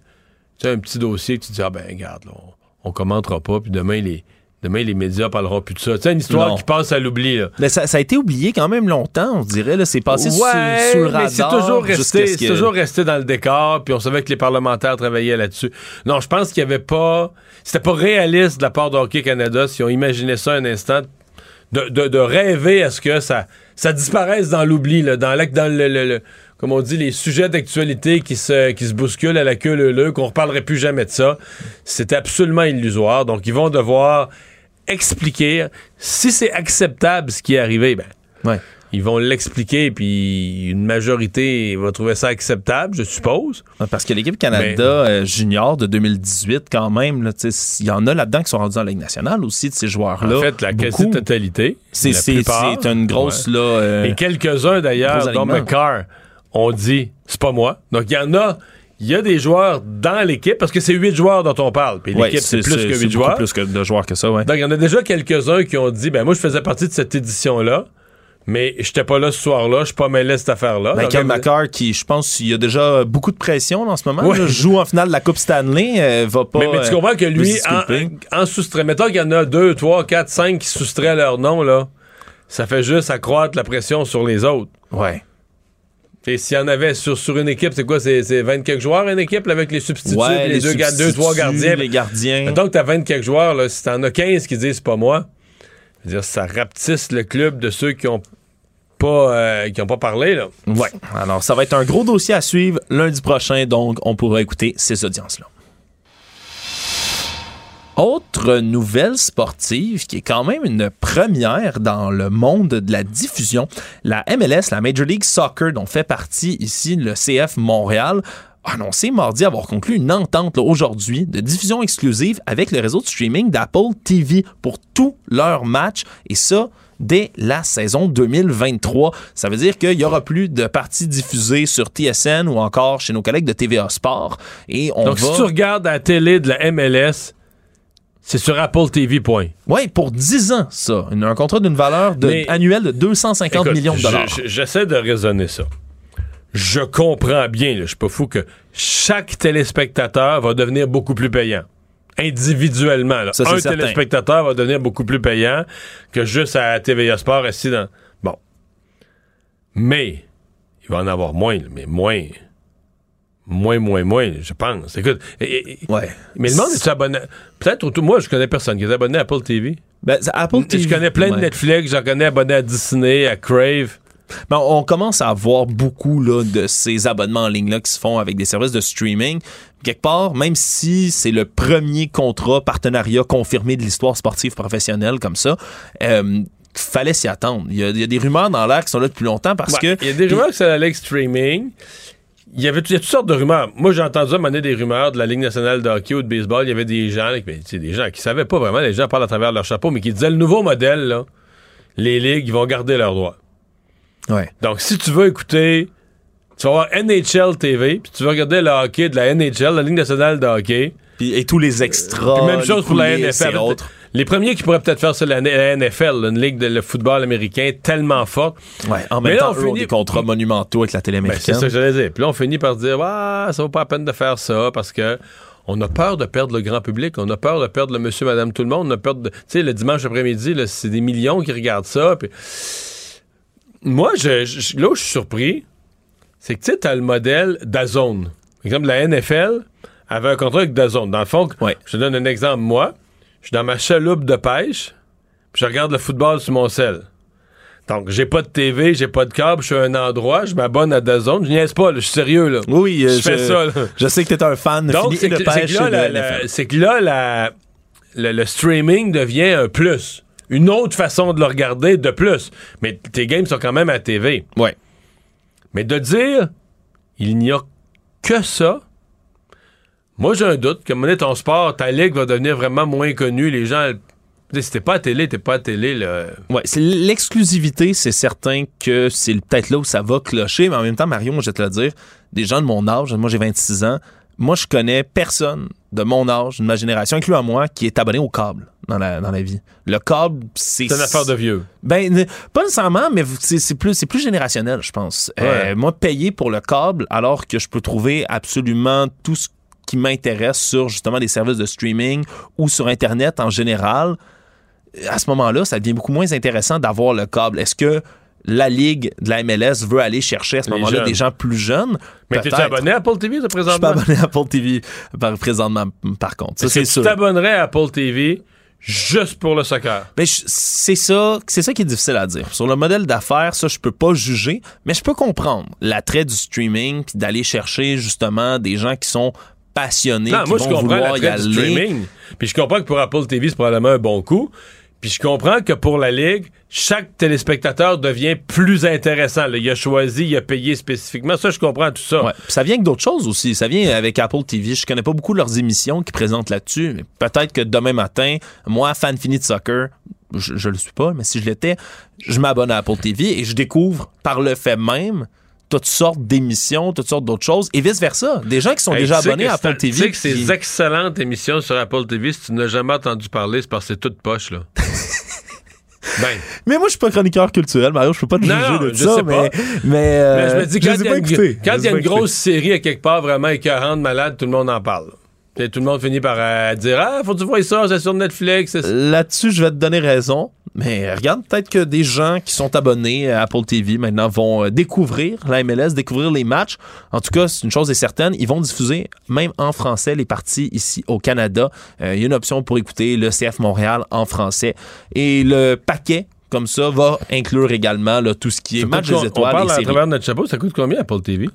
un petit dossier que tu dis, ah ben, regarde, là, on, on commentera pas, puis demain, les, demain, les médias parleront plus de ça. Sais, une histoire Non. qui passe à l'oubli. Mais ça, ça a été oublié quand même longtemps, on dirait. Là, c'est passé sous- Ouais, sous, le mais radar. c'est toujours resté, ce que- c'est toujours resté dans le décor, puis on savait que les parlementaires travaillaient là-dessus. Non, je pense qu'il y avait pas, c'était pas réaliste de la part de Hockey Canada si on imaginait ça un instant, de, de- de rêver à ce que ça, ça disparaisse dans l'oubli, là, dans, la- dans le, le- le- comme on dit, les sujets d'actualité qui se, qui se bousculent à la queue leu qu'on reparlerait plus jamais de ça. C'était absolument illusoire. Donc, ils vont devoir expliquer si c'est acceptable ce qui est arrivé. Ben, ils vont l'expliquer, puis une majorité va trouver ça acceptable, je suppose. Parce que l'équipe Canada euh, junior de 2018, quand même, il y en a là-dedans qui sont rendus en Ligue nationale aussi, de ces joueurs-là. En fait, la quasi-totalité. C'est- la c'est- plupart. c'est une grosse, Ouais. là, euh, Et quelques-uns, d'ailleurs, dont. McCarr, ont dit c'est pas moi. Donc, il y en a. Il y a des joueurs dans l'équipe, parce que c'est huit joueurs dont on parle. Puis Ouais, l'équipe, c'est plus que huit joueurs. plus que de joueurs que ça, ouais. Donc, il y en a déjà quelques-uns qui ont dit ben moi, je faisais partie de cette édition-là, mais j'étais pas là ce soir-là, je suis pas mêlé de cette affaire-là. Michael elle- McCarr, qui, je pense, il y a déjà beaucoup de pression en ce moment, Ouais. là, joue en finale de la Coupe Stanley, euh, va pas. Mais, mais tu euh, comprends que peut lui, en, en soustrait, mettons qu'il y en a deux, trois, quatre, cinq qui soustraient leur nom, là, ça fait juste accroître la pression sur les autres. Ouais. S'il y en avait sur, sur une équipe, c'est quoi? C'est, c'est 20 quelques joueurs une équipe là, avec les substituts, Ouais, les, les deux, ga- deux, trois substituts, gardiens. les gardiens. Que t'as 20 quelques joueurs, là, si t'en as 15 qui disent pas moi, dire, ça rapetisse le club de ceux qui ont pas, euh, qui ont pas parlé, là. Ouais. Alors, ça va être un gros dossier à suivre lundi prochain, donc on pourra écouter ces audiences-là. Autre nouvelle sportive qui est quand même une première dans le monde de la diffusion, la MLS, la Major League Soccer, dont fait partie ici le CF Montréal, a annoncé mardi avoir conclu une entente aujourd'hui de diffusion exclusive avec le réseau de streaming d'Apple TV pour tous leurs matchs et ça dès la saison 2023. Ça veut dire qu'il y aura plus de parties diffusées sur TSN ou encore chez nos collègues de TVA Sport et on Donc, va si tu regardes à la télé de la MLS, c'est sur Apple TV. Point. Oui, pour 10 ans, ça. Un contrat d'une valeur de, Mais- annuelle de 250 Écoute, millions de dollars. je- je- J'essaie de raisonner ça. Je comprends bien, là, je suis pas fou, que chaque téléspectateur va devenir beaucoup plus payant. Individuellement. là. Ça, Un certain. téléspectateur va devenir beaucoup plus payant que juste à TVA Sport assis dans. Bon. Mais, il va en avoir moins, là, mais moins. Moins, moins, moins, je pense. Écoute. et- et- Mais le monde est abonné? Peut-être, autour- moi, je connais personne qui est abonné à Apple TV. Ben, Apple TV. Je connais plein de Ouais. Netflix, j'en connais abonnés à Disney, à Crave. Mais on commence à avoir beaucoup là, de ces abonnements en ligne-là qui se font avec des services de streaming. Quelque part, même si c'est le premier contrat partenariat confirmé de l'histoire sportive professionnelle comme ça, euh, fallait s'y attendre. Il y, a, il y a des rumeurs dans l'air qui sont là depuis longtemps parce Ouais, que... Il y a des rumeurs que c'est la Ligue streaming. Il y avait toutes sortes de rumeurs. Moi, j'ai entendu à un moment donné des rumeurs de la Ligue nationale de hockey ou de baseball. Il y avait des gens, sais, des gens qui savaient pas vraiment, les gens parlent à travers leur chapeau, mais qui disaient le nouveau modèle, là, les ligues, ils vont garder leurs droits. Ouais. Donc, si tu veux écouter, tu vas voir NHL TV, puis tu veux regarder le hockey de la NHL, la Ligue nationale de hockey. Puis, et tous les extras. Puis même chose pour la NFL. Les premiers qui pourraient peut-être faire ça, la, la NFL, une ligue de le football américain tellement forte. Ouais, en Mais même là, temps, on eux ont finit- des contrats monumentaux avec la télé Ben, c'est américaine. ça que j'allais dire. Puis là, on finit par se dire, ouais, ça vaut pas la peine de faire ça parce que on a peur de perdre le grand public, on a peur de perdre le monsieur, madame, tout le monde, on a peur de. Tu sais, le dimanche après-midi, c'est des millions qui regardent ça. puis- Moi, je, je- là où je suis surpris, c'est que tu sais, t'as le modèle d'Azone. Par exemple, la NFL avait un contrat avec Dazone. Dans le fond, je te donne un exemple. Moi, je suis dans ma chaloupe de pêche, puis je regarde le football sur mon sel. Donc, j'ai pas de TV, j'ai pas de câble, je suis à un endroit, je m'abonne à Dazone. Je niaise pas, je suis sérieux, là. Oui, euh, je fais ça, là. Je sais que t'es un fan Donc, fini c'est de que, pêche c'est que là, la- le, le streaming devient un plus. Une autre façon de le regarder de plus. Mais tes games sont quand même à TV. Ouais. Mais de dire, il n'y a que ça, moi j'ai un doute. Comme on est ton sport, ta ligue va devenir vraiment moins connue. Les gens, si t'es pas à télé, t'es pas à télé, là. Ouais, c'est l'exclusivité, c'est certain que c'est peut-être là où ça va clocher, mais en même temps, Marion, je vais te le dire, des gens de mon âge, moi j'ai 26 ans, moi je connais personne de mon âge, de ma génération, incluant moi, qui est abonné au câble dans la, dans la vie. Le câble, c'est... C'est une affaire de vieux. Ben, pas nécessairement, mais c'est c'est plus, c'est plus générationnel, je pense. Ouais. Euh, moi, payer pour le câble, alors que je peux trouver absolument tout ce qui m'intéresse sur justement des services de streaming ou sur Internet en général, à ce moment-là, ça devient beaucoup moins intéressant d'avoir le câble. Est-ce que la Ligue de la MLS veut aller chercher à ce moment-là des gens plus jeunes? Mais Peut-être. abonné à Apple TV, ça, Je suis pas présentement? abonné à Apple TV par, présentement, par contre. Ça, tu t'abonnerais à Apple TV juste pour le soccer? Ben, c'est ça, c'est ça qui est difficile à dire. Sur le modèle d'affaires, ça, je peux pas juger, mais je peux comprendre l'attrait du streaming puis d'aller chercher justement des gens qui sont passionnés, Non, qui moi, je comprends vouloir y l'attrait du aller. streaming. Puis je comprends que pour Apple TV, c'est probablement un bon coup. Puis je comprends que pour la Ligue, chaque téléspectateur devient plus intéressant. là. Il a choisi, il a payé spécifiquement. Ça, je comprends tout ça. Ouais. Ça vient avec d'autres choses aussi. Ça vient avec Apple TV. Je connais pas beaucoup leurs émissions qui présentent là-dessus. mais Peut-être que demain matin, moi, fan fini de soccer, je, je le suis pas, mais si je l'étais, je m'abonne à Apple TV et je découvre par le fait même toutes sortes d'émissions, toutes sortes d'autres choses et vice-versa. Des gens qui sont Hey, déjà abonnés que à Apple TV. Tu sais que ces excellentes émissions sur Apple TV, si tu n'as jamais entendu parler, c'est parce que c'est toute poche, là. ben. Mais moi, je suis pas chroniqueur culturel, Mario. Je peux pas te juger non, de je ça, sais mais, pas. mais, euh, Mais je me dis, je quand il y a une, quand y a grosse série à quelque part vraiment écœurante, malade, tout le monde en parle. Et tout le monde finit par euh, dire Ah, faut que tu vois ça, c'est sur Netflix. Là-dessus, je vais te donner raison. Mais regarde, peut-être que des gens qui sont abonnés à Apple TV maintenant vont euh, découvrir la MLS, découvrir les matchs. En tout cas, c'est une chose est certaine, ils vont diffuser, même en français, les parties ici au Canada. Euh, Il y a une option pour écouter le CF Montréal en français. Et le paquet, comme ça, va inclure également là, tout ce qui est match des étoiles On parle et à séries. travers notre chapeau, ça coûte combien Apple TV?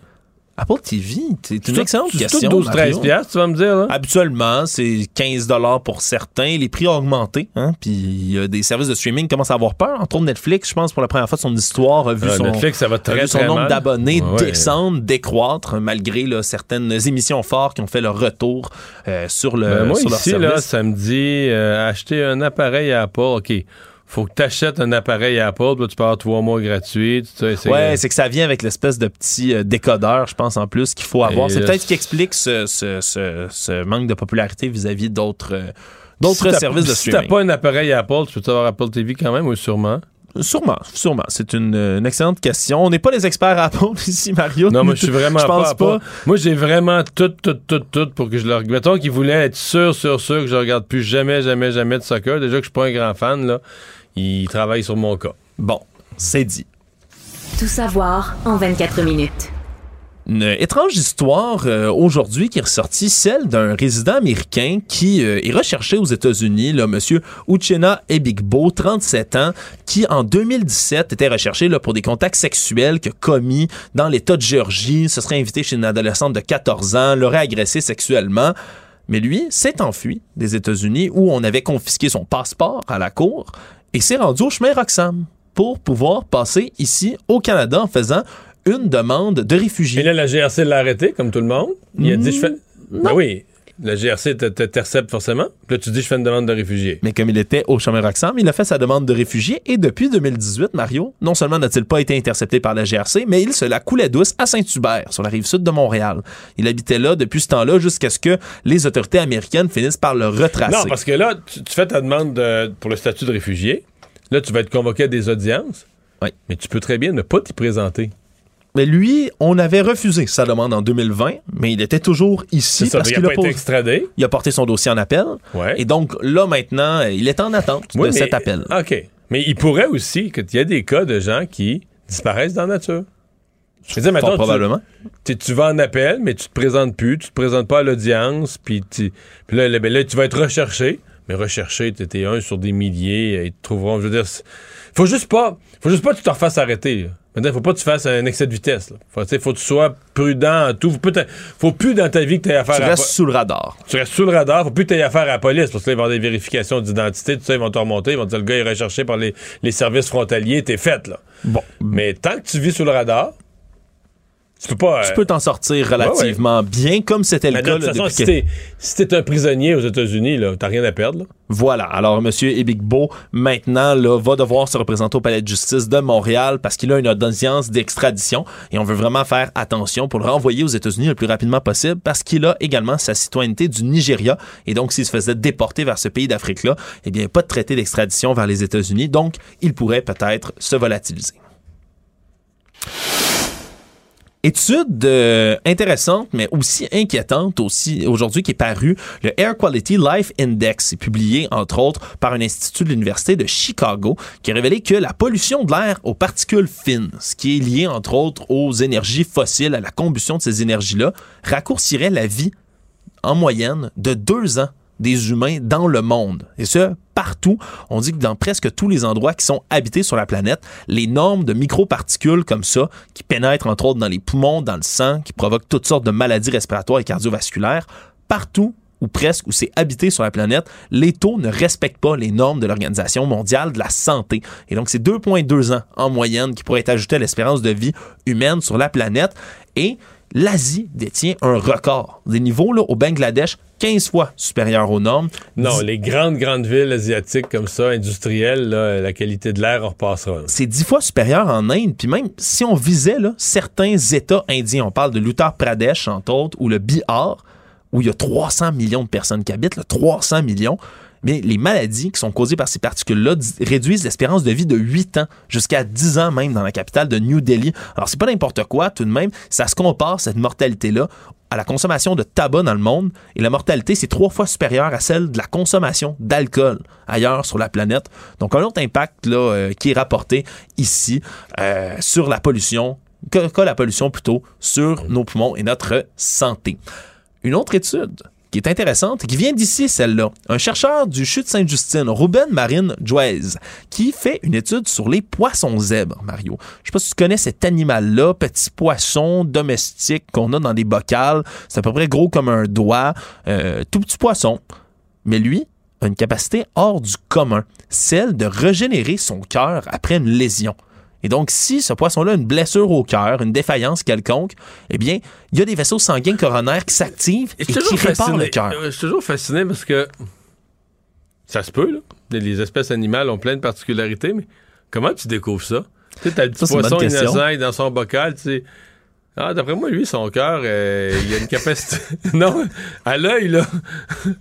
Apple TV, c'est une tout- excellente c'est question. tout 12-13 Mario. piastres, tu vas me dire. Là? Habituellement, c'est 15 pour certains. Les prix ont augmenté. Hein? Puis il y a des services de streaming qui commencent à avoir peur. Entre autres, Netflix, je pense, pour la première fois de son histoire, a vu Euh, son, Netflix, ça va a très, vu son très nombre mal. d'abonnés Ouais, descendre, décroître, malgré là, certaines émissions fortes qui ont fait leur retour euh, sur, le, Ben, moi, sur leur ici, là, service. ça me dit euh, acheter un appareil à Apple. OK. Faut que tu achètes un appareil Apple, puis tu peux avoir trois mois gratuits. tout ça, c'est- Ouais, c'est que ça vient avec l'espèce de petit euh, décodeur, je pense, en plus, qu'il faut avoir. C'est là, peut-être ce qui explique ce, ce- ce- ce manque de popularité vis-à-vis d'autres euh, d'autres Si services de Si streaming. t'as pas un appareil Apple, tu peux avoir Apple TV quand même, ou sûrement? Sûrement, sûrement. C'est une, une excellente question. On n'est pas les experts à Apple ici, Mario. Non, moi, je suis vraiment je pense pas, à. Moi, j'ai vraiment tout, tout, tout, tout pour que je le regarde. Mettons qu'il voulait être sûr, sûr, sûr que je regarde plus jamais, jamais, jamais de soccer. Déjà que je suis pas un grand fan, là. Il travaille sur mon cas. Bon, c'est dit. Tout savoir en 24 minutes. Une étrange histoire euh, aujourd'hui qui est ressortie, celle d'un résident américain qui euh, est recherché aux États-Unis, là, monsieur Uchenna Ebigbo, 37 ans, qui en 2017 était recherché là, pour des contacts sexuels qu'il a commis dans l'État de Géorgie, se serait invité chez une adolescente de 14 ans, l'aurait agressé sexuellement. Mais lui s'est enfui des États-Unis où on avait confisqué son passeport à la cour et s'est rendu au chemin Roxham pour pouvoir passer ici au Canada en faisant une demande de réfugié. Et là, la GRC l'a arrêté, comme tout le monde. Il a dit, je fais. Ben oui. La GRC t'intercepte forcément. Puis là, tu dis, je fais une demande de réfugié. Mais comme il était au chemin Roxham, il a fait sa demande de réfugié et depuis 2018, Mario, non seulement n'a-t-il pas été intercepté par la GRC, mais il se la coulait douce à Saint-Hubert, sur la rive sud de Montréal. Il habitait là depuis ce temps-là jusqu'à ce que les autorités américaines finissent par le retracer. Non, parce que là, tu, tu fais ta demande de- pour le statut de réfugié. Là, tu vas être convoqué à des audiences. Oui. Mais tu peux très bien ne pas t'y présenter. Mais lui, on avait refusé sa demande en 2020, mais il était toujours ici ça, parce il a qu'il a, pas été extradé? il a porté son dossier en appel. Ouais. Et donc là, maintenant, il est en attente Oui, de mais- cet appel. OK. Mais il pourrait aussi qu'il y ait des cas de gens qui disparaissent dans la nature. Je veux dire, Fort probablement. Tu, vas en appel, mais tu te présentes plus, tu te présentes pas à l'audience, puis tu- puis là, là, ben là, tu vas être recherché. Mais recherché, tu étais un sur des milliers, ils te trouveront. Je veux dire, faut juste pas, faut juste pas que tu te refasses arrêter. là. Maintenant, faut pas que tu fasses un excès de vitesse. Là. Faut, tu faut que tu sois prudent en tout. Faut, faut plus dans ta vie que tu aies affaire Tu à restes sous le radar. tu restes sous le radar, faut plus que tu aies affaire à la police, parce que là, ils vont avoir des vérifications d'identité, tout ça, ils vont te remonter, ils vont te dire le gars est recherché par les, les services frontaliers, t'es fait, là. Bon. Mais tant que tu vis sous le radar, tu peux pas. Tu euh, peux t'en sortir relativement bien, comme c'était le mais de cas. toute façon, si t'es si t'es un prisonnier aux États-Unis, t'as rien à perdre. là. Voilà. Alors, M. Ebigbo, maintenant, là, va devoir se représenter au palais de justice de Montréal parce qu'il a une audience d'extradition et on veut vraiment faire attention pour le renvoyer aux États-Unis le plus rapidement possible parce qu'il a également sa citoyenneté du Nigeria et donc, s'il se faisait déporter vers ce pays d'Afrique-là, eh bien, pas de traité d'extradition vers les États-Unis. Donc, il pourrait peut-être se volatiliser. Étude euh, intéressante, mais aussi inquiétante aussi aujourd'hui qui est parue, le Air Quality Life Index publié entre autres par un institut de l'université de Chicago qui a révélé que la pollution de l'air aux particules fines, ce qui est lié entre autres aux énergies fossiles, à la combustion de ces énergies-là, raccourcirait la vie en moyenne de deux ans des humains dans le monde. Et ce, partout. On dit que dans presque tous les endroits qui sont habités sur la planète, les normes de microparticules comme ça, qui pénètrent entre autres dans les poumons, dans le sang, qui provoquent toutes sortes de maladies respiratoires et cardiovasculaires, partout ou presque où c'est habité sur la planète, les taux ne respectent pas les normes de l'Organisation mondiale de la santé. Et donc, c'est 2,2 ans en moyenne qui pourrait être ajouté à l'espérance de vie humaine sur la planète. Et l'Asie détient un record. Des niveaux là, au Bangladesh 15 fois supérieurs aux normes. Non, les grandes, grandes villes asiatiques comme ça, industrielles, là, la qualité de l'air en repassera. c'est dix fois supérieur en Inde. Puis même si on visait là, certains États indiens, on parle de l'Uttar Pradesh, entre autres, ou le Bihar, où il y a 300 millions de personnes qui habitent, là, 300 millions, mais les maladies qui sont causées par ces particules-là réduisent l'espérance de vie de 8 ans jusqu'à 10 ans même dans la capitale de New Delhi. Alors, c'est pas n'importe quoi, tout de même. Ça se compare, cette mortalité-là, à la consommation de tabac dans le monde. Et la mortalité, c'est trois fois supérieure à celle de la consommation d'alcool ailleurs sur la planète. Donc, un autre impact là, euh, qui est rapporté ici euh, sur la pollution, que la pollution plutôt, sur nos poumons et notre santé. Une autre étude qui est intéressante qui vient d'ici, celle-là. Un chercheur du CHU de Sainte-Justine, Ruben Marine Joez, qui fait une étude sur les poissons zèbres, Mario. Je sais pas si tu connais cet animal-là, petit poisson domestique qu'on a dans des bocals. C'est à peu près gros comme un doigt, euh, tout petit poisson. Mais lui a une capacité hors du commun, celle de régénérer son cœur après une lésion. Et donc, si ce poisson-là a une blessure au cœur, une défaillance quelconque, eh bien, il y a des vaisseaux sanguins coronaires qui s'activent et, qui réparent le cœur. Je suis toujours fasciné parce que ça se peut, là. Les- espèces animales ont plein de particularités, mais comment tu découvres ça? Tu sais, t'as le petit poisson innocent dans son bocal, tu sais. Ah, d'après moi, lui, son cœur, euh, il a une capacité. non, à l'œil, là.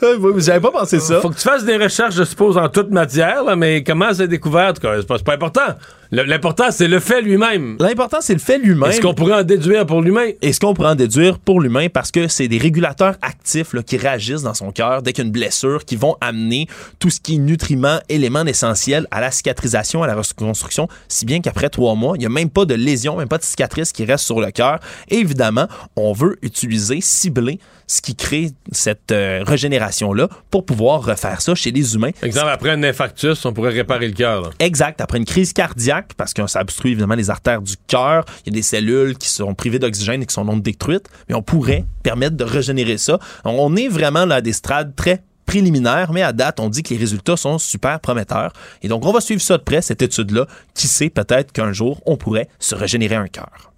J'avais pas pensé ça? Faut que tu fasses des recherches, je suppose, en toute matière, là, mais comment c'est découvert? C'est pas, pas important. L'important, c'est le fait lui-même. L'important, c'est le fait lui-même. Est-ce qu'on pourrait en déduire pour l'humain? Et ce qu'on pourrait en déduire pour l'humain parce que c'est des régulateurs actifs là, qui réagissent dans son cœur dès qu'il y a une blessure, qui vont amener tout ce qui est nutriments, éléments essentiels à la cicatrisation, à la reconstruction, si bien qu'après trois mois, il n'y a même pas de lésion, même pas de cicatrice qui reste sur le cœur. Et évidemment, on veut utiliser, cibler ce qui crée cette euh, pour pouvoir refaire ça chez les humains. Exemple, après un infarctus, on pourrait réparer le cœur. Exact. Après une crise cardiaque, parce que ça obstrue évidemment les artères du cœur, il y a des cellules qui sont privées d'oxygène et qui sont donc détruites, mais on pourrait permettre de régénérer ça. On est vraiment là à des strades très préliminaires, mais à date, on dit que les résultats sont super prometteurs. Et donc, on va suivre ça de près, cette étude-là. Qui sait, peut-être qu'un jour, on pourrait se régénérer un cœur.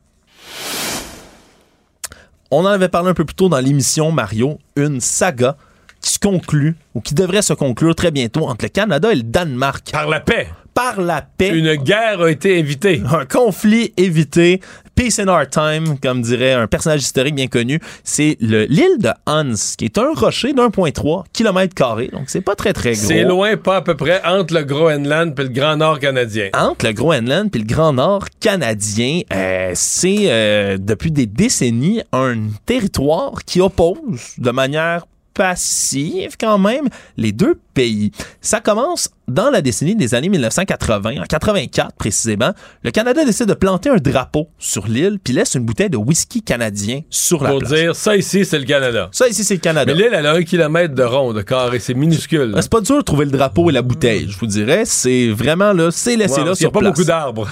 on en avait parlé un peu plus tôt dans l'émission Mario, une saga qui se conclut ou qui devrait se conclure très bientôt entre le Canada et le Danemark. Par la paix. Par la paix. Une guerre a été évitée. Un conflit évité. Peace in our time, comme dirait un personnage historique bien connu. C'est le- l'île de Hans, qui est un rocher d'1,3 km. Donc, c'est pas très, très gros. C'est loin, pas à peu près, entre le Groenland et le Grand Nord canadien. entre le Groenland puis le Grand Nord canadien, euh, c'est euh, depuis des décennies un territoire qui oppose de manière passive quand même les deux pays. Ça commence dans la décennie des années 1980, en 84 précisément. Le Canada décide de planter un drapeau sur l'île puis laisse une bouteille de whisky canadien sur la Pour place. dire, ça ici, c'est le Canada. Ça ici, c'est le Canada. Mais l'île, elle a un kilomètre de rond, de carré. C'est minuscule. C'est pas dur de trouver le drapeau et la bouteille, je vous dirais. C'est vraiment là, c'est laissé là parce qu'il y a sur pas place. beaucoup d'arbres.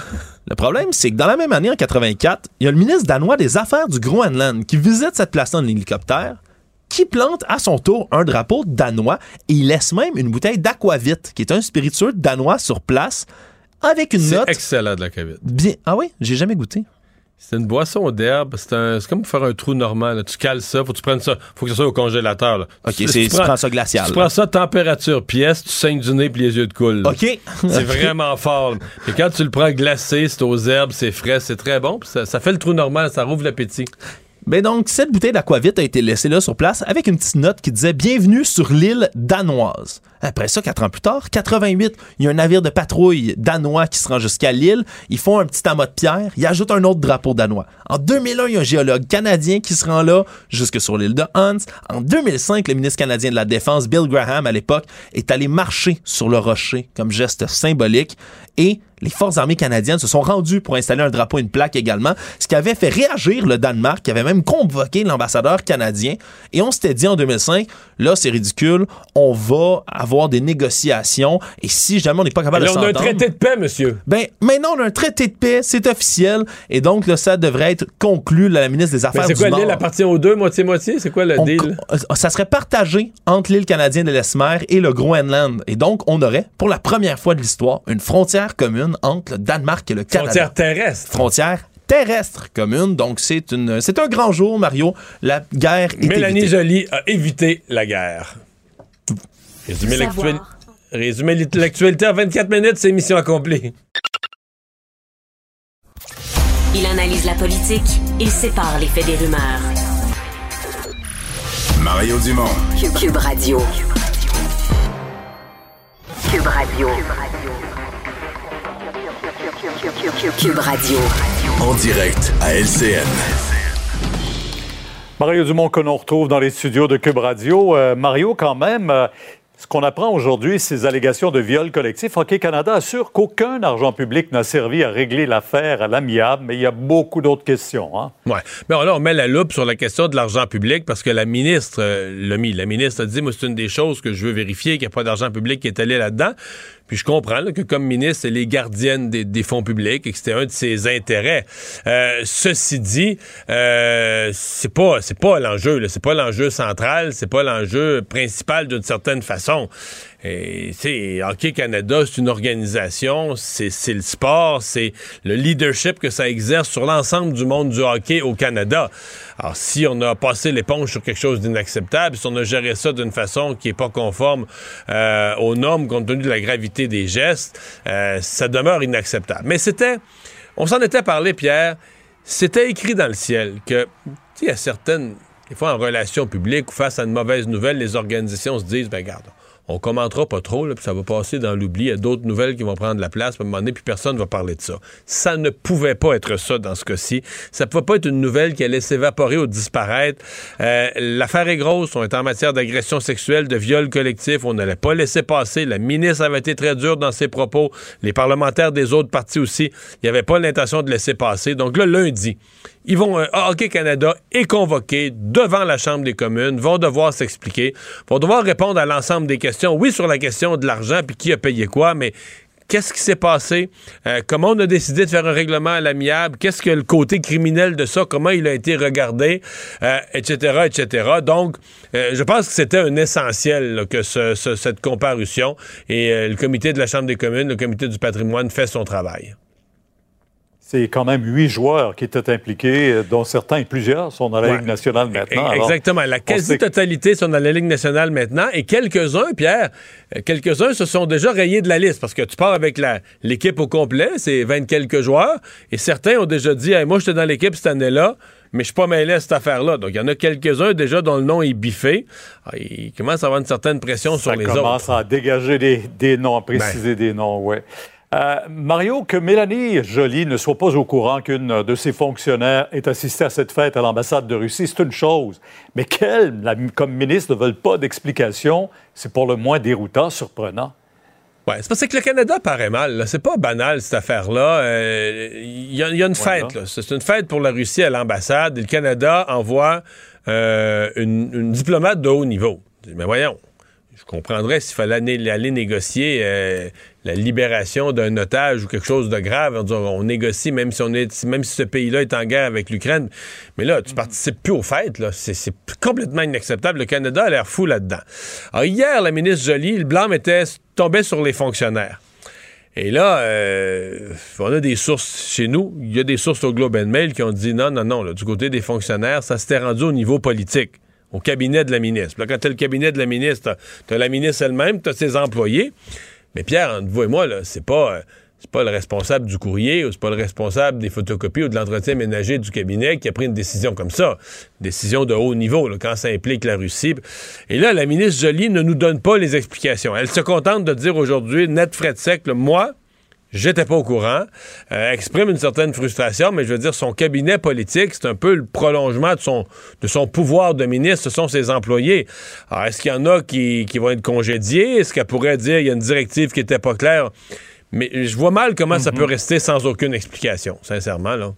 Le problème, c'est que dans la même année, en 84, il y a le ministre danois des Affaires du Groenland qui visite cette place-là en hélicoptère, qui plante à son tour un drapeau danois et il laisse même une bouteille d'aquavit, qui est un spiritueux danois sur place, avec une C'est note excellent de la COVID. bien. Ah oui, j'ai jamais goûté. C'est une boisson d'herbe. C'est un- c'est comme faire un trou normal. là. Tu cales ça, faut que tu prennes ça. Faut que ça soit au congélateur. là. Ok, Tu- c'est- tu prends ça glacial, Tu prends ça température pièce, tu saignes du nez puis les yeux de coule. là. OK. C'est vraiment fort. Et quand tu le prends glacé, c'est aux herbes, c'est frais, c'est très bon. Ça, ça fait le trou normal, ça rouvre l'appétit. Ben donc, cette bouteille d'aquavit a été laissée là sur place avec une petite note qui disait Bienvenue sur l'île danoise. Après ça, quatre ans plus tard, 88, il y a un navire de patrouille danois qui se rend jusqu'à l'île. Ils font un petit amas de pierre. Ils ajoutent un autre drapeau danois. En 2001, il y a un géologue canadien qui se rend là jusque sur l'île de Hans. En 2005, le ministre canadien de la Défense, Bill Graham, à l'époque, est allé marcher sur le rocher comme geste symbolique. Et les forces armées canadiennes se sont rendues pour installer un drapeau et une plaque également, ce qui avait fait réagir le Danemark, qui avait même convoqué l'ambassadeur canadien. Et on s'était dit en 2005, là, c'est ridicule, on va des négociations, et si jamais on n'est pas capable de on a un s'entendre... traité de paix, monsieur. Ben, maintenant, on a un traité de paix, c'est officiel, et donc, là, ça devrait être conclu, là, la ministre des Mais Affaires c'est du quoi, Nord. l'île appartient aux deux, moitié-moitié? C'est quoi le On- deal? euh, ça serait partagé entre l'île canadienne de l'Esmer et le Groenland. Et donc, on aurait, pour la première fois de l'histoire, une frontière commune entre le Danemark et le Canada. Frontière terrestre. Frontière terrestre commune. Donc, c'est une, c'est un grand jour, Mario. La guerre est Mélanie évitée. Joly a évité la guerre. Résumer l'actualité en 24 minutes, c'est mission accomplie. Il analyse la politique, il sépare les faits des rumeurs. Mario Dumont. Cube, Cube Radio. Cube Radio. Cube Radio. En direct à LCN. Mario Dumont que l'on retrouve dans les studios de Cube Radio. Euh, Mario, quand même, euh, ce qu'on apprend aujourd'hui, ces allégations de viol collectif. Hockey Canada assure qu'aucun argent public n'a servi à régler l'affaire à l'amiable, mais il y a beaucoup d'autres questions. Hein? Ouais. Mais là, on met la loupe sur la question de l'argent public parce que la ministre euh, l'a mis. La ministre a dit, moi, c'est une des choses que je veux vérifier, qu'il n'y a pas d'argent public qui est allé là-dedans. Puis je comprends que comme ministre, elle est gardienne des, fonds publics et que c'était un de ses intérêts. Euh, ceci dit, euh, c'est pas c'est pas l'enjeu. C'est pas l'enjeu central. C'est pas l'enjeu principal d'une certaine façon. Et, Hockey Canada, c'est une organisation, c'est le sport, c'est le leadership que ça exerce sur l'ensemble du monde du hockey au Canada. Alors, si on a passé l'éponge sur quelque chose d'inacceptable, si on a géré ça d'une façon qui est pas conforme euh, aux normes compte tenu de la gravité des gestes, euh, ça demeure inacceptable. Mais c'était, on s'en était parlé, Pierre, c'était écrit dans le ciel que, tu sais, il y a certaines, des fois en relations publiques ou face à une mauvaise nouvelle, les organisations se disent, ben regarde, on commentera pas trop, puis ça va passer dans l'oubli. Il y a d'autres nouvelles qui vont prendre la place, à un moment donné, puis personne ne va parler de ça. Ça ne pouvait pas être ça dans ce cas-ci. Ça ne pouvait pas être une nouvelle qui allait s'évaporer ou disparaître. Euh, L'affaire est grosse. On est en matière d'agression sexuelle, de viol collectif. On n'allait pas laisser passer. La ministre avait été très dure dans ses propos. Les parlementaires des autres partis aussi. Il n'y pas l'intention de laisser passer. Donc là, lundi, ils vont, euh, Hockey Canada est convoqué devant la Chambre des communes, vont devoir s'expliquer, vont devoir répondre à l'ensemble des questions. Oui, sur la question de l'argent, puis qui a payé quoi, mais qu'est-ce qui s'est passé? Euh, comment on a décidé de faire un règlement à l'amiable? Qu'est-ce que le côté criminel de ça? Comment il a été regardé? Euh, etc., etc. Donc, euh, je pense que c'était un essentiel là, que ce- ce- cette comparution et euh, le comité de la Chambre des communes, le comité du patrimoine fait son travail. C'est quand même huit joueurs qui étaient impliqués, euh, dont certains et plusieurs sont dans la Ouais. Ligue nationale maintenant. Alors, Exactement. La quasi-totalité sont dans la Ligue nationale maintenant. Et quelques-uns, Pierre, euh, quelques-uns se sont déjà rayés de la liste parce que tu pars avec l'équipe au complet, c'est 20 quelques joueurs. Et certains ont déjà dit Hey, Moi, j'étais dans l'équipe cette année-là, mais je suis pas mêlé à cette affaire-là. Donc, il y en a quelques-uns déjà dont le nom est biffé. Ah, il commence à avoir une certaine pression sur ça les commence autres. à dégager des, des noms, à préciser des noms, oui. Mario, que Mélanie Joly ne soit pas au courant qu'une de ses fonctionnaires est assistée à cette fête à l'ambassade de Russie, c'est une chose. Mais qu'elle, la- comme ministre, ne veuille pas d'explication, c'est pour le moins déroutant, surprenant. Ouais, c'est parce que le Canada paraît mal. là. C'est pas banal, cette affaire-là. Euh, Il y, a- il y a une fête. là. C'est une fête pour la Russie à l'ambassade. Et le Canada envoie euh, une, une diplomate de haut niveau. Mais voyons, je comprendrais s'il fallait aller, aller négocier euh, la libération d'un otage ou quelque chose de grave. On, dit, on négocie même si, on est, même si ce pays-là est en guerre avec l'Ukraine. Mais là, tu participes plus aux fêtes. là. C'est c'est complètement inacceptable. Le Canada a l'air fou là-dedans. Alors, hier, la ministre Joly, le blâme était tombé sur les fonctionnaires. Et là, euh, on a des sources chez nous. Il y a des sources au Globe and Mail qui ont dit non, non, non. là, du côté des fonctionnaires, ça s'était rendu au niveau politique, au cabinet de la ministre. Là, quand tu as le cabinet de la ministre, tu as la ministre elle-même, tu as ses employés. Mais Pierre, entre vous et moi, c'est pas. euh, c'est pas le responsable du courrier ou c'est pas le responsable des photocopies ou de l'entretien ménager du cabinet qui a pris une décision comme ça. Décision de haut niveau, quand ça implique la Russie. Et là, la ministre Joly ne nous donne pas les explications. Elle se contente de dire aujourd'hui, net frais de sec, moi, J'étais pas au courant. Euh, exprime une certaine frustration, mais je veux dire, son cabinet politique, c'est un peu le prolongement de son, de son pouvoir de ministre. Ce sont ses employés. Alors, est-ce qu'il y en a qui, qui vont être congédiés? Est-ce qu'elle pourrait dire il y a une directive qui était pas claire? Mais je vois mal comment ça peut rester sans aucune explication, sincèrement, là.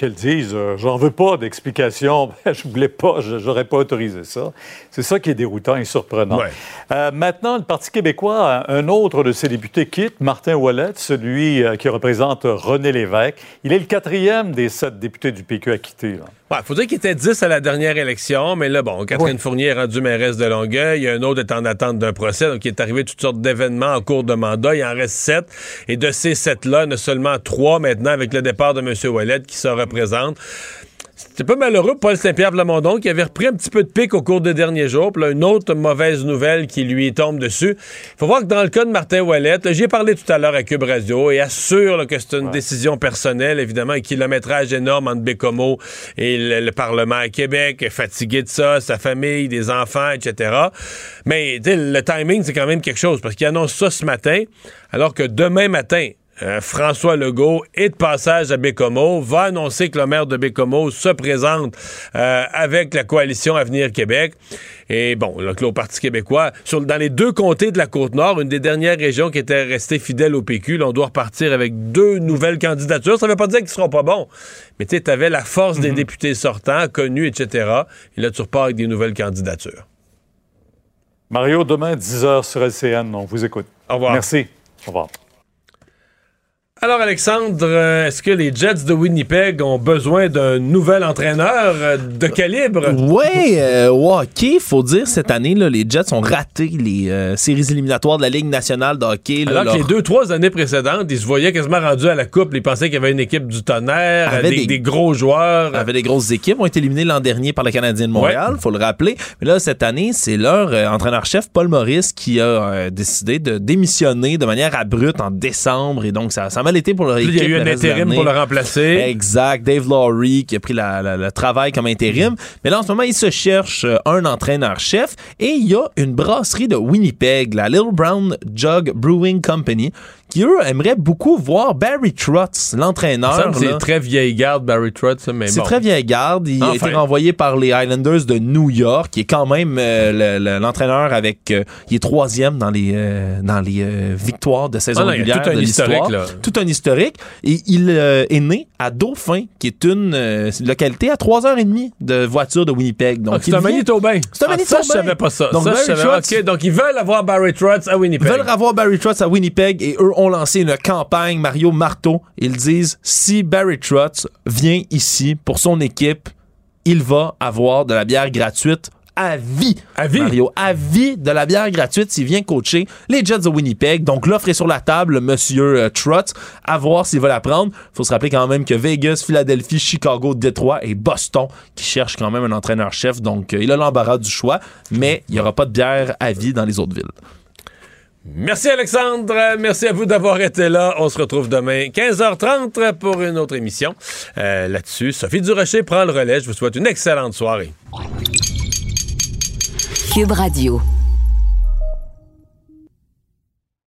Qu'elles disent, euh, j'en veux pas d'explication, je voulais pas, je n'aurais pas autorisé ça. C'est ça qui est déroutant et surprenant. Euh, maintenant, le Parti québécois, un autre de ses députés quitte, Martin Ouellet, celui euh, qui représente René Lévesque. Il est le quatrième des sept députés du PQ à quitter. Ouais, faut dire qu'il était 10 à la dernière élection, mais là, bon, Catherine Fournier est rendue mairesse de Longueuil. Il y a un autre est en attente d'un procès, donc il est arrivé toutes sortes d'événements en cours de mandat. Il en reste sept. Et de ces sept-là, il y en a seulement trois maintenant avec le départ de M. Ouellet qui se représente. C'est un peu malheureux pour Paul Saint-Pierre Plamondon qui avait repris un petit peu de pic au cours des derniers jours. Puis là, une autre mauvaise nouvelle qui lui tombe dessus. Il faut voir que dans le cas de Martin Ouellet, là, j'y ai parlé tout à l'heure à Cube Radio et assure là, que c'est une décision personnelle, évidemment, un kilométrage énorme entre Bécomo et le, le Parlement à Québec, fatigué de ça, sa famille, des enfants, etc. Mais le timing, c'est quand même quelque chose parce qu'il annonce ça ce matin, alors que demain matin, euh, François Legault est de passage à Bécomo, va annoncer que le maire de Bécomo se présente euh, avec la coalition Avenir Québec. Et bon, là, que le Parti québécois, sur, dans les deux comtés de la Côte-Nord, une des dernières régions qui était restée fidèle au PQ, là, on doit repartir avec deux nouvelles candidatures. Ça ne veut pas dire qu'ils seront pas bons, mais tu avais la force des députés sortants, connus, etc. Et là, tu repars avec des nouvelles candidatures. Mario, demain, 10h sur LCN, on vous écoute. Au revoir. Merci. Au revoir. Alors, Alexandre, euh, est-ce que les Jets de Winnipeg ont besoin d'un nouvel entraîneur euh, de calibre? Ouais, euh, hockey, faut dire cette année, là, les Jets ont raté les euh, séries éliminatoires de la Ligue nationale de hockey. là, Alors que les deux, trois années précédentes, ils se voyaient quasiment rendus à la coupe. Ils pensaient qu'il y avait une équipe du tonnerre, des, des- des gros joueurs. avait des grosses équipes, ont été éliminés l'an dernier par le Canadien de Montréal, faut le rappeler. Mais là, cette année, c'est leur euh, entraîneur-chef, Paul Maurice, qui a euh, décidé de démissionner de manière abrupte en décembre. Et donc, ça, ça pour leur équipe. il y a eu un intérim pour le remplacer. Exact. Dave Laurie qui a pris la- la- le travail comme intérim. Mais là, en ce moment, il se cherche euh, un entraîneur-chef et il y a une brasserie de Winnipeg, la Little Brown Jug Brewing Company, qui, eux, aimeraient beaucoup voir Barry Trotz, l'entraîneur. C'est très vieille garde, Barry Trotz, mais C'est bon. très vieille garde. Il a été renvoyé par les Highlanders de New York, qui est quand même euh, le- le- l'entraîneur avec. euh, il est troisième dans les euh, dans les victoires de saison Ah régulière tout un de historique, là. Tout un historique. Et il est né à Dauphin, qui est une localité à 3h30 de voiture de Winnipeg. Donc, Ah, c'est un Manitobain. C'est un Ah, Ça, je savais pas ça. Donc, ça, je Barry savais. Trotz- OK, donc ils veulent avoir Barry Trotz à Winnipeg. veulent avoir Barry Trotz à Winnipeg et eux ont lancé une campagne Mario Marteau. Ils disent si Barry Trotz vient ici pour son équipe, il va avoir de la bière gratuite à vie. À vie? Mario, à vie de la bière gratuite s'il vient coacher les Jets de Winnipeg. Donc, l'offre est sur la table, monsieur euh, Trott. À voir s'il va la prendre. faut se rappeler quand même que Vegas, Philadelphie, Chicago, Détroit et Boston qui cherchent quand même un entraîneur-chef. Donc, euh, il a l'embarras du choix, mais il n'y aura pas de bière à vie dans les autres villes. Merci Alexandre, merci à vous d'avoir été là. On se retrouve demain 15h30 pour une autre émission. Euh, Là-dessus, Sophie Durocher prend le relais. Je vous souhaite une excellente soirée. Cube Radio.